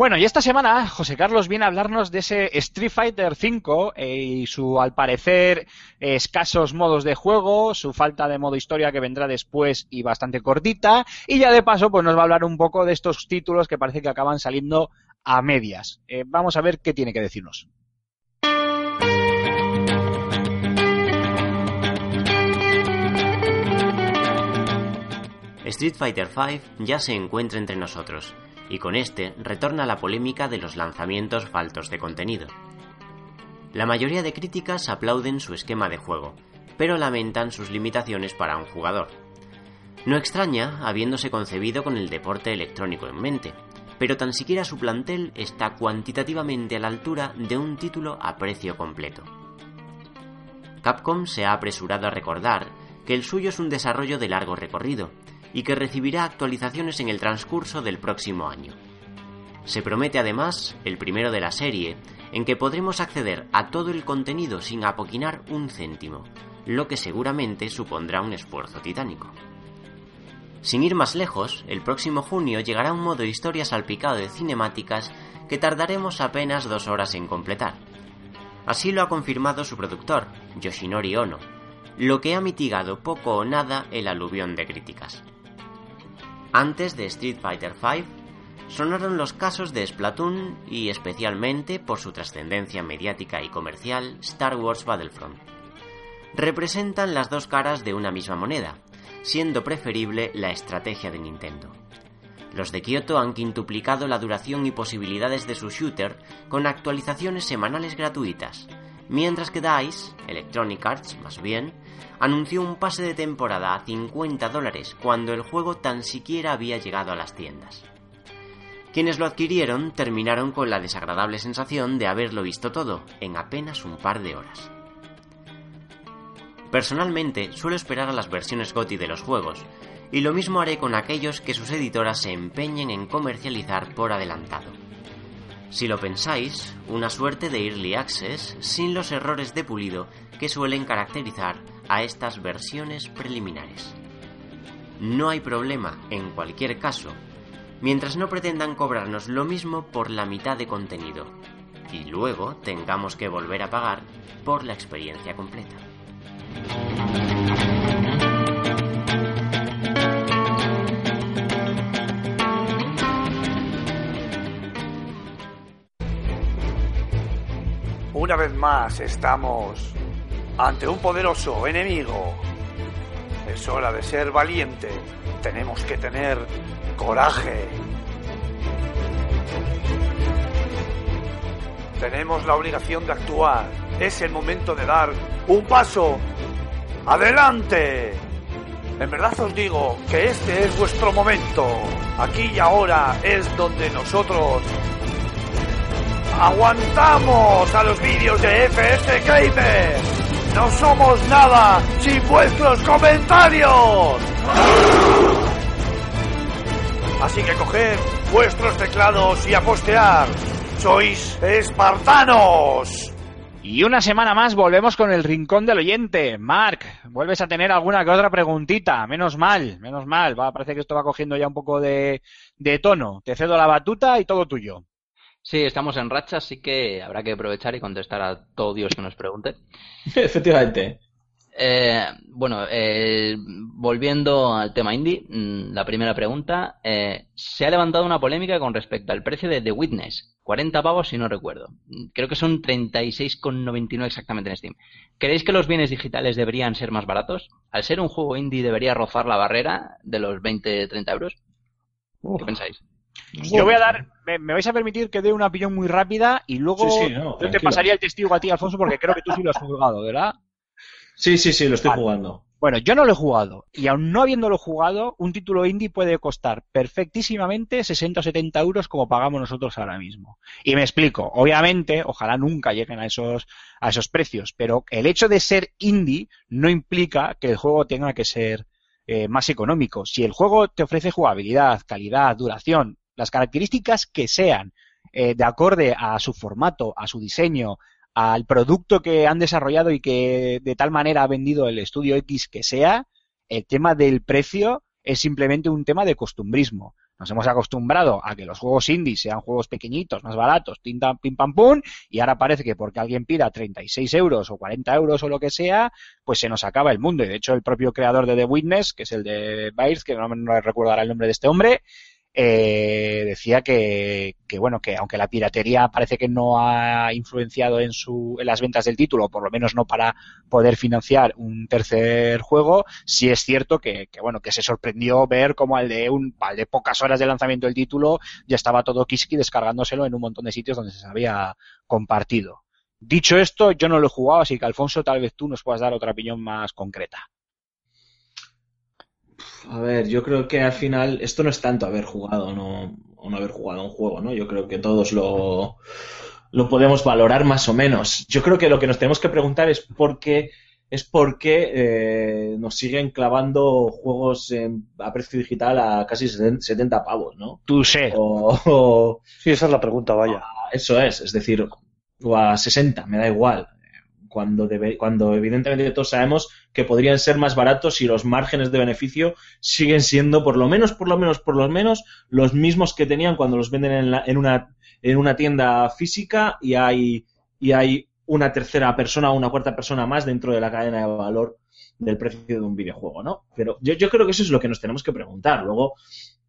Bueno, y esta semana José Carlos viene a hablarnos de ese Street Fighter V eh, y su, al parecer, escasos modos de juego, su falta de modo historia que vendrá después y bastante cortita, y ya de paso pues nos va a hablar un poco de estos títulos que parece que acaban saliendo a medias. Eh, vamos a ver qué tiene que decirnos. Street Fighter V ya se encuentra entre nosotros, y con este retorna la polémica de los lanzamientos faltos de contenido. La mayoría de críticas aplauden su esquema de juego, pero lamentan sus limitaciones para un jugador. No extraña, habiéndose concebido con el deporte electrónico en mente, pero tan siquiera su plantel está cuantitativamente a la altura de un título a precio completo. Capcom se ha apresurado a recordar que el suyo es un desarrollo de largo recorrido, y que recibirá actualizaciones en el transcurso del próximo año. Se promete además el primero de la serie, en que podremos acceder a todo el contenido sin apoquinar un céntimo, lo que seguramente supondrá un esfuerzo titánico. Sin ir más lejos, el próximo junio llegará un modo historia salpicado de cinemáticas que tardaremos apenas dos horas en completar. Así lo ha confirmado su productor, Yoshinori Ono, lo que ha mitigado poco o nada el aluvión de críticas. Antes de Street Fighter V, sonaron los casos de Splatoon y especialmente, por su trascendencia mediática y comercial, Star Wars Battlefront. Representan las dos caras de una misma moneda, siendo preferible la estrategia de Nintendo. Los de Kyoto han quintuplicado la duración y posibilidades de su shooter con actualizaciones semanales gratuitas, mientras que DICE, Electronic Arts más bien, anunció un pase de temporada a 50 dólares cuando el juego tan siquiera había llegado a las tiendas. Quienes lo adquirieron terminaron con la desagradable sensación de haberlo visto todo en apenas un par de horas. Personalmente suelo esperar a las versiones GOTY de los juegos, y lo mismo haré con aquellos que sus editoras se empeñen en comercializar por adelantado. Si lo pensáis, una suerte de Early Access sin los errores de pulido que suelen caracterizar a estas versiones preliminares. No hay problema, en cualquier caso, mientras no pretendan cobrarnos lo mismo por la mitad de contenido, y luego tengamos que volver a pagar por la experiencia completa. Una vez más estamos ante un poderoso enemigo. Es hora de ser valiente. Tenemos que tener coraje. Tenemos la obligación de actuar. Es el momento de dar un paso adelante. En verdad os digo que este es vuestro momento. Aquí y ahora es donde nosotros aguantamos a los vídeos de FS Gamer. No somos nada sin vuestros comentarios. Así que coged vuestros teclados y a. Sois espartanos. Y una semana más volvemos con el rincón del oyente. Mark, vuelves a tener alguna que otra preguntita. Menos mal, menos mal. Va, parece que esto va cogiendo ya un poco de, de tono. Te cedo la batuta y todo tuyo. Sí, estamos en racha, así que habrá que aprovechar y contestar a todo Dios que nos pregunte. Efectivamente. Eh, bueno, eh, volviendo al tema indie, mm, la primera pregunta. eh, se ha levantado una polémica con respecto al precio de The Witness. 40 pavos si no recuerdo. Mm, Creo que son 36,99 exactamente en Steam. ¿Creéis que los bienes digitales deberían ser más baratos? Al ser un juego indie debería rozar la barrera de los 20-30 euros. ¿Qué pensáis? Yo voy a dar, me, me vais a permitir que dé una opinión muy rápida y luego Sí, sí, no, yo te pasaría el testigo a ti, Alfonso, porque creo que tú sí lo has jugado, ¿verdad? Sí, sí, sí, lo estoy Vale. jugando. Bueno, yo no lo he jugado y aun no habiéndolo jugado, un título indie puede costar perfectísimamente 60 o 70 euros como pagamos nosotros ahora mismo. Y me explico, obviamente, ojalá nunca lleguen a esos, a esos precios, pero el hecho de ser indie no implica que el juego tenga que ser eh, más económico. Si el juego te ofrece jugabilidad, calidad, duración, las características que sean eh, de acorde a su formato, a su diseño, al producto que han desarrollado y que de tal manera ha vendido el estudio X que sea, el tema del precio es simplemente un tema de costumbrismo. Nos hemos acostumbrado a que los juegos indie sean juegos pequeñitos, más baratos, tin, tan, pim pam pum, y ahora parece que porque alguien pida 36 euros o 40 euros o lo que sea, pues se nos acaba el mundo. Y de hecho el propio creador de The Witness, que es el de Bytes, que no me recuerdo ahora el nombre de este hombre, eh, decía que, bueno que aunque la piratería parece que no ha influenciado en su en las ventas del título por lo menos no para poder financiar un tercer juego sí es cierto que, que bueno que se sorprendió ver como al de un al de pocas horas de lanzamiento del título ya estaba todo Kiski descargándoselo en un montón de sitios donde se había compartido. Dicho esto yo no lo he jugado así que Alfonso tal vez tú nos puedas dar otra opinión más concreta A ver, yo creo que al final esto no es tanto haber jugado o no, o no haber jugado un juego, ¿no? Yo creo que todos lo, lo podemos valorar más o menos. Yo creo que lo que nos tenemos que preguntar es por qué es por qué eh, nos siguen clavando juegos en- a precio digital a casi 70 pavos, ¿no? tú sé O, o- Sí, esa es la pregunta, vaya. eso es, es decir, o a 60, me da igual. Cuando, debe- cuando evidentemente todos sabemos que podrían ser más baratos y los márgenes de beneficio siguen siendo por lo menos, por lo menos, por lo menos los mismos que tenían cuando los venden en, la- en una, en una tienda física y hay, y hay una tercera persona o una cuarta persona más dentro de la cadena de valor del precio de un videojuego, ¿no? Pero yo, yo creo que eso es lo que nos tenemos que preguntar. Luego,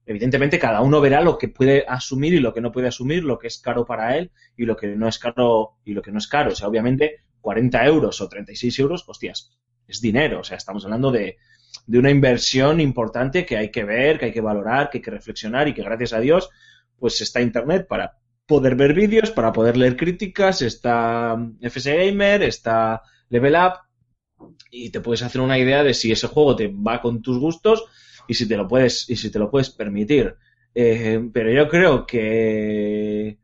evidentemente, cada uno verá lo que puede asumir y lo que no puede asumir, lo que es caro para él y lo que no es caro y lo que no es caro. O sea, obviamente, 40 euros o 36 euros, hostias, es dinero. O sea, estamos hablando de, de una inversión importante que hay que ver, que hay que valorar, que hay que reflexionar y que gracias a Dios, pues está Internet para poder ver vídeos, para poder leer críticas, está FS Gamer, está Level Up y te puedes hacer una idea de si ese juego te va con tus gustos y si te lo puedes y si te lo puedes permitir. Eh, pero yo creo que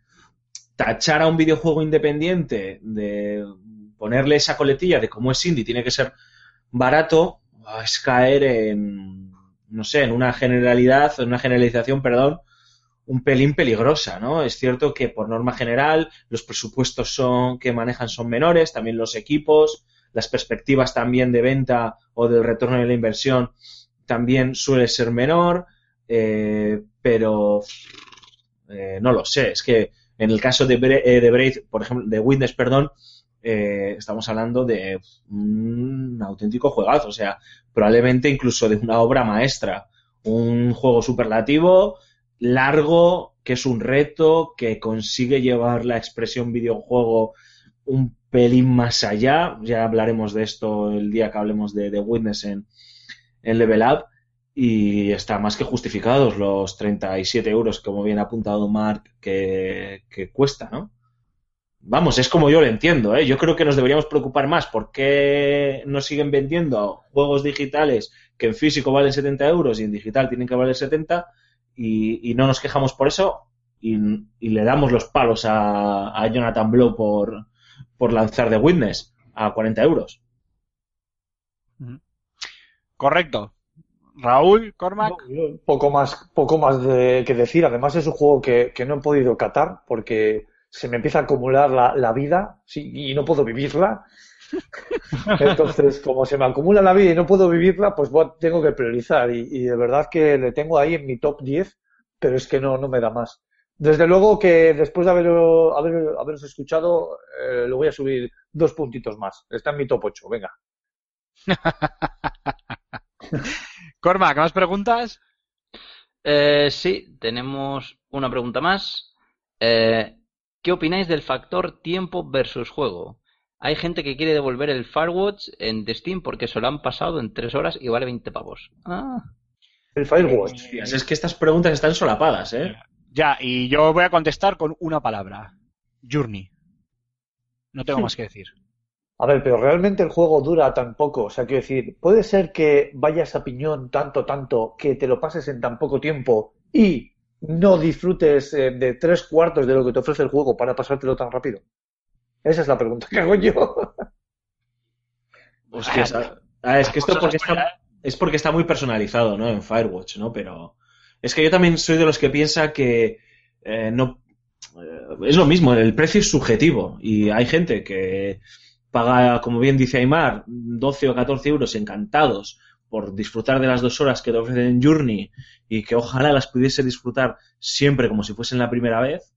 tachar a un videojuego independiente de ponerle esa coletilla de cómo es indie tiene que ser barato es caer en no sé en una generalidad en una generalización perdón un pelín peligrosa, ¿no? Es cierto que por norma general los presupuestos son que manejan son menores, también los equipos, las perspectivas también de venta o del retorno de la inversión también suele ser menor, eh, pero eh, no lo sé. Es que en el caso de, Bre- eh, de Braid, por ejemplo, de Witness, perdón, eh, estamos hablando de un auténtico juegazo, o sea, probablemente incluso de una obra maestra, un juego superlativo, largo, que es un reto, que consigue llevar la expresión videojuego un pelín más allá. Ya hablaremos de esto el día que hablemos de, de Witness en, en Level Up. Y está más que justificados los 37 euros, como bien ha apuntado Mark, que, que cuesta, ¿no? Vamos, es como yo lo entiendo, ¿eh? Yo creo que nos deberíamos preocupar más por qué nos siguen vendiendo juegos digitales que en físico valen 70 euros y en digital tienen que valer 70 y, y no nos quejamos por eso y, y le damos los palos a, a Jonathan Blow por, por lanzar The Witness a 40 euros. correcto Raúl Cormac No, poco más, poco más de, que decir. Además es un juego que, que no he podido catar porque se me empieza a acumular la, la vida sí, y no puedo vivirla. Entonces, como se me acumula la vida y no puedo vivirla, pues bueno, tengo que priorizar. Y, y de verdad que le tengo ahí en mi top 10, pero es que no, no me da más. Desde luego que después de haber, haber, haberos escuchado, eh, lo voy a subir dos puntitos más. Está en mi top 8, venga. Cormac más preguntas Eh, sí, tenemos una pregunta más. Eh, ¿Qué opináis del factor tiempo versus juego? Hay gente que quiere devolver el Firewatch en Steam porque se lo han pasado en 3 horas y vale 20 pavos. Ah. El Firewatch. Hostias, es que estas preguntas están solapadas, ¿eh? ya y yo voy a contestar con una palabra Journey no tengo más que decir A ver, pero realmente el juego dura tan poco. O sea, quiero decir, puede ser que vayas a piñón tanto, tanto, que te lo pases en tan poco tiempo y no disfrutes eh, de tres cuartos de lo que te ofrece el juego para pasártelo tan rápido. Esa es la pregunta que hago yo. Hostias, ah, ah, es que esto porque está, es porque está muy personalizado, ¿no? En Firewatch, ¿no? Pero es que yo también soy de los que piensa que eh, no eh, es lo mismo, el precio es subjetivo y hay gente que paga, como bien dice Aymar, 12 o 14 euros encantados por disfrutar de las dos horas que te ofrecen Journey y que ojalá las pudiese disfrutar siempre como si fuesen la primera vez,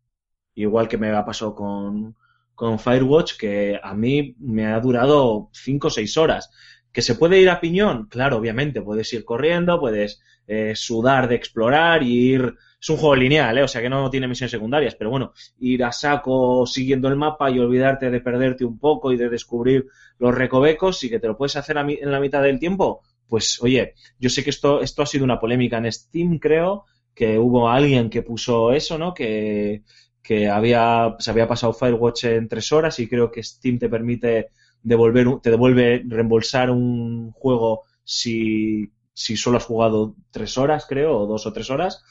igual que me ha pasado con, con Firewatch, que a mí me ha durado 5 o 6 horas. ¿Que se puede ir a piñón? Claro, obviamente, puedes ir corriendo, puedes eh, sudar de explorar y ir... Es un juego lineal, ¿eh? o sea que no tiene misiones secundarias, pero bueno, ir a saco siguiendo el mapa y olvidarte de perderte un poco y de descubrir los recovecos y que te lo puedes hacer a mi- en la mitad del tiempo, pues oye, yo sé que esto, esto ha sido una polémica en Steam, creo, que hubo alguien que puso eso, ¿no? Que, que había, se había pasado Firewatch en tres horas y creo que Steam te permite devolver, te devuelve reembolsar un juego si, si solo has jugado tres horas, creo, o dos o tres horas.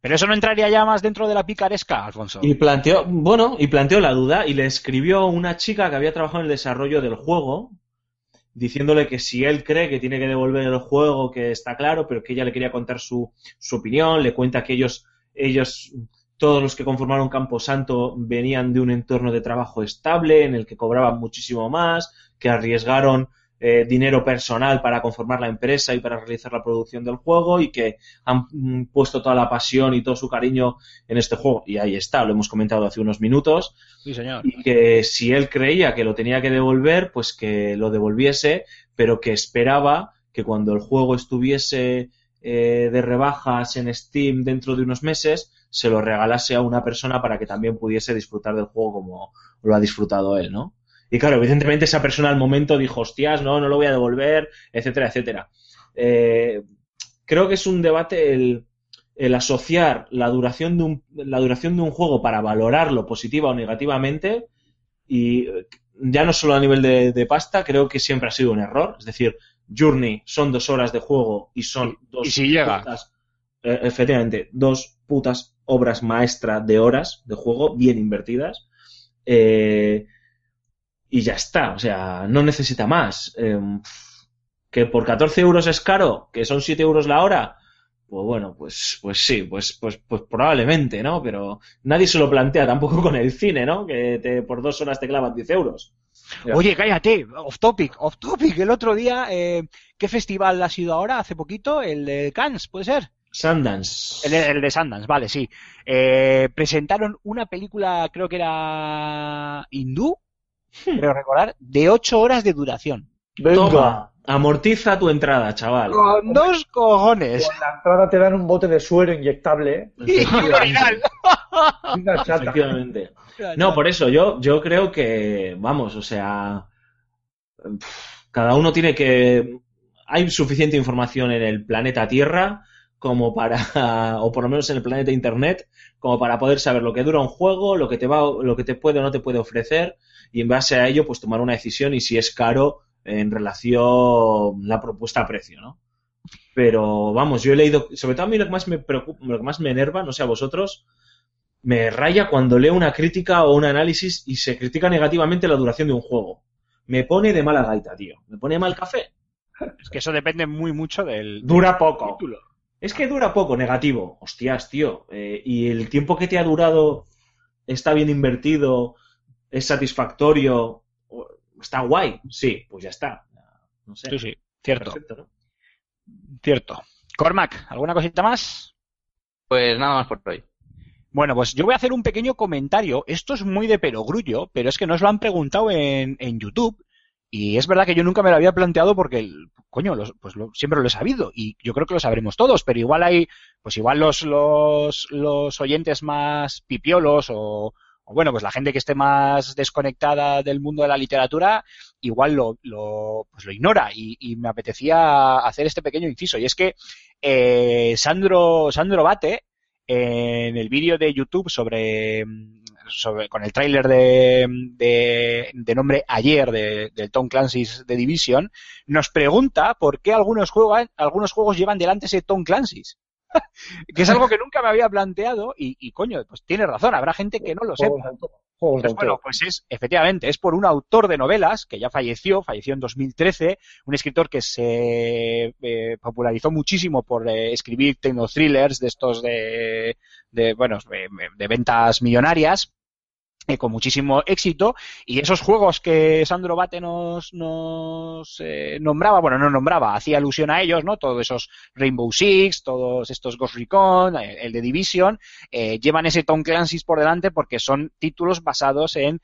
Pero eso no entraría ya más dentro de la picaresca, Alfonso. Y planteó, bueno, y planteó la duda y le escribió una chica que había trabajado en el desarrollo del juego, diciéndole que si él cree que tiene que devolver el juego, que está claro, pero que ella le quería contar su, su opinión, le cuenta que ellos, ellos, todos los que conformaron Camposanto venían de un entorno de trabajo estable, en el que cobraban muchísimo más, que arriesgaron eh, dinero personal para conformar la empresa y para realizar la producción del juego y que han mm, puesto toda la pasión y todo su cariño en este juego. Y ahí está, lo hemos comentado hace unos minutos. Sí, señor. Y que si él creía que lo tenía que devolver, pues que lo devolviese, pero que esperaba que cuando el juego estuviese eh, de rebajas en Steam dentro de unos meses, se lo regalase a una persona para que también pudiese disfrutar del juego como lo ha disfrutado él, ¿no? Y claro, evidentemente esa persona al momento dijo, hostias, no, no lo voy a devolver, etcétera, etcétera. Eh, creo que es un debate el, el asociar la duración, de un, la duración de un juego para valorarlo positiva o negativamente y eh, ya no solo a nivel de, de pasta, creo que siempre ha sido un error. Es decir, Journey son dos horas de juego y son dos y si llega. putas, eh, efectivamente, dos putas obras maestras de horas de juego bien invertidas. Eh, y ya está, o sea, no necesita más. Eh, que por 14 euros es caro, que son 7 euros la hora, pues bueno, pues, pues sí, pues, pues, pues probablemente, ¿no? Pero nadie se lo plantea tampoco con el cine, ¿no? Que te, por dos horas te clavan 10 euros. Oye, cállate, off topic, off topic. El otro día, eh, ¿qué festival ha sido ahora? Hace poquito, el de Cannes, ¿puede ser? Sundance. El, el de Sundance, vale, sí. Eh, presentaron una película, creo que era hindú, creo recordar, de ocho horas de duración. Venga. Toma, amortiza tu entrada, chaval. Con dos cojones. Con la entrada te dan un bote de suero inyectable. Chata. Efectivamente. No, por eso yo, yo creo que, vamos, o sea, cada uno tiene que... Hay suficiente información en el planeta Tierra como para, o por lo menos en el planeta Internet, como para poder saber lo que dura un juego, lo que te va, lo que te puede o no te puede ofrecer, y en base a ello, pues tomar una decisión y si es caro en relación la propuesta a precio, ¿no? Pero vamos, yo he leído, sobre todo a mí lo que más me preocupa, lo que más me enerva, no sé a vosotros, me raya cuando leo una crítica o un análisis y se critica negativamente la duración de un juego. Me pone de mala gaita, tío. Me pone mal café. Es que eso depende muy mucho del, Dura del poco. título. Es que dura poco, negativo. Hostias, tío. Eh, y el tiempo que te ha durado está bien invertido, es satisfactorio, está guay. Sí, pues ya está. No sé. Sí, sí, cierto, Perfecto, ¿no? cierto. Cormac, ¿alguna cosita más? Pues nada más por hoy. Bueno, pues yo voy a hacer un pequeño comentario. Esto es muy de perogrullo, pero es que nos lo han preguntado en, en YouTube. Y es verdad que yo nunca me lo había planteado porque, el- coño, los- pues lo- siempre lo he sabido. Y yo creo que lo sabremos todos, pero igual hay, pues igual los, los, los oyentes más pipiolos o bueno, pues la gente que esté más desconectada del mundo de la literatura, igual lo, pues ignora. Y, me apetecía hacer este pequeño inciso. Y es que eh, Sandro, Sandro Bate, en el vídeo de YouTube sobre, con el tráiler de, de, de nombre Ayer de, del Tom Clancy's de Division, nos pregunta por qué algunos algunos juegos llevan delante ese Tom Clancy's. que es algo que nunca me había planteado y, y, coño, pues tiene razón, habrá gente que no lo sepa. Pues bueno, pues es, efectivamente, es por un autor de novelas que ya falleció, falleció en 2013, un escritor que se eh, popularizó muchísimo por eh, escribir tecno-thrillers de estos de, de bueno, de, de ventas millonarias. Eh, con muchísimo éxito y esos juegos que Sandro Bate nos, nos eh, nombraba, bueno, no nombraba, hacía alusión a ellos, ¿no? Todos esos Rainbow Six, todos estos Ghost Recon, eh, el de Division, llevan ese Tom Clancy's por delante porque son títulos basados en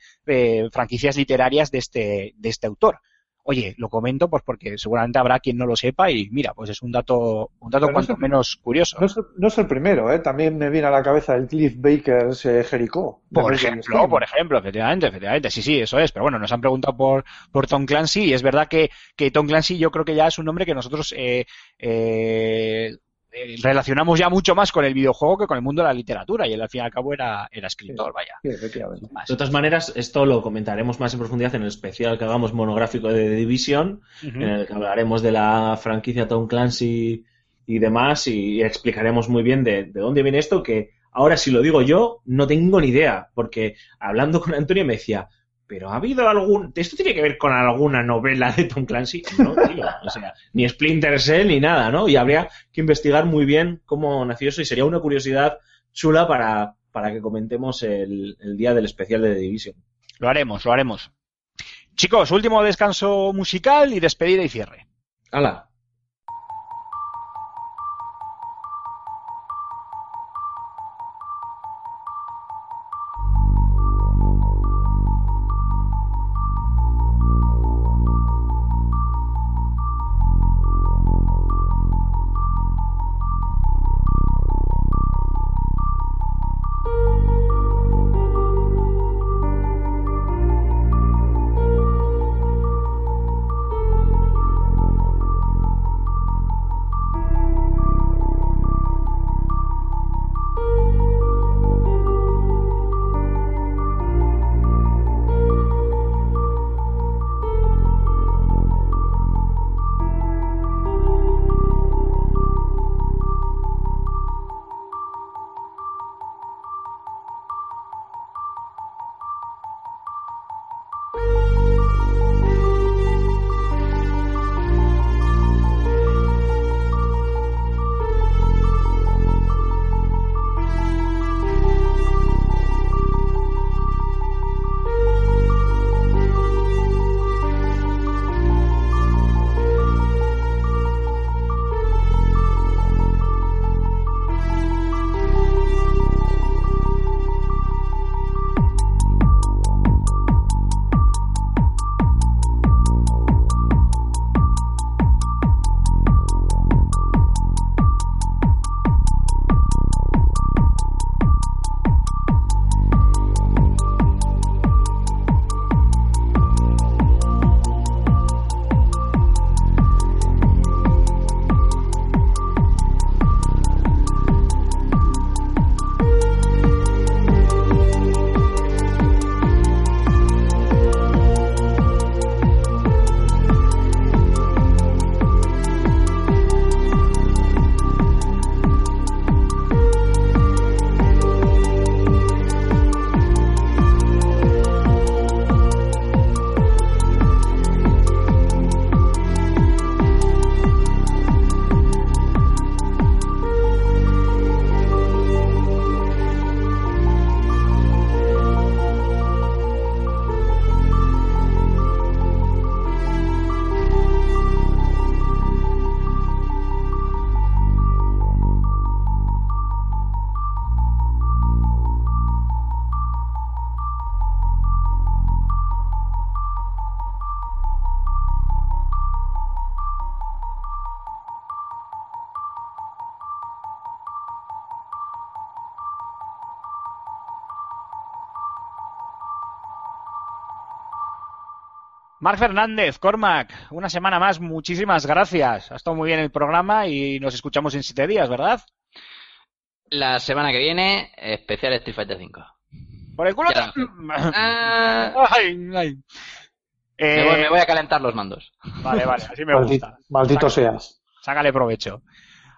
franquicias literarias de este, de este autor. Oye, lo comento pues porque seguramente habrá quien no lo sepa y mira, pues es un dato, un dato Pero no cuanto menos curioso. No es, no es el primero, ¿eh? También me viene a la cabeza el Cliff Baker's eh, Jericho. Por ejemplo, por ejemplo, efectivamente, efectivamente, sí, sí, eso es. Pero bueno, nos han preguntado por, por Tom Clancy y es verdad que, que Tom Clancy yo creo que ya es un nombre que nosotros eh, eh, eh, relacionamos ya mucho más con el videojuego que con el mundo de la literatura y él al fin y al cabo era, era escritor, vaya. Sí, efectivamente. Más. De todas maneras, esto lo comentaremos más en profundidad en el especial que hagamos monográfico de The Division, en el que hablaremos de la franquicia Tom Clancy y demás, y, explicaremos muy bien de, de dónde viene esto, que ahora si lo digo yo, no tengo ni idea, porque hablando con Antonio me decía, pero ¿ha habido algún... ¿Esto tiene que ver con alguna novela de Tom Clancy? No, tío, o sea, ni Splinter Cell ni nada, ¿no? Y habría que investigar muy bien cómo nació eso y sería una curiosidad chula para, para que comentemos el, el día del especial de The Division. Lo haremos, lo haremos. Chicos, último descanso musical y despedida y cierre. ¡Hala! Marc Fernández, Cormac, una semana más, muchísimas gracias. Ha estado muy bien el programa y nos escuchamos en siete días, ¿verdad? La semana que viene, especial Street Fighter 5. Por el culo. Ya. Ah, Ay, ay. Eh, me, voy, me voy a calentar los mandos. Vale, vale, así me Maldito, gusta. maldito Saca- seas. Sácale provecho.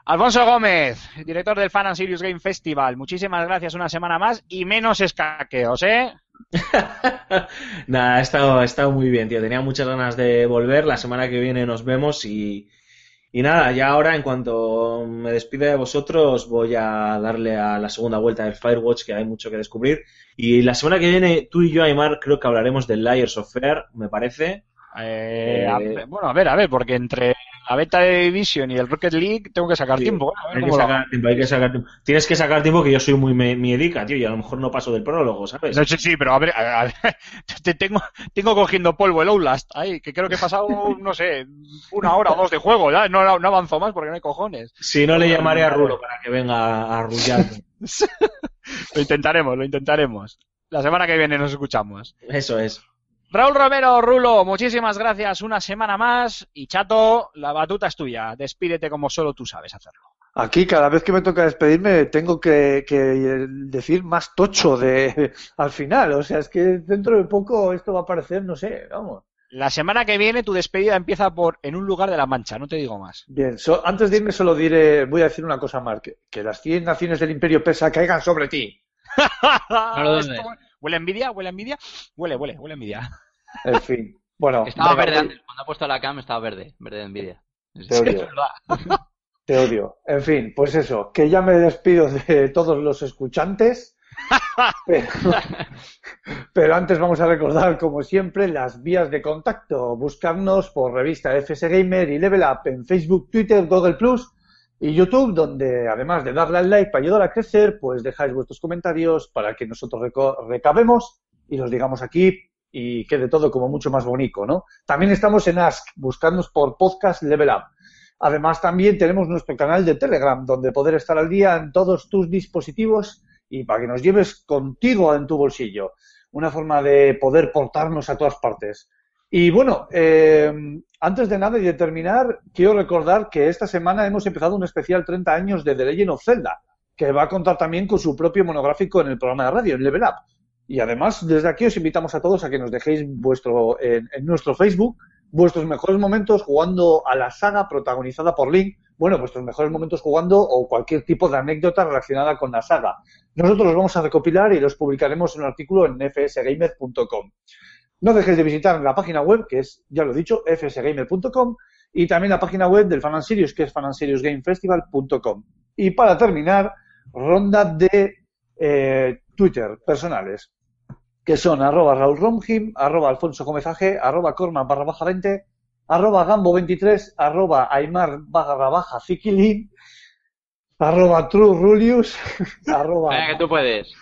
Alfonso Gómez, director del Fan and Serious Game Festival. Muchísimas gracias una semana más y menos escaqueos, ¿eh? Nada, ha estado, ha estado muy bien, tío. Tenía muchas ganas de volver. La semana que viene nos vemos y, Y nada, ya ahora en cuanto me despide de vosotros voy a darle a la segunda vuelta del Firewatch que hay mucho que descubrir. Y la semana que viene tú y yo, Aymar, creo que hablaremos del Liars of Fair, me parece. Eh, a- bueno, a ver, a ver, porque entre la beta de Division y el Rocket League tengo que sacar Sí, tiempo. ¿eh? A ver Hay que cómo sacar tiempo, hay que sacar tiempo. Tienes que sacar tiempo que yo soy muy miedica, tío, y a lo mejor no paso del prólogo, ¿sabes? No, sí, sí, pero a ver, a- a- te tengo, tengo cogiendo polvo el Outlast, ahí, que creo que he pasado, no sé, una hora o dos de juego, ya, no, no avanzo más porque no hay cojones. Si no, le llamaré a Rulo para que venga a arrullarme. Lo intentaremos, lo intentaremos. La semana que viene nos escuchamos. Eso es. Raúl Romero, Rulo, muchísimas gracias una semana más. Y Chato, la batuta es tuya. Despídete como solo tú sabes hacerlo. Aquí, cada vez que me toca despedirme, tengo que, que decir más tocho de al final. O sea, es que dentro de poco esto va a aparecer, no sé, vamos. La semana que viene tu despedida empieza por en un lugar de la mancha, no te digo más. Bien, so- antes de irme solo diré, voy a decir una cosa más, que, que las 100 naciones del Imperio Persa caigan sobre ti. ¿dónde? Esto ¿Huele a envidia? ¿Huele a envidia? Huele, huele, huele a envidia. En fin, bueno. Estaba venga, verde antes, cuando ha puesto la cam estaba verde, verde de envidia. Te odio. Te odio. En fin, pues eso, que ya me despido de todos los escuchantes. Pero, pero antes vamos a recordar, como siempre, las vías de contacto. Buscarnos por revista FS Gamer y Level Up en Facebook, Twitter, Google Plus y YouTube, donde además de darle al like para ayudar a crecer, pues dejáis vuestros comentarios para que nosotros recabemos y los digamos aquí y quede todo como mucho más bonito, ¿no? También estamos en Ask, buscarnos por podcast Level Up. Además, también tenemos nuestro canal de Telegram, donde poder estar al día en todos tus dispositivos y para que nos lleves contigo en tu bolsillo. Una forma de poder portarnos a todas partes. Y bueno, eh, antes de nada y de terminar, quiero recordar que esta semana hemos empezado un especial 30 años de The Legend of Zelda, que va a contar también con su propio monográfico en el programa de radio, en Level Up. Y además, desde aquí os invitamos a todos a que nos dejéis vuestro, en, nuestro Facebook vuestros mejores momentos jugando a la saga protagonizada por Link. Bueno, vuestros mejores momentos jugando o cualquier tipo de anécdota relacionada con la saga. Nosotros los vamos a recopilar y los publicaremos en un artículo en fsgamer.com. No dejéis de visitar la página web, que es, ya lo he dicho, fsgamer.com, y también la página web del Fan and Serious, que es fanandserious.gamefestival.com. Y para terminar, ronda de eh, Twitter personales, que son arroba Raúl Romjim, arroba Alfonso Gómez AG, arroba Corman barra baja 20, arroba Gambo 23, arroba Aymar barra baja Zikilin, arroba True Rulius, arroba, que tú puedes.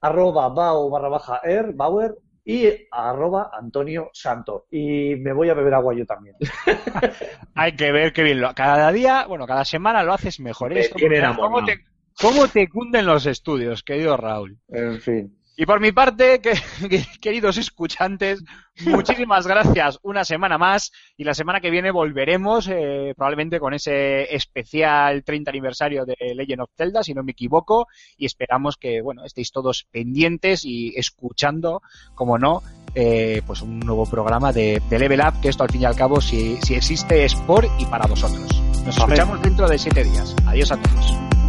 arroba Bao barra baja Er, Bauer, y arroba Antonio Santo. Y me voy a beber agua yo también. Hay que ver qué bien lo Cada día, bueno, cada semana lo haces mejor. Me Esto, tiene porque enamorado. ¿Cómo te, ¿Cómo te cunden los estudios, querido Raúl? En fin. Y por mi parte, que- que- queridos escuchantes, muchísimas gracias una semana más y la semana que viene volveremos eh, probablemente con ese especial 30 aniversario de Legend of Zelda, si no me equivoco, y esperamos que bueno estéis todos pendientes y escuchando, como no, eh, pues un nuevo programa de, de Level Up, que esto al fin y al cabo, si, si existe, es por y para vosotros. Nos escuchamos dentro de siete días. Adiós a todos.